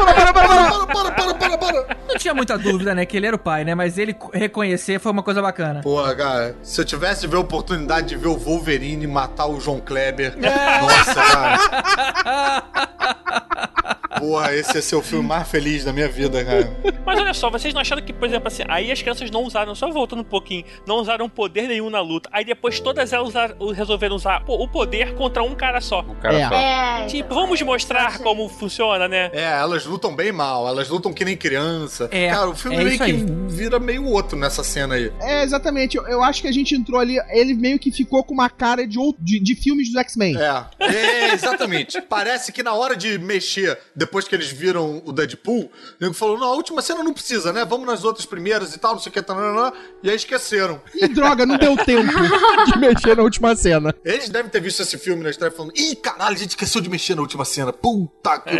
Speaker 4: Para, para, para, para, para, para.
Speaker 3: Não tinha muita dúvida, né, que ele era o pai, né? Mas ele co- reconhecer foi uma coisa bacana.
Speaker 4: Porra, cara, se eu tivesse ver a oportunidade de ver o Wolverine matar o João Kleber, nossa, cara. Porra, esse ser o filme mais feliz da minha vida, cara.
Speaker 7: Mas olha só, vocês não acharam que, por exemplo, assim, aí as crianças não usaram, só voltando um pouquinho, não usaram poder nenhum na luta. Aí depois todas elas usaram- resolveram usar pô, o poder contra um cara só. Um
Speaker 10: cara
Speaker 8: É.
Speaker 10: só.
Speaker 6: É.
Speaker 7: Tipo, vamos mostrar como funciona, né?
Speaker 4: É, elas lutam bem mal, elas lutam que nem criança.
Speaker 3: É,
Speaker 4: cara, o filme
Speaker 3: é
Speaker 4: meio que
Speaker 3: aí.
Speaker 4: vira meio outro nessa cena aí.
Speaker 8: É, exatamente. Eu, eu acho que a gente entrou ali. Ele meio que ficou com uma cara de, outro- de, de filmes dos X-Men.
Speaker 4: É, é, exatamente. Parece que na hora de mexer, depois que eles viram o Deadpool, o nego falou: não, última cena não precisa, né? Vamos nas outras primeiras e tal, não sei o que, tananã", e aí esqueceram.
Speaker 8: E droga, não deu tempo de mexer na última cena.
Speaker 4: Eles devem ter visto esse filme na estreia falando: ih, caralho, a gente esqueceu de mexer na última cena. Puta que.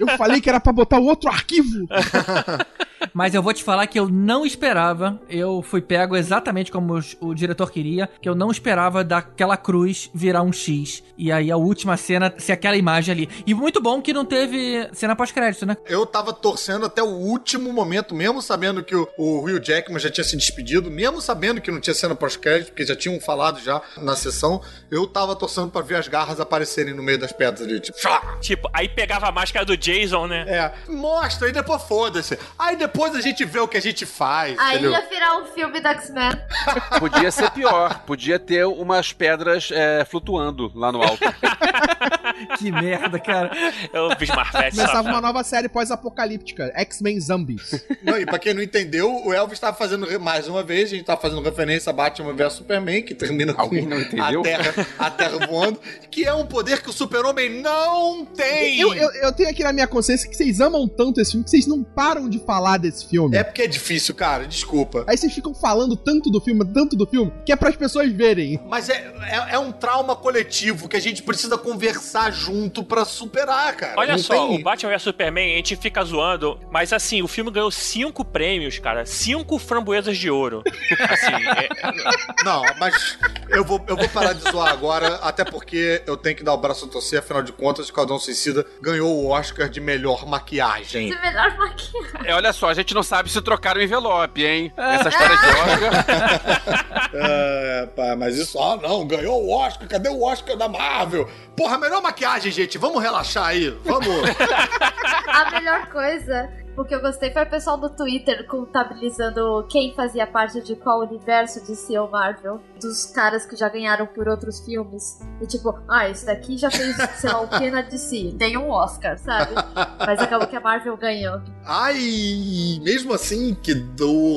Speaker 8: Eu falei que era pra botar o outro arquivo.
Speaker 3: Mas eu vou te falar que eu não esperava, eu fui pego exatamente como os- o diretor queria, que eu não esperava daquela cruz virar um X. E aí a última cena ser aquela imagem ali. E muito bom que não teve cena pós-crédito, né?
Speaker 4: Eu tava torcendo até o último momento, mesmo sabendo que o, o Hugh Jackman já tinha se despedido, mesmo sabendo que não tinha cena pós-crédito, porque já tinham falado já na sessão, eu tava torcendo pra ver as garras aparecerem no meio das pedras ali, tipo!
Speaker 7: Tipo, aí pegava a máscara do Jason, né?
Speaker 4: É, mostra, e depois foda-se. Aí depois a gente vê o que a gente faz,
Speaker 6: Aí
Speaker 4: entendeu?
Speaker 6: ia virar um filme do X-Men.
Speaker 10: Podia ser pior. Podia ter umas pedras é, flutuando lá no alto.
Speaker 3: Que merda, cara.
Speaker 7: Eu fiz Marvete,
Speaker 8: Começava uma nova série pós-apocalíptica, X-Men Zombies.
Speaker 4: Não, e pra quem não entendeu, o Elvis tava fazendo, mais uma vez, a gente tava fazendo referência a Batman vs Superman, que termina com
Speaker 10: Alguém não entendeu?
Speaker 4: A, terra, a Terra voando, que é um poder que o super-homem não tem!
Speaker 8: Eu, eu, eu tenho aqui na minha consciência que vocês amam tanto esse filme que vocês não param de falar desse filme.
Speaker 4: É porque é difícil, cara, desculpa.
Speaker 8: Aí vocês ficam falando tanto do filme, tanto do filme, que é para as pessoas verem.
Speaker 4: Mas é, é, é um trauma coletivo que a gente precisa conversar junto pra superar, cara.
Speaker 7: Olha
Speaker 4: Não
Speaker 7: só,
Speaker 4: tem-
Speaker 7: o Batman vs Superman, a gente fica zoando, mas assim, o filme ganhou cinco prêmios, cara. Cinco framboesas de ouro. Assim, é-
Speaker 4: Não, mas eu vou, eu vou parar de zoar agora, até porque eu tenho que dar o braço a torcer, afinal de contas, o Esquadrão Suicida ganhou o Oscar de melhor maquiagem.
Speaker 6: De melhor maquiagem.
Speaker 10: É, olha só, a gente não sabe se trocaram o envelope, hein? Essa história de Oscar.
Speaker 4: É, pá, mas isso, ah, não, ganhou o Oscar, cadê o Oscar da Marvel? Porra, melhor maquiagem, gente, vamos relaxar aí, vamos.
Speaker 6: A melhor coisa, o que eu gostei foi o pessoal do Twitter contabilizando quem fazia parte de qual universo de ou Marvel. Dos caras que já ganharam por outros filmes. E tipo, ah, esse daqui já fez, sei lá, o que na DC? Tem um Oscar, sabe? Mas acabou que a Marvel ganhou.
Speaker 4: Ai, mesmo assim, que dor.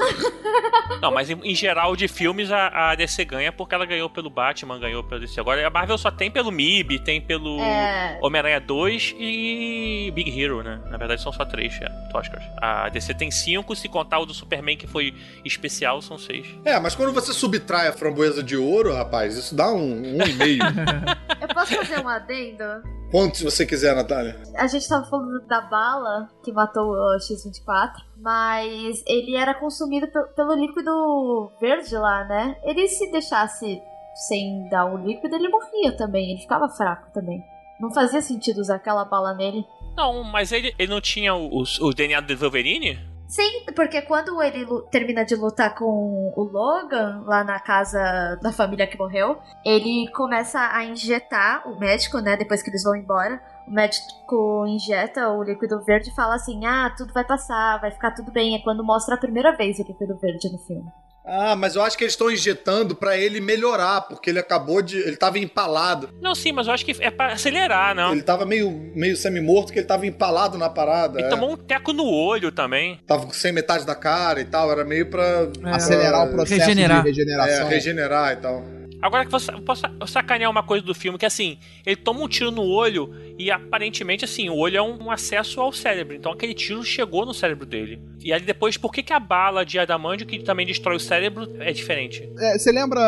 Speaker 7: Não, mas em, em geral de filmes a, a DC ganha porque ela ganhou pelo Batman, ganhou pelo DC. Agora a Marvel só tem pelo MIB, tem pelo
Speaker 6: É.
Speaker 7: Homem-Aranha 2 e Big Hero, né? Na verdade são só três é, Oscars. A DC tem cinco, se contar o do Superman que foi especial, são seis.
Speaker 4: É, mas quando você subtrai a framboesa de ouro, rapaz, isso dá um, um e meio.
Speaker 6: Eu posso fazer um adendo?
Speaker 4: Quantos você quiser, Natália?
Speaker 6: A gente tava falando da bala que matou o X-24, mas ele era consumido pe- pelo líquido verde lá, né? Ele se deixasse sem dar o líquido, ele morria também, ele ficava fraco também. Não fazia sentido usar aquela bala nele.
Speaker 7: Não, mas ele, ele não tinha o, o- o DNA do Wolverine?
Speaker 6: Sim, porque quando ele termina de lutar com o Logan, lá na casa da família que morreu, ele começa a injetar o médico, né? Depois que eles vão embora. O médico injeta o líquido verde e fala assim: ah, tudo vai passar, vai ficar tudo bem. É quando mostra a primeira vez o líquido verde no filme.
Speaker 4: Ah, mas eu acho que eles estão injetando pra ele melhorar, porque ele acabou de. Ele tava empalado.
Speaker 7: Não, sim, mas eu acho que é pra acelerar, não.
Speaker 4: Ele tava meio, meio semi-morto, que ele tava empalado na parada.
Speaker 7: Ele
Speaker 4: é.
Speaker 7: tomou um teco no olho também.
Speaker 4: Tava sem metade da cara e tal, era meio pra.
Speaker 8: Acelerar o processo
Speaker 3: Regenerar.
Speaker 8: de regeneração.
Speaker 4: É, regenerar e tal.
Speaker 7: Agora que você posso sacanear uma coisa do filme, que assim, ele toma um tiro no olho e aparentemente, assim, o olho é um, um acesso ao cérebro. Então aquele tiro chegou no cérebro dele. E aí depois, por que, que a bala de adamantio, que também destrói o cérebro, é diferente?
Speaker 8: É, Você lembra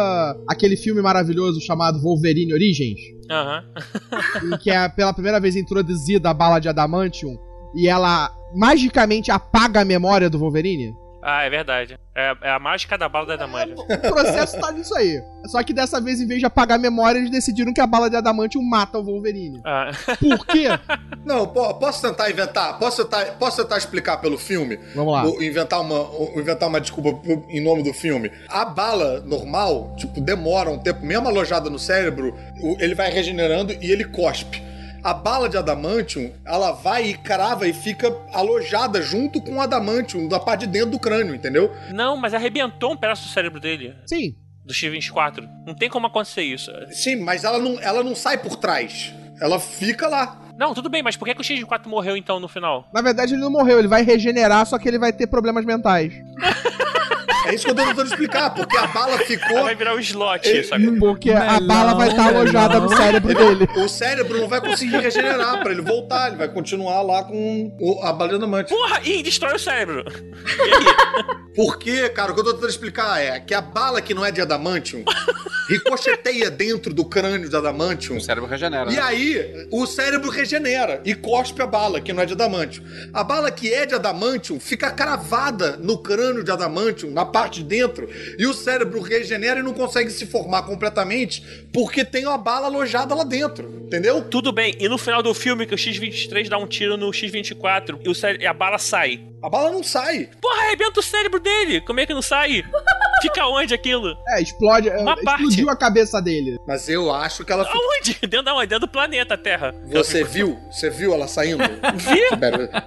Speaker 8: aquele filme maravilhoso chamado Wolverine Origins?
Speaker 7: Aham.
Speaker 8: em que é pela primeira vez introduzida a bala de adamantium e ela magicamente apaga a memória do Wolverine?
Speaker 7: Ah, é verdade. É, é a mágica da bala da adamantio.
Speaker 8: O processo tá nisso aí. Só que dessa vez, em vez de apagar a memória, eles decidiram que a bala de adamantium mata o Wolverine.
Speaker 7: Ah.
Speaker 8: Por quê?
Speaker 4: Não, po- posso tentar inventar? Posso tentar, posso tentar explicar pelo filme?
Speaker 8: Vamos lá.
Speaker 4: Ou inventar uma, ou inventar uma desculpa em nome do filme. A bala normal, tipo, demora um tempo, mesmo alojada no cérebro, ele vai regenerando e ele cospe. A bala de adamantium, ela vai e crava e fica alojada junto com o adamantium da parte de dentro do crânio, entendeu?
Speaker 7: Não, mas arrebentou um pedaço do cérebro dele.
Speaker 8: Sim.
Speaker 7: Do X-24. Não tem como acontecer isso.
Speaker 4: Sim, mas ela não, ela não sai por trás. Ela fica lá.
Speaker 7: Não, tudo bem, mas por que, que o X-24 morreu então no final?
Speaker 8: Na verdade, ele não morreu, ele vai regenerar, só que ele vai ter problemas mentais.
Speaker 4: É isso que eu tô tentando explicar, porque a bala ficou.
Speaker 7: Vai virar um slot,
Speaker 4: Ele-
Speaker 7: sabe?
Speaker 8: Porque a bala vai estar alojada no cérebro dele.
Speaker 4: O cérebro não vai conseguir regenerar pra ele voltar, ele vai continuar lá com o- a bala de adamante.
Speaker 7: Porra, ih, destrói o cérebro.
Speaker 4: Porque, cara, o que eu tô tentando explicar é que a bala que não é de adamantium ricocheteia dentro do crânio de adamantium.
Speaker 10: O cérebro regenera.
Speaker 4: E
Speaker 10: né?
Speaker 4: aí, o cérebro regenera e cospe a bala, que não é de adamantium. A bala que é de adamantium fica cravada no crânio de adamantium, na parte de dentro, e o cérebro regenera e não consegue se formar completamente porque tem uma bala alojada lá dentro, entendeu?
Speaker 7: Tudo bem, e no final do filme que o X-23 dá um tiro no X-24 e, cére- e a bala sai.
Speaker 4: A bala não sai.
Speaker 7: Porra, arrebenta o cérebro dele! Como é que não sai? Fica onde aquilo?
Speaker 8: É, explode. é,
Speaker 7: Uma parte.
Speaker 8: explodiu a cabeça dele.
Speaker 4: Mas eu acho que ela fica.
Speaker 7: Aonde? Dentro da onde? Dentro do planeta Terra.
Speaker 4: Você viu? Você viu ela saindo?
Speaker 7: Vi?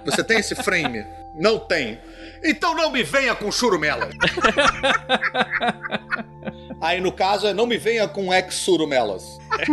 Speaker 4: Você tem esse frame? Não tem. Então não me venha com churumela. Aí no caso é não me venha com ex-surumelas.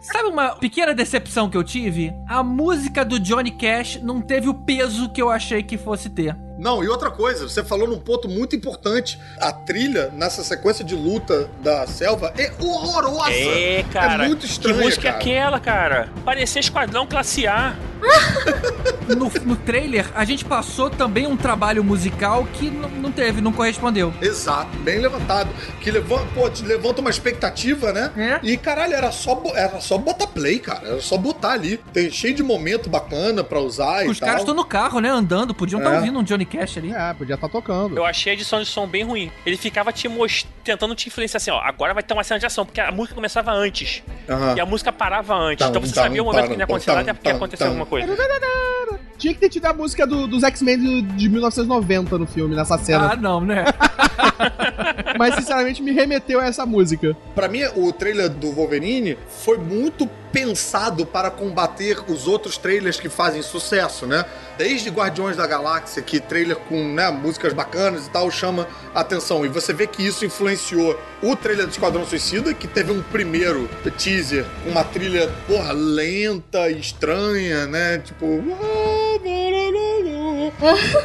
Speaker 3: Sabe uma pequena decepção que eu tive? A música do Johnny Cash não teve o peso que eu achei que fosse ter.
Speaker 4: Não, e outra coisa, você falou num ponto muito importante. A trilha nessa sequência de luta da selva é horrorosa.
Speaker 7: É, cara.
Speaker 4: É muito estranha,
Speaker 7: Que música
Speaker 4: cara.
Speaker 7: é aquela, cara? Parecia Esquadrão Classe A.
Speaker 3: No, no trailer, a gente passou também um trabalho musical que não teve, não correspondeu.
Speaker 4: Exato, bem levantado. Que levanta, pô, levanta uma expectativa, né?
Speaker 3: É.
Speaker 4: E caralho, era só, era só botar play, cara. Era só botar ali. Tem cheio de momento bacana pra usar e
Speaker 3: Os caras estão no carro, né, andando, podiam estar
Speaker 4: É.
Speaker 3: ouvindo um Johnny Cash ali.
Speaker 8: É, podia estar tocando.
Speaker 7: Eu achei a edição de som bem ruim. Ele ficava te most... tentando te influenciar assim, ó. Agora vai ter uma cena de ação, porque a música começava antes.
Speaker 4: Aham.
Speaker 7: E a música parava antes.
Speaker 4: Tam,
Speaker 7: então você
Speaker 4: tam,
Speaker 7: sabia o momento que não ia acontecer
Speaker 4: tam,
Speaker 7: até porque ia acontecer
Speaker 4: tam.
Speaker 7: alguma coisa.
Speaker 8: Tinha que ter tido a música do- dos X-Men de, de 1990 no filme, nessa cena.
Speaker 3: Ah, não, né?
Speaker 8: Mas, sinceramente, me remeteu a essa música.
Speaker 4: Pra mim, o trailer do Wolverine foi muito pensado para combater os outros trailers que fazem sucesso, né? Desde Guardiões da Galáxia, que trailer com né, músicas bacanas e tal chama atenção. E você vê que isso influenciou o trailer do Esquadrão Suicida, que teve um primeiro teaser com uma trilha, porra, lenta e estranha, né? Tipo.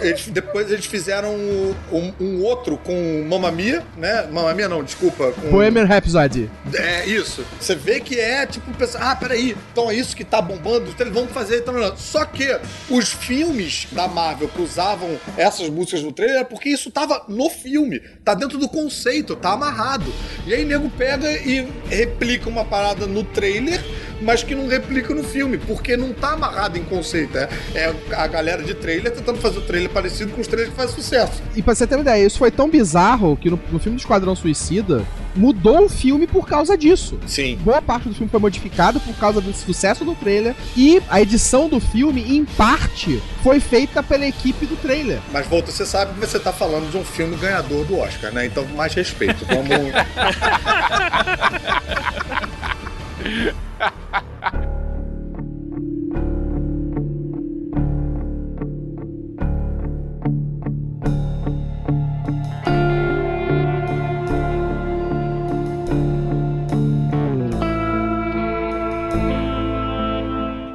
Speaker 4: Eles- depois eles fizeram um, um- outro com Mamma Mia, né? Mamma Mia não, desculpa. Com...
Speaker 8: Bohemian Rhapsody.
Speaker 4: É isso. Você vê que é tipo, pensa, ah, peraí, então é isso que tá bombando, então eles vão fazer. Então. Só que os filmes da Marvel que usavam essas músicas no trailer é porque isso tava no filme, tá dentro do conceito, tá amarrado. E aí nego pega e replica uma parada no trailer, mas que não replica no filme, porque não tá amarrado em conceito. É, é a galera de trailer tentando fazer o trailer parecido com os trailers que fazem sucesso.
Speaker 8: E pra você ter uma ideia, isso foi tão bizarro que no, no filme do Esquadrão Suicida mudou o filme por causa disso.
Speaker 4: Sim.
Speaker 8: Boa parte do filme foi modificado por causa do sucesso do trailer e a edição do filme, em parte, foi feita pela equipe do trailer.
Speaker 4: Mas, Volta, você sabe que você tá falando de um filme ganhador do Oscar, né? Então, mais respeito. Vamos.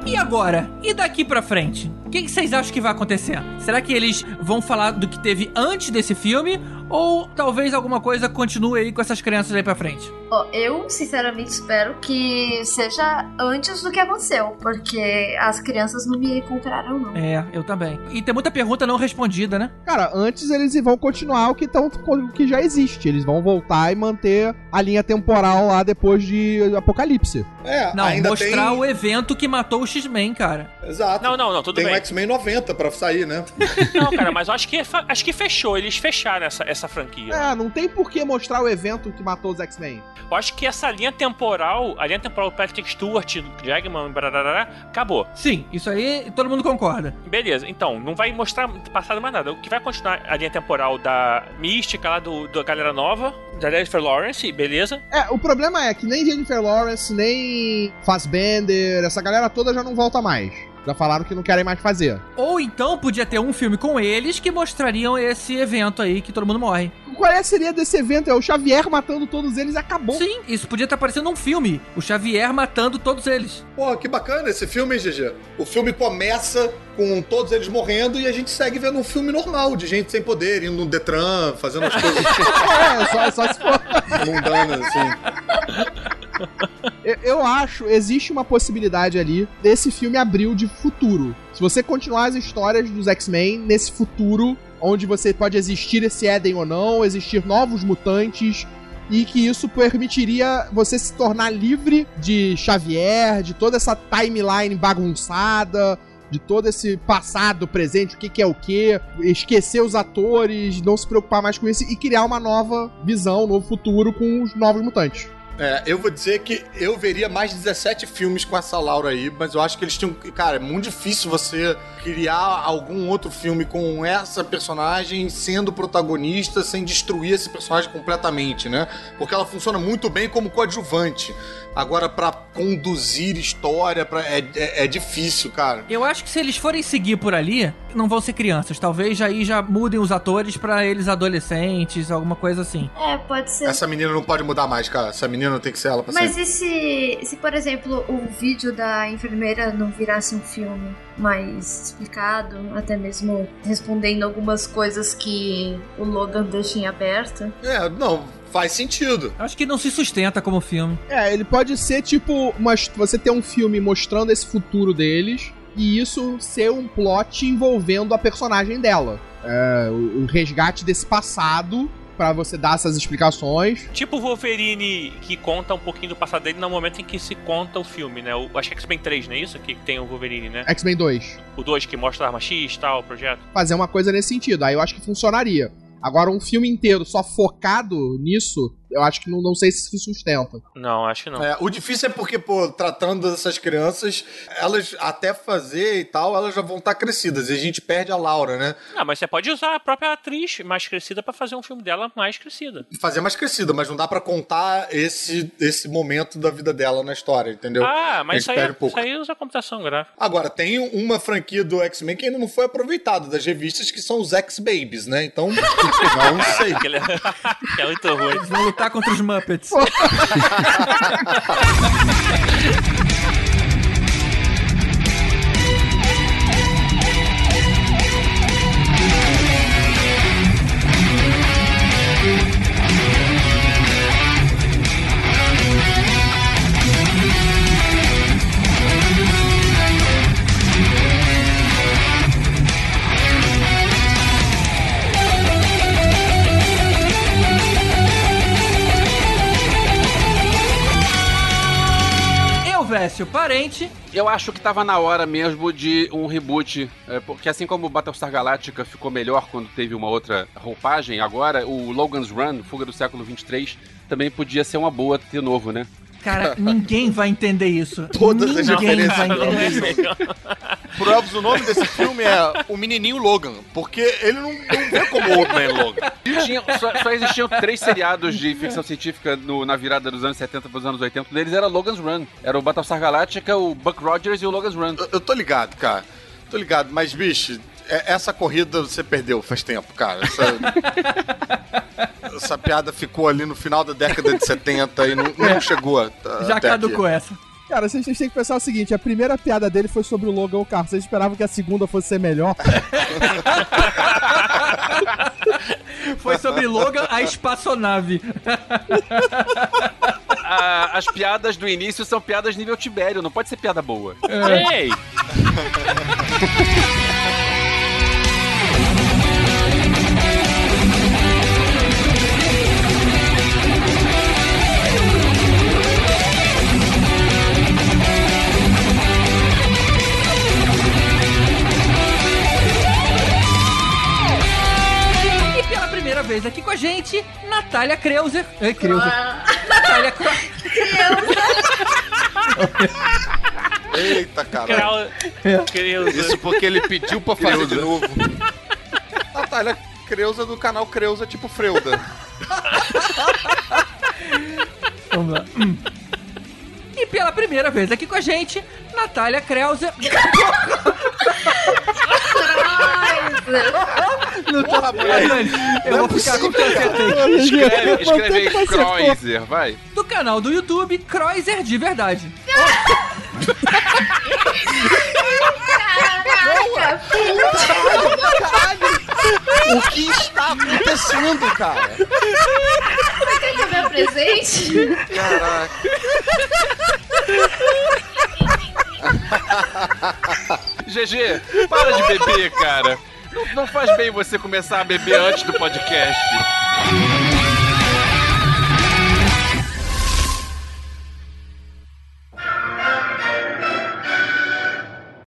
Speaker 3: E agora? E daqui pra frente? O que, que vocês acham que vai acontecer? Será que eles vão falar do que teve antes desse filme? Ou talvez alguma coisa continue aí com essas crianças aí pra frente?
Speaker 6: Ó, eu, sinceramente, espero que seja antes do que aconteceu, porque as crianças não me compraram, não.
Speaker 3: É, eu também. E tem muita pergunta não respondida, né?
Speaker 8: Cara, antes eles vão continuar o que, tão, o que já existe. Eles vão voltar e manter a linha temporal lá depois de Apocalipse.
Speaker 4: É,
Speaker 3: Não,
Speaker 4: ainda
Speaker 3: mostrar
Speaker 4: tem...
Speaker 3: o evento que matou o X-Men, cara.
Speaker 4: Exato.
Speaker 7: Não, não, não, tudo
Speaker 4: Tem
Speaker 7: bem.
Speaker 4: o X-Men 90 pra sair, né?
Speaker 7: Não, cara, mas eu acho que, acho que fechou. Eles fecharam essa, essa franquia.
Speaker 8: É, não tem por que mostrar o evento que matou os X-Men.
Speaker 7: Eu acho que essa linha temporal, a linha temporal Patrick Stewart, Jagman, barará, acabou.
Speaker 3: Sim, isso aí todo mundo concorda.
Speaker 7: Beleza, então, não vai mostrar passado mais nada. O que vai continuar a linha temporal da Mística lá do, da galera nova, da Jennifer Lawrence, beleza?
Speaker 8: É, o problema é que nem Jennifer Lawrence, nem Fassbender, essa galera toda já não volta mais. Já falaram que não querem mais fazer.
Speaker 3: Ou então podia ter um filme com eles que mostrariam esse evento aí que todo mundo morre.
Speaker 8: Qual é seria desse evento? É o Xavier matando todos eles e acabou.
Speaker 3: Sim, isso podia estar parecendo um filme. O Xavier matando todos eles.
Speaker 4: Pô, que bacana esse filme, hein, GG? O filme começa com todos eles morrendo e a gente segue vendo um filme normal, de gente sem poder, indo no Detran, fazendo as coisas
Speaker 8: é, só, só se for.
Speaker 4: mundanas, assim.
Speaker 8: Eu, acho, existe uma possibilidade ali desse filme abril de futuro. Se você continuar as histórias dos X-Men nesse futuro, onde você pode existir esse Éden ou não, existir novos mutantes, e que isso permitiria você se tornar livre de Xavier, de toda essa timeline bagunçada, de todo esse passado, presente, o que, que é o que, esquecer os atores, não se preocupar mais com isso e criar uma nova visão, um novo futuro com os novos mutantes.
Speaker 4: É, eu vou dizer que eu veria mais 17 filmes com essa Laura aí, mas eu acho que eles tinham. Cara, é muito difícil você criar algum outro filme com essa personagem sendo protagonista sem destruir esse personagem completamente, né? Porque ela funciona muito bem como coadjuvante. Agora, pra conduzir história, pra, é, é, é difícil, cara.
Speaker 3: Eu acho que se eles forem seguir por ali, não vão ser crianças. Talvez aí já mudem os atores pra eles adolescentes, alguma coisa assim.
Speaker 6: É, pode ser.
Speaker 4: Essa menina não pode mudar mais, cara. Essa menina tem que ser ela pra
Speaker 6: Mas
Speaker 4: sempre.
Speaker 6: e se, se, por exemplo, o vídeo da enfermeira não virasse um filme mais explicado, até mesmo respondendo algumas coisas que o Logan deixa em aberto?
Speaker 4: É, não, faz sentido.
Speaker 3: Acho que não se sustenta como filme.
Speaker 8: É, ele pode ser tipo. Uma, você ter um filme mostrando esse futuro deles e isso ser um plot envolvendo a personagem dela. É, o, o resgate desse passado pra você dar essas explicações.
Speaker 7: Tipo o Wolverine que conta um pouquinho do passado dele no momento em que se conta o filme, né? O, acho que é X-Men 3, não é isso? Que tem o Wolverine, né?
Speaker 8: X-Men 2.
Speaker 7: O 2 que mostra a arma X e tal, o projeto.
Speaker 8: Fazer uma coisa nesse sentido. Aí eu acho que funcionaria. Agora, um filme inteiro só focado nisso, eu acho que não, não sei se isso sustenta.
Speaker 7: Não, acho que não.
Speaker 4: É, o difícil é porque, pô, tratando dessas crianças, elas até fazer e tal, elas já vão estar crescidas. E a gente perde a Laura, né?
Speaker 7: Ah, mas você pode usar a própria atriz mais crescida pra fazer um filme dela mais crescida.
Speaker 4: Fazer mais crescida, mas não dá pra contar esse, esse momento da vida dela na história, entendeu?
Speaker 7: Ah, mas isso aí,
Speaker 4: perde um pouco.
Speaker 7: isso aí usa computação gráfica.
Speaker 4: Agora, tem uma franquia do X-Men que ainda não foi aproveitada das revistas, que são os X-Babies, né? Então, não sei.
Speaker 7: É, é muito ruim.
Speaker 3: Lutar contra os Muppets. Eu
Speaker 10: acho que tava na hora mesmo de um reboot, é, porque assim como o Battlestar Galactica ficou melhor quando teve uma outra roupagem, agora o Logan's Run, Fuga do Século 23, também podia ser uma boa de novo, né?
Speaker 3: Cara, ninguém vai entender isso.
Speaker 4: Todas as
Speaker 3: ninguém
Speaker 4: referências
Speaker 3: vai entender isso.
Speaker 12: Provas, o nome desse filme é O Menininho Logan, porque ele não, não vê como Old Man Logan.
Speaker 10: Tinha- só, só existiam três seriados de ficção científica no- na virada dos anos 70 para os anos 80. Um deles era Logan's Run. Era o Battlestar Galactica, o Buck Rogers e o Logan's Run.
Speaker 4: Eu, eu tô ligado, cara. Tô ligado, mas, bicho, é- essa corrida você perdeu faz tempo, cara. Essa, essa piada ficou ali no final da década de 70 e não, não chegou. a-
Speaker 3: Já
Speaker 4: até
Speaker 3: caducou
Speaker 4: aqui.
Speaker 3: essa.
Speaker 8: Cara, vocês têm que pensar o seguinte: a primeira piada dele foi sobre o Logan o carro. Vocês esperavam que a segunda fosse ser melhor?
Speaker 3: Foi sobre Logan, a espaçonave.
Speaker 10: A- as piadas do início são piadas nível Tibério, não pode ser piada boa.
Speaker 7: Ei!
Speaker 3: Vez aqui com a gente, Natália Kreuzer. É, Kreuzer. Natália Cro...
Speaker 4: Eita, cara.
Speaker 7: Creuza.
Speaker 4: Isso porque ele pediu pra fazer de novo. Natália Creuza do canal Creuza, tipo Freuda.
Speaker 3: Vamos lá. Hum. E pela primeira vez aqui com a gente, Natália Kreuzer. Não tô
Speaker 4: moleque.
Speaker 3: Eu vou ficar com o que eu acertei.
Speaker 10: Escreve, escreve aí, Kreuzer, vai.
Speaker 3: Do canal do YouTube, Kreuzer de verdade.
Speaker 6: Caraca,
Speaker 4: O que está acontecendo, cara?
Speaker 6: você quer que eu me apresente?
Speaker 4: Caraca.
Speaker 10: GG, para de beber, cara. Não, não faz bem você começar a beber antes do podcast.